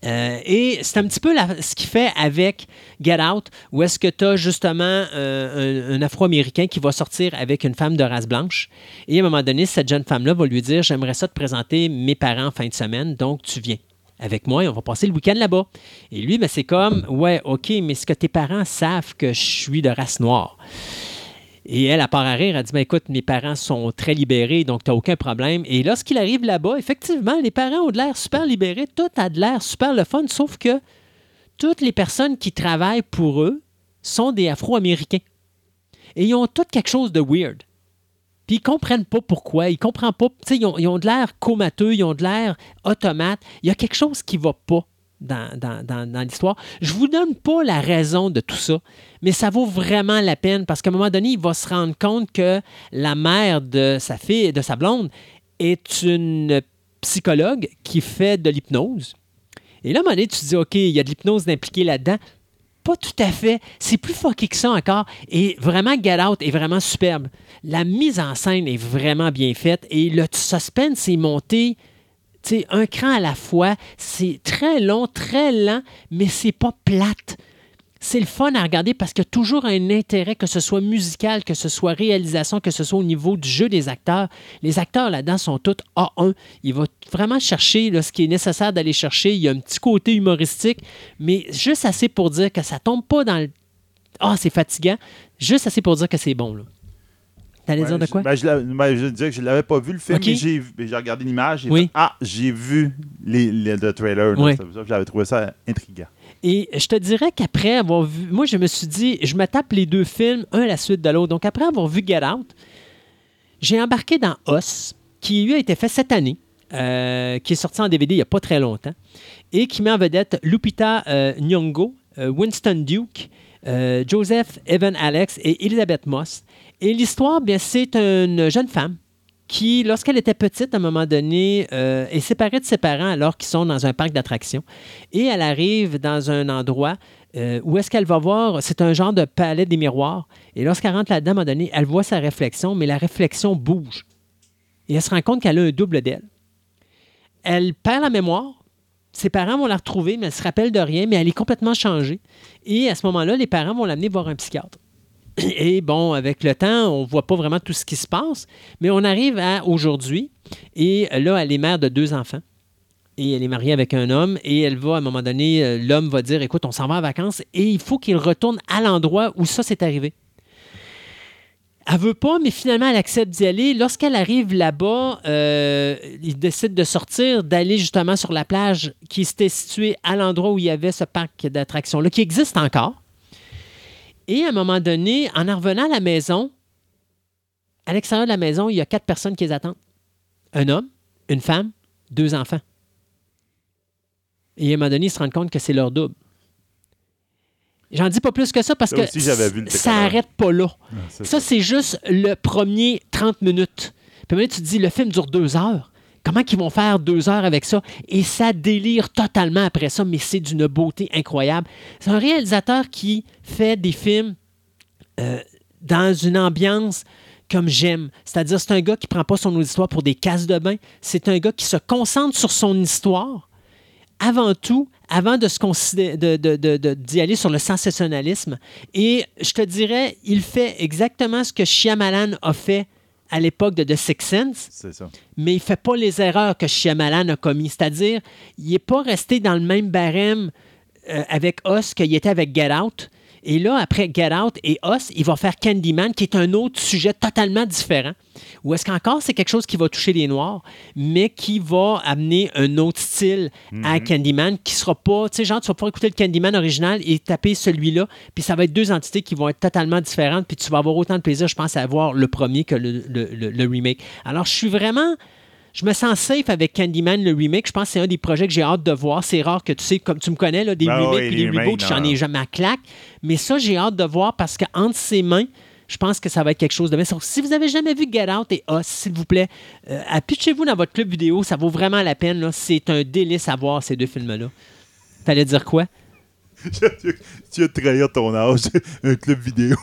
Euh, et c'est un petit peu ce qu'il fait avec Get Out, où est-ce que tu as justement euh, un, un Afro-Américain qui va sortir avec une femme de race blanche. Et à un moment donné, cette jeune femme-là va lui dire J'aimerais ça te présenter mes parents en fin de semaine, donc tu viens avec moi et on va passer le week-end là-bas. Et lui, ben, c'est comme Ouais, OK, mais est-ce que tes parents savent que je suis de race noire? Et elle, à part à rire, elle dit ben, Écoute, mes parents sont très libérés, donc tu aucun problème. Et lorsqu'il arrive là-bas, effectivement, les parents ont de l'air super libérés, tout a de l'air super le fun, sauf que toutes les personnes qui travaillent pour eux sont des Afro-Américains. Et ils ont toutes quelque chose de weird. Puis ils comprennent pas pourquoi, ils comprennent pas. Ils ont, ils ont de l'air comateux, ils ont de l'air automate. Il y a quelque chose qui va pas dans, l'histoire. Je vous donne pas la raison de tout ça, mais ça vaut vraiment la peine parce qu'à un moment donné, il va se rendre compte que la mère de sa fille, de sa blonde, est une psychologue qui fait de l'hypnose. Et là, à un moment donné, tu te dis, OK, il y a de l'hypnose impliquée là-dedans. Pas tout à fait. C'est plus fucké que ça encore. Et vraiment, Get Out est vraiment superbe. La mise en scène est vraiment bien faite et le suspense est monté sais, un cran à la fois. C'est très long, très lent, mais c'est pas plate. C'est le fun à regarder parce qu'il y a toujours un intérêt, que ce soit musical, que ce soit réalisation, que ce soit au niveau du jeu des acteurs. Les acteurs là-dedans sont tous A1. Il va vraiment chercher ce qui est nécessaire d'aller chercher. Il y a un petit côté humoristique, mais juste assez pour dire que ça tombe pas dans le. Ah, c'est fatigant. Juste assez pour dire que c'est bon. Là. T'allais Ouais, dire de je- quoi? ben, je, l'avais- ben, je disais que je l'avais pas vu le film, mais j'ai regardé l'image. Oui. fait, ah, j'ai vu les, les- le trailer. Oui. J'avais trouvé ça intriguant. Et je te dirais qu'après avoir vu. Moi, je me suis dit, je me tape les deux films, un à la suite de l'autre. Donc, après avoir vu Get Out, j'ai embarqué dans Us, qui lui a été fait cette année, euh, qui est sorti en DVD il n'y a pas très longtemps, et qui met en vedette Lupita euh, Nyong'o, euh, Winston Duke, euh, Joseph Evan Alex et Elizabeth Moss. Et l'histoire, bien, c'est une jeune femme qui, lorsqu'elle était petite, à un moment donné, euh, est séparée de ses parents alors qu'ils sont dans un parc d'attractions. Et elle arrive dans un endroit euh, où est-ce qu'elle va voir, c'est un genre de palais des miroirs. Et lorsqu'elle rentre là-dedans, à un moment donné, elle voit sa réflexion, mais la réflexion bouge. Et elle se rend compte qu'elle a un double d'elle. Elle perd la mémoire. Ses parents vont la retrouver, mais elle se rappelle de rien, mais elle est complètement changée. Et à ce moment-là, les parents vont l'amener voir un psychiatre. Et bon, avec le temps, on ne voit pas vraiment tout ce qui se passe, mais on arrive à aujourd'hui. Et là, elle est mère de deux enfants. Et elle est mariée avec un homme. Et elle va, à un moment donné, euh, l'homme va dire Écoute, on s'en va en vacances et il faut qu'il retourne à l'endroit où ça s'est arrivé. Elle veut pas, mais finalement, elle accepte d'y aller. Lorsqu'elle arrive là-bas, euh, il décide de sortir, d'aller justement sur la plage qui était située à l'endroit où il y avait ce parc d'attractions-là, qui existe encore. Et à un moment donné, en revenant à la maison, à l'extérieur de la maison, il y a quatre personnes qui les attendent. Un homme, une femme, deux enfants. Et à un moment donné, ils se rendent compte que c'est leur double. J'en dis pas plus que ça parce que vu ça n'arrête pas là. c'est Ça, c'est juste le premier 30 minutes. Puis maintenant, tu te dis, le film dure deux heures. Comment qu'ils vont faire deux heures avec ça? Et ça délire totalement après ça, mais c'est d'une beauté incroyable. C'est un réalisateur qui fait des films euh, dans une ambiance comme j'aime. C'est-à-dire, c'est un gars qui prend pas son auditoire pour des cases de bain. C'est un gars qui se concentre sur son histoire avant tout, avant de se considérer, de, de- de- de- d'y aller sur le sensationnalisme. Et je te dirais, il fait exactement ce que Shyamalan a fait à l'époque de The Sixth Sense, ça. mais il fait pas les erreurs que Shyamalan a commises. C'est-à-dire, il n'est pas resté dans le même barème euh, avec Us qu'il était avec Get Out. Et là, après Get Out et Us, il va faire Candyman, qui est un autre sujet totalement différent. Ou est-ce qu'encore c'est quelque chose qui va toucher les Noirs, mais qui va amener un autre style à Candyman, qui sera pas, tu sais, genre, tu vas pouvoir écouter le Candyman original et taper celui-là, puis ça va être deux entités qui vont être totalement différentes, puis tu vas avoir autant de plaisir, je pense, à voir le premier que le, le- le- le remake. Alors, je suis vraiment... Je me sens safe avec Candyman, le remake. Je pense que c'est un des projets que j'ai hâte de voir. C'est rare que tu sais, comme tu me connais, là, des Ben remakes et des reboots, j'en ai jamais à claque. Mais ça, j'ai hâte de voir parce qu'entre ses mains, je pense que ça va être quelque chose de bien. Si vous avez jamais vu Get Out et Us, s'il vous plaît, euh, appuchez-vous dans votre club vidéo. Ça vaut vraiment la peine. C'est un délice à voir, ces deux films-là. T'allais dire quoi? tu de trahir ton âge. Un club vidéo.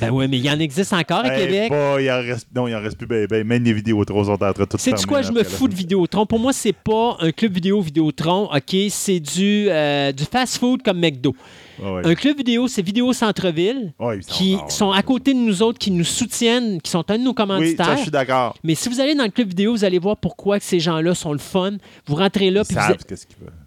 Ben ouais, mais il y en existe encore à Hey, Québec. boy, il en reste, non, il en reste plus. Ben, ben, même les vidéos trop sont en train de tout C'est quoi, je me là. fous de Vidéotron. Pour moi, c'est pas un club vidéo Vidéotron, OK? C'est du, euh, du fast-food comme McDo. Ouais. Un club vidéo, c'est Vidéo Centre-Ville, Ouais, ils sont- qui sont à côté de nous autres, qui nous soutiennent, qui sont un de nos Oui, commanditaires. ça, je suis d'accord. Mais si vous allez dans le club vidéo, vous allez voir pourquoi ces gens-là sont le fun. Vous rentrez là, Ils puis vous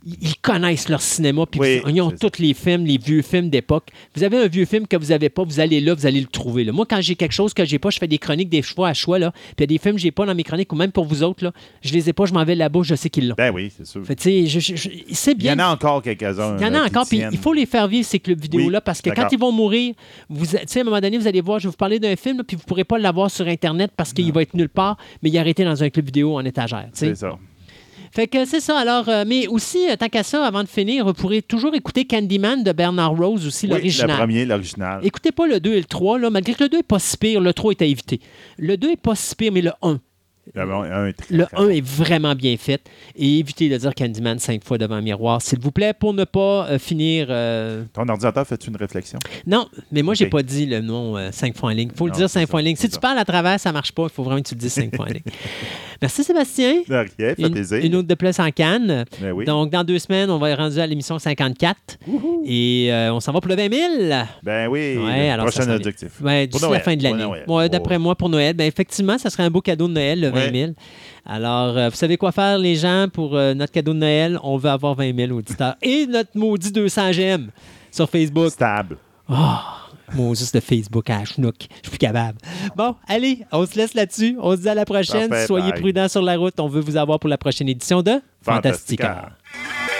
ils ils connaissent leur cinéma, puis Oui, vous- ils ont tous les films, les vieux films d'époque. Vous avez un vieux film que vous n'avez pas, vous allez là, vous allez le trouver. là. Moi, quand j'ai quelque chose que j'ai pas, je fais des chroniques des fois à choix, là. Puis il y a des films que j'ai pas dans mes chroniques, ou même pour vous autres, là, je les ai pas, je m'en vais là-bas, je sais qu'ils l'ont. Ben oui, c'est sûr. Fait, tu sais, je- je- je- c'est Il y bien. en a encore quelques-uns. Il y en a qui encore, puis il faut les faire vivre, ces clubs vidéo-là, Oui, parce que quand ils vont mourir, vous, tu sais, à un moment donné, vous allez voir, je vais vous parler d'un film, là, puis vous ne pourrez pas l'avoir sur Internet parce qu'il va être nulle part, mais il est arrêté dans un club vidéo en étagère. C'est ça. Fait que c'est ça. Alors, euh, mais aussi, euh, tant qu'à ça, avant de finir, vous pourrez toujours écouter Candyman de Bernard Rose aussi, Oui, le l'original. premier, l'original. Écoutez pas le 2 et le 3, là, malgré que le 2 est pas si pire, le 3 est à éviter. Le 2 est pas si pire, mais le 1. Très, Le très 1 bon. est vraiment bien fait. Et évitez de dire Candyman cinq fois devant un miroir, s'il vous plaît, pour ne pas euh, finir. euh, Ton ordinateur fait une réflexion? Non, mais moi, j'ai Ok. pas dit le nom euh, cinq fois en ligne. Il faut le dire cinq ça, fois en ligne. Si tu parles à travers, ça marche pas. Il faut vraiment que tu le dises cinq fois en ligne. Merci, Sébastien. De rien, fait Une, plaisir. une autre de plus en canne. Ben oui. Donc, dans deux semaines, on va être rendu à l'émission 54. Et euh, on s'en va pour le 20 000. Ben oui, Ouais, alors prochain objectif. Ouais, d'ici la fin de l'année. Noël. Ouais, D'après Oh. moi, pour Noël, ben, effectivement, ça serait un beau cadeau de Noël, 20 000. Alors, euh, vous savez quoi faire, les gens, pour euh, notre cadeau de Noël? On veut avoir 20 000 auditeurs. Et notre maudit 200 j'aime sur Facebook. Stable. Oh, Moses de Facebook à Schnook. Je suis plus capable. Bon, allez, on se laisse là-dessus. On se dit à la prochaine. Parfait, Soyez bye. prudents sur la route. On veut vous avoir pour la prochaine édition de Fantastica. Fantastica.